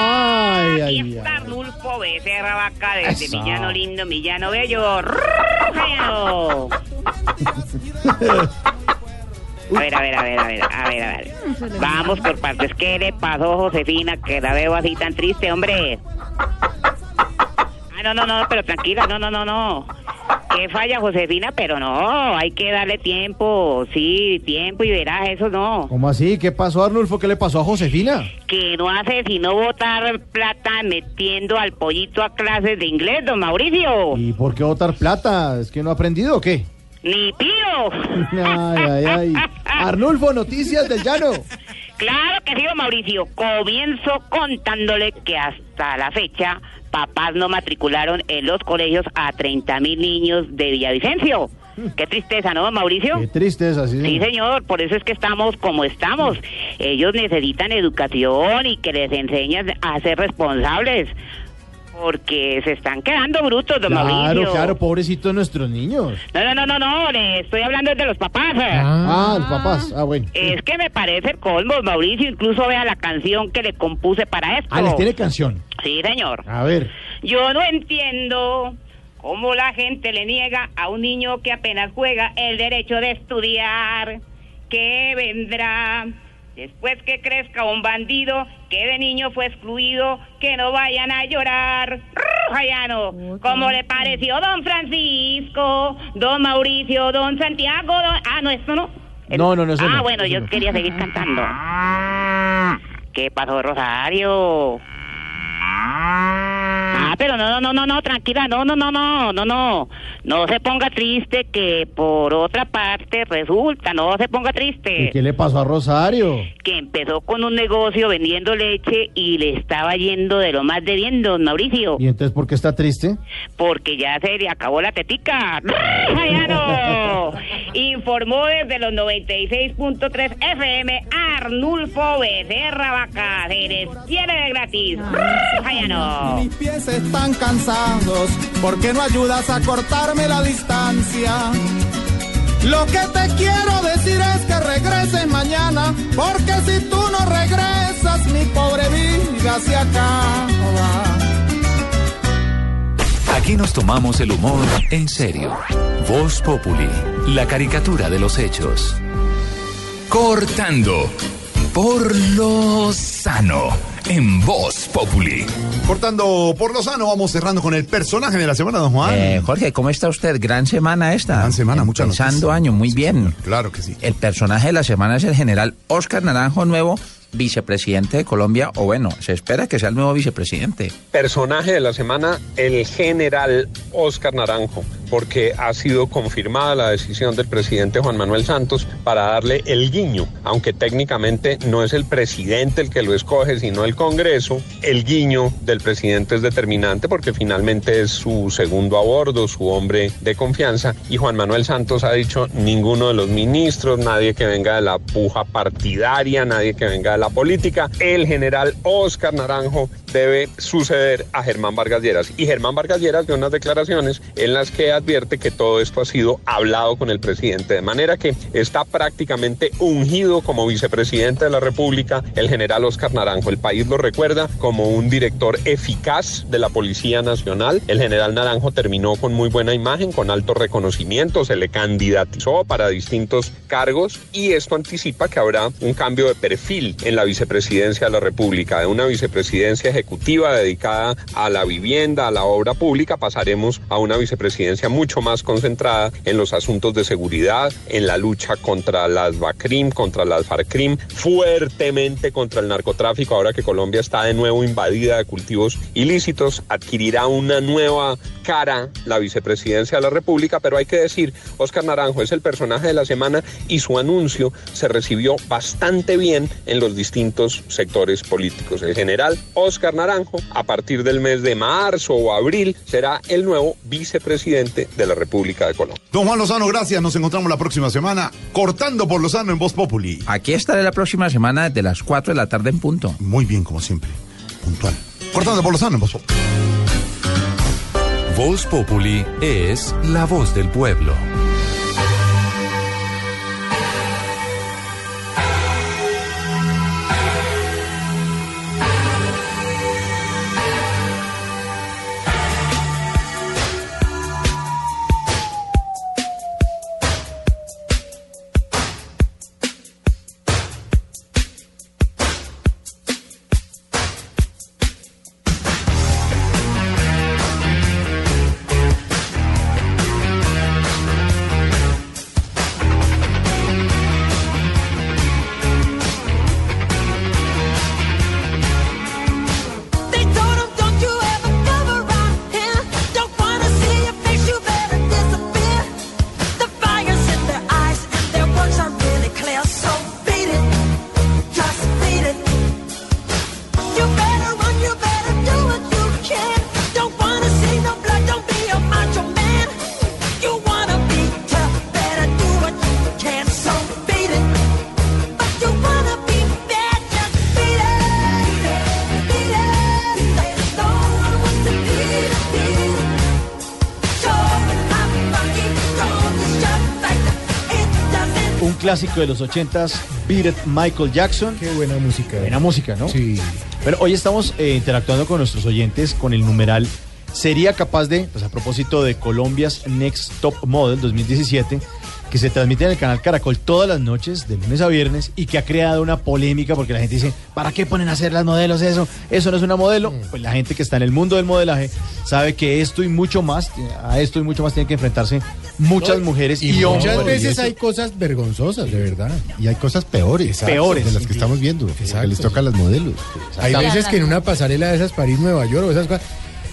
Ay, Aquí ay, está Arnulfo Becerra Vaca desde Eso. Millano Lindo, Millano Bello. A ver, a ver, a ver, a ver, a ver, a ver. Vamos por partes. ¿Qué le pasó, Josefina, que la veo así tan triste, hombre? Ah, no, no, no, pero tranquila, no, no, no, no. ¿Qué falla, Josefina? Pero no, hay que darle tiempo, sí, tiempo y verás, eso no. ¿Cómo así? ¿Qué pasó, Arnulfo? ¿Qué le pasó a Josefina? Que no hace sino botar plata metiendo al pollito a clases de inglés, don Mauricio. ¿Y por qué botar plata? ¿Es que no ha aprendido o qué? Ni pío. Ay, ay, ay. Arnulfo, noticias del llano. Claro que sí, don Mauricio. Comienzo contándole que hasta la fecha papás no matricularon en los colegios a 30 mil niños de Villavicencio. Qué tristeza, ¿no, Mauricio? Qué tristeza, sí. Sí, señor, por eso es que estamos como estamos. Ellos necesitan educación y que les enseñen a ser responsables. Porque se están quedando brutos, don Claro, Mauricio. claro, pobrecitos nuestros niños. No, no, no, no, no, le estoy hablando de los papás. Ah, los papás. Ah, bueno. Es que me parece el colmo, Mauricio. Incluso vea la canción que le compuse para esto. Ah, les tiene canción. Sí, señor. A ver. Yo no entiendo cómo la gente le niega a un niño que apenas juega el derecho de estudiar. ¿Qué vendrá? Después que crezca un bandido que de niño fue excluido, que no vayan a llorar. Jayano, ¿cómo le pareció don Francisco, don Mauricio, don Santiago? don- Ah, no, esto no. No, no, no, eso Ah, no, bueno, eso yo no. quería seguir cantando. ¿Qué pasó, Rosario? Pero no, no, no, no, no, tranquila, no, no, no, no, no, no, no se ponga triste que por otra parte resulta, no se ponga ¿Y triste, qué le pasó a Rosario? que empezó con un negocio vendiendo leche y le estaba yendo de lo más de bien, don Mauricio, ¿Y entonces por qué está triste? porque ya se le acabó la tetica. ¡Jayano! Informó desde los 96.3 FM Arnulfo Becerra Vaca, se les quiere de gratis. ¡Jayano! Están cansados porque no ayudas a cortarme la distancia. Lo que te quiero decir es que regreses mañana, porque si tú no regresas, mi pobre vida se acaba. Aquí nos tomamos el humor en serio. Voz Populi, la caricatura de los hechos. Cortando por lo sano en Voz Populi. Cortando por lo sano, vamos cerrando con el personaje de la semana, don Juan. Eh, Jorge, ¿cómo está usted? Gran semana esta. Gran semana, muchas Empezando año, muy bien. Claro que sí. El personaje de la semana es el general Oscar Naranjo Nuevo, vicepresidente de Colombia, o bueno, se espera que sea el nuevo vicepresidente. Personaje de la semana, el general Oscar Naranjo, porque ha sido confirmada la decisión del presidente Juan Manuel Santos para darle el guiño, aunque técnicamente no es el presidente el que lo escoge, sino el Congreso, el guiño del presidente es determinante porque finalmente es su segundo a bordo, su hombre de confianza, y Juan Manuel Santos ha dicho ninguno de los ministros, nadie que venga de la puja partidaria, nadie que venga de la política, el general Oscar Naranjo debe suceder a Germán Vargas Lleras. Y Germán Vargas Lleras dio unas declaraciones en las que advierte que todo esto ha sido hablado con el presidente, de manera que está prácticamente ungido como vicepresidente de la República el general Oscar Naranjo. El país lo recuerda como un director eficaz de la Policía Nacional. El general Naranjo terminó con muy buena imagen, con alto reconocimiento, se le candidatizó para distintos cargos y esto anticipa que habrá un cambio de perfil en la vicepresidencia de la República, de una vicepresidencia ejecutiva dedicada a la vivienda, a la obra pública, pasaremos a una vicepresidencia mucho más concentrada en los asuntos de seguridad, en la lucha contra las BACRIM, contra las FARCRIM, fuertemente contra el narcotráfico, ahora que Colombia está de nuevo invadida de cultivos ilícitos, adquirirá una nueva cara la vicepresidencia de la República, pero hay que decir, Oscar Naranjo es el personaje de la semana y su anuncio se recibió bastante bien en los distintos sectores políticos. El general Oscar Naranjo, a partir del mes de marzo o abril, será el nuevo vicepresidente de la República de Colombia. Don Juan Lozano, gracias. Nos encontramos la próxima semana cortando por Lozano en Voz Populi. Aquí estaré la próxima semana desde las 4 de la tarde en punto. Muy bien, como siempre. Puntual. Cortando por Lozano en Voz Populi. Voz Populi es la voz del pueblo. Clásico de los ochentas, Beat It, Michael Jackson. Qué buena música. Buena música, ¿no? Sí. Pero hoy estamos eh, interactuando con nuestros oyentes con el numeral. ¿Sería capaz de, pues a propósito de Colombia's Next Top Model 2017, que se transmite en el canal Caracol todas las noches, de lunes a viernes, y que ha creado una polémica porque la gente dice, ¿para qué ponen a hacer las modelos eso? Eso no es una modelo. Pues la gente que está en el mundo del modelaje sabe que esto y mucho más, a esto y mucho más tienen que enfrentarse muchas No, mujeres y, y hombres. muchas veces hay cosas vergonzosas, de verdad. Y hay cosas peores. Peores. De las que estamos viendo. Que les toca a las modelos. Hay veces que en una pasarela de esas París-Nueva York o esas cosas,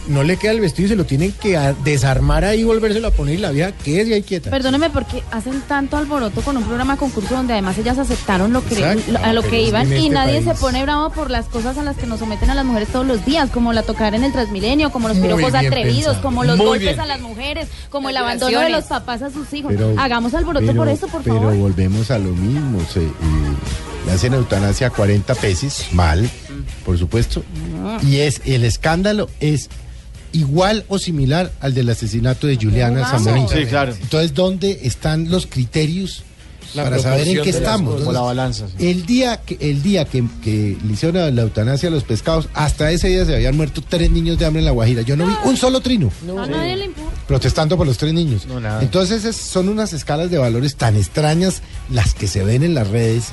no le queda el vestido y se lo tienen que desarmar ahí y volvérselo a poner y la vieja que es y ahí quieta. Perdóneme porque hacen tanto alboroto con un programa concurso donde además ellas aceptaron lo que Exacto. lo- a lo Pero que iban y este nadie país. se pone bravo por las cosas a las que nos someten a las mujeres todos los días, como la tocar en el Transmilenio, como los Muy piropos atrevidos, pensado. como los Muy golpes bien. a las mujeres, como el abandono de los papás a sus hijos. Pero- Hagamos alboroto pero- por eso, por pero favor. volvemos a lo mismo. Se, eh, le hacen eutanasia a 40 peces, mal, por supuesto. Y es el escándalo es igual o similar al del asesinato de Juliana. Zamorín. Sí, claro. Entonces, ¿dónde están los criterios La para saber en qué estamos? cosas. La balanza. sí. El día que el día que, que le hicieron la eutanasia a los pescados, hasta ese día se habían muerto tres niños de hambre en la Guajira. Yo no vi un solo trino a nadie le importa. protestando por los tres niños. No, nada. Entonces es- son unas escalas de valores tan extrañas las que se ven en las redes.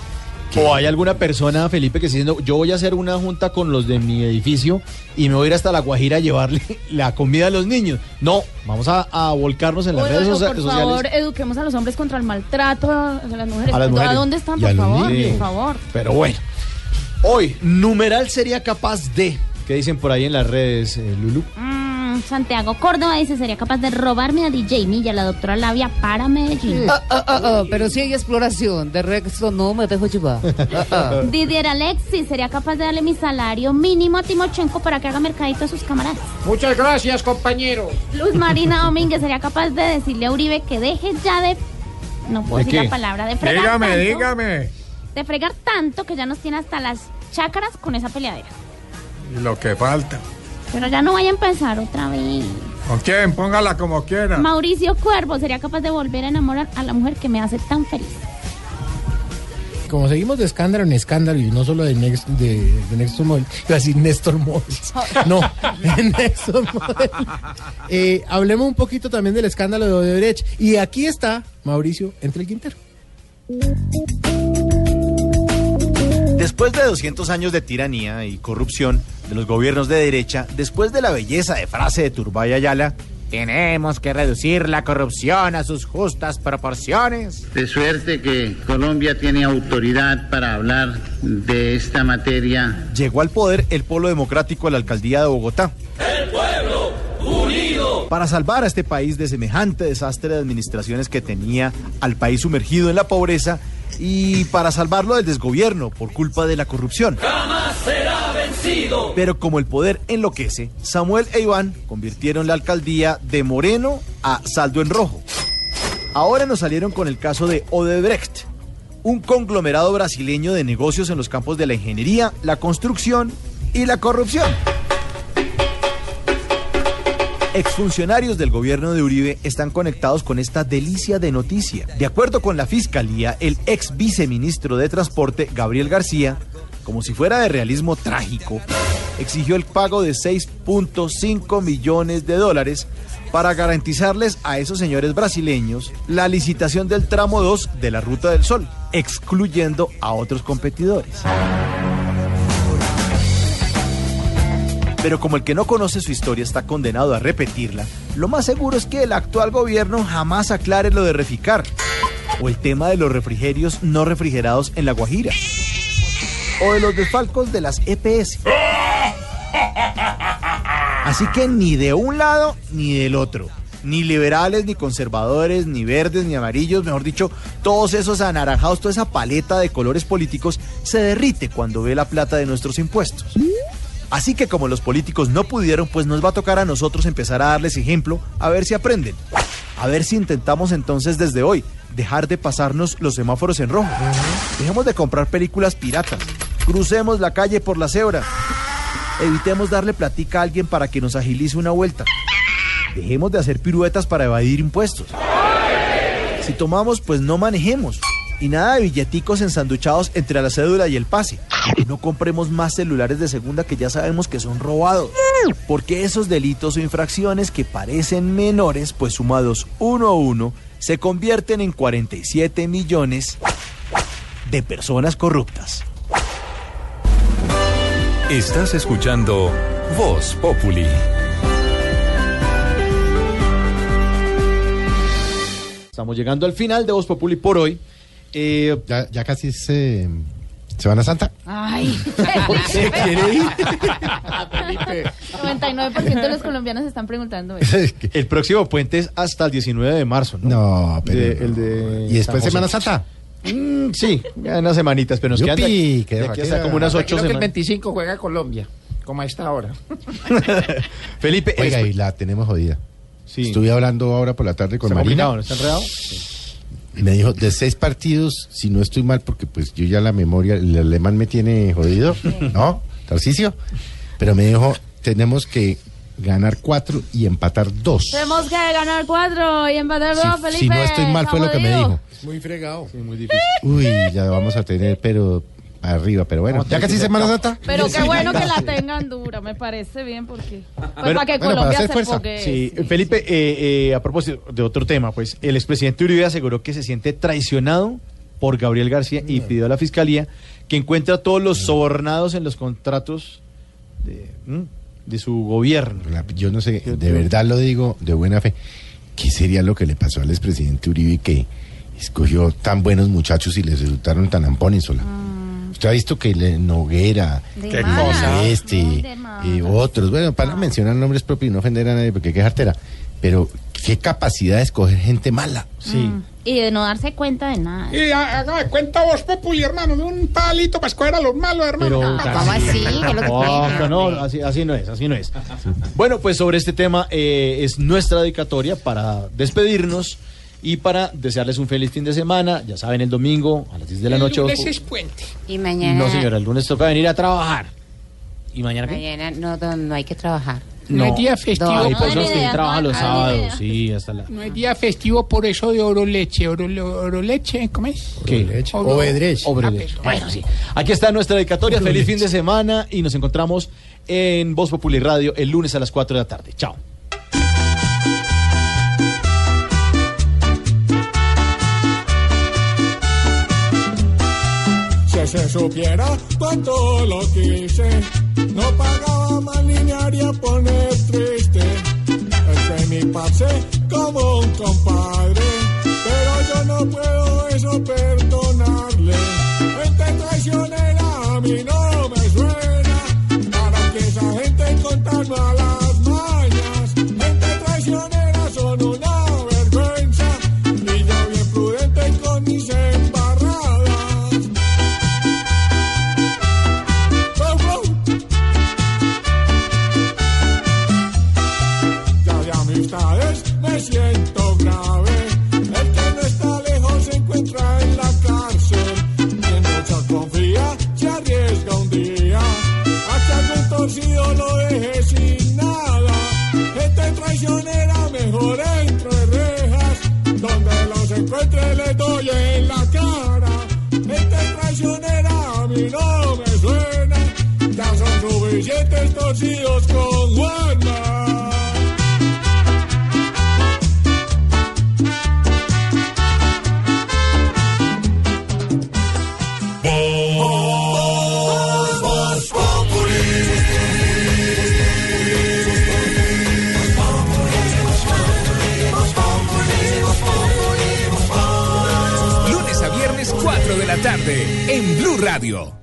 O hay alguna persona, Felipe, que está diciendo, yo voy a hacer una junta con los de mi edificio y me voy a ir hasta la Guajira a llevarle la comida a los niños. No, vamos a, a volcarnos en las redes no, socia- por sociales. favor, eduquemos a los hombres contra el maltrato a las mujeres. A las ¿A mujeres. dónde están, por favor? niños. Por favor. Pero bueno, hoy, numeral sería capaz de, ¿qué dicen por ahí en las redes, eh, Lulu? Mm, Santiago Córdoba dice, sería capaz de robarme a DJ Milla, la doctora Labia, para Medellín. Ah, ah, ah, ah, pero si hay exploración, de resto no me dejo llevar. Didier Alexis sería capaz de darle mi salario mínimo a Timochenko para que haga mercadito a sus camaradas. Muchas gracias, compañero. Luz Marina Domínguez sería capaz de decirle a Uribe que deje ya de... No puedo ¿De decir qué? la palabra, de fregar Dígame, tanto, dígame. De fregar tanto que ya nos tiene hasta las chácaras con esa peleadera. Y lo que falta. Pero ya no vaya a empezar otra vez. ¿Con quién? Póngala como quiera. Mauricio Cuervo sería capaz de volver a enamorar a la mujer que me hace tan feliz. Como seguimos de escándalo en escándalo y no solo de Next, de, de Néstor Model, iba a decir Néstor Model. No, de Néstor Model. Eh, hablemos un poquito también del escándalo de Odebrecht. Y aquí está Mauricio entre el Quintero. Después de 200 años de tiranía y corrupción de los gobiernos de derecha, después de la belleza de frase de Turbay Ayala, tenemos que reducir la corrupción a sus justas proporciones. De suerte que Colombia tiene autoridad para hablar de esta materia. Llegó al poder el Polo Democrático a la alcaldía de Bogotá. El pueblo unido. Para salvar a este país de semejante desastre de administraciones que tenía al país sumergido en la pobreza y para salvarlo del desgobierno por culpa de la corrupción. Jamás será Pero como el poder enloquece, Samuel e Iván convirtieron la alcaldía de moreno a saldo en rojo. Ahora nos salieron con el caso de Odebrecht, un conglomerado brasileño de negocios en los campos de la ingeniería, la construcción y la corrupción. Exfuncionarios del gobierno de Uribe están conectados con esta delicia de noticia. De acuerdo con la fiscalía, el ex viceministro de Transporte, Gabriel García, como si fuera de realismo trágico, exigió el pago de 6.5 millones de dólares para garantizarles a esos señores brasileños la licitación del tramo 2 de la Ruta del Sol, excluyendo a otros competidores. Pero como el que no conoce su historia está condenado a repetirla, lo más seguro es que el actual gobierno jamás aclare lo de reficar o el tema de los refrigerios no refrigerados en La Guajira o de los desfalcos de las EPS. Así que ni de un lado ni del otro. Ni liberales, ni conservadores, ni verdes, ni amarillos, mejor dicho, todos esos anaranjados, toda esa paleta de colores políticos se derrite cuando ve la plata de nuestros impuestos. Así que como los políticos no pudieron, pues nos va a tocar a nosotros empezar a darles ejemplo, a ver si aprenden. A ver si intentamos entonces desde hoy dejar de pasarnos los semáforos en rojo. Dejemos de comprar películas piratas. Crucemos la calle por la cebra. Evitemos darle platica a alguien para que nos agilice una vuelta. Dejemos de hacer piruetas para evadir impuestos. Si tomamos, pues no manejemos. Y nada de billeticos ensanduchados entre la cédula y el pase. No compremos más celulares de segunda que ya sabemos que son robados. Porque esos delitos o infracciones que parecen menores, pues sumados uno a uno, se convierten en 47 millones de personas corruptas. Estás escuchando Voz Populi. Estamos llegando al final de Voz Populi por hoy. Eh, ya, casi es eh, Semana Santa. Ay, ¿Se quiere ir? 99% de los colombianos están preguntando eso. El próximo puente es hasta el 19 de marzo, ¿no? No, pero. De- el de ¿Y después San Semana. Santa? Mm, sí, ya unas semanitas, pero nos Yupi, quedan de aquí, de aquí hasta como unas ocho Creo que el semanas. 25 juega Colombia, como a esta hora. Felipe, Oiga, es- y la tenemos jodida. Sí. Estuve hablando ahora por la tarde con ¿Está Marina. no está enredado? Y me dijo, de seis partidos, si no estoy mal, porque pues yo ya la memoria, el alemán me tiene jodido, ¿no? Tarcicio. Pero me dijo, tenemos que ganar cuatro y empatar dos. Tenemos que ganar cuatro y empatar dos, Si, Felipe. si no estoy mal, fue lo que me dijo. Muy fregado. muy difícil. Uy, ya vamos a tener, pero arriba, pero bueno. Ya casi Semana Santa. Pero qué bueno que la tengan dura, me parece bien porque pues Bueno, para que bueno, Colombia hacer se fuerza. Sí, Felipe, eh, eh, a propósito de otro tema, pues el expresidente Uribe aseguró que se siente traicionado por Gabriel García y pidió a la fiscalía que encuentre a todos los sobornados en los contratos de, ¿m? de su gobierno. La- Yo no sé, de verdad lo digo de buena fe. ¿Qué sería lo que le pasó al expresidente Uribe que escogió tan buenos muchachos y les resultaron tan ampones sola? Usted ha visto que le- Noguera, que mala. este, y otros, bueno, para no mencionar nombres propios y no ofender a nadie porque qué jartera, pero qué capacidad de escoger gente mala. Sí. Y de no darse cuenta de nada. Y ha- haga de cuenta vos, Populi, hermano, de un palito para escoger a los malos, hermano. Pero ¿cómo así? ¿Qué no, no, así, así no es, así no es. Bueno, pues sobre este tema eh, es nuestra dedicatoria para despedirnos y para desearles un feliz fin de semana. Ya saben, el domingo a las 10 de la El noche. lunes es puente. Y mañana. No, señora, el lunes toca venir a trabajar. ¿Y mañana qué? Mañana no, no, no hay que trabajar. No hay día festivo. Hay No, personas que idea, trabajan los no sábados, sí, hasta la... No hay día festivo por eso de oro leche. Oro, oro leche, ¿cómo es? ¿Qué? Oro- Obedrech. Obredech. Ah, Bueno, sí. Aquí está nuestra dedicatoria. Feliz fin de semana y nos encontramos en Voz Populi Radio el lunes a las 4 de la tarde. Chao. Se supiera cuánto lo quise, no pagaba más ni me haría poner triste. Es que mi pase como un compadre, pero yo no puedo eso perdonarle. Gente traicionera encuentre le doy en la cara. Gente traicionera a mí no me suena. Ya son suficientes torcidos con en Blue Radio.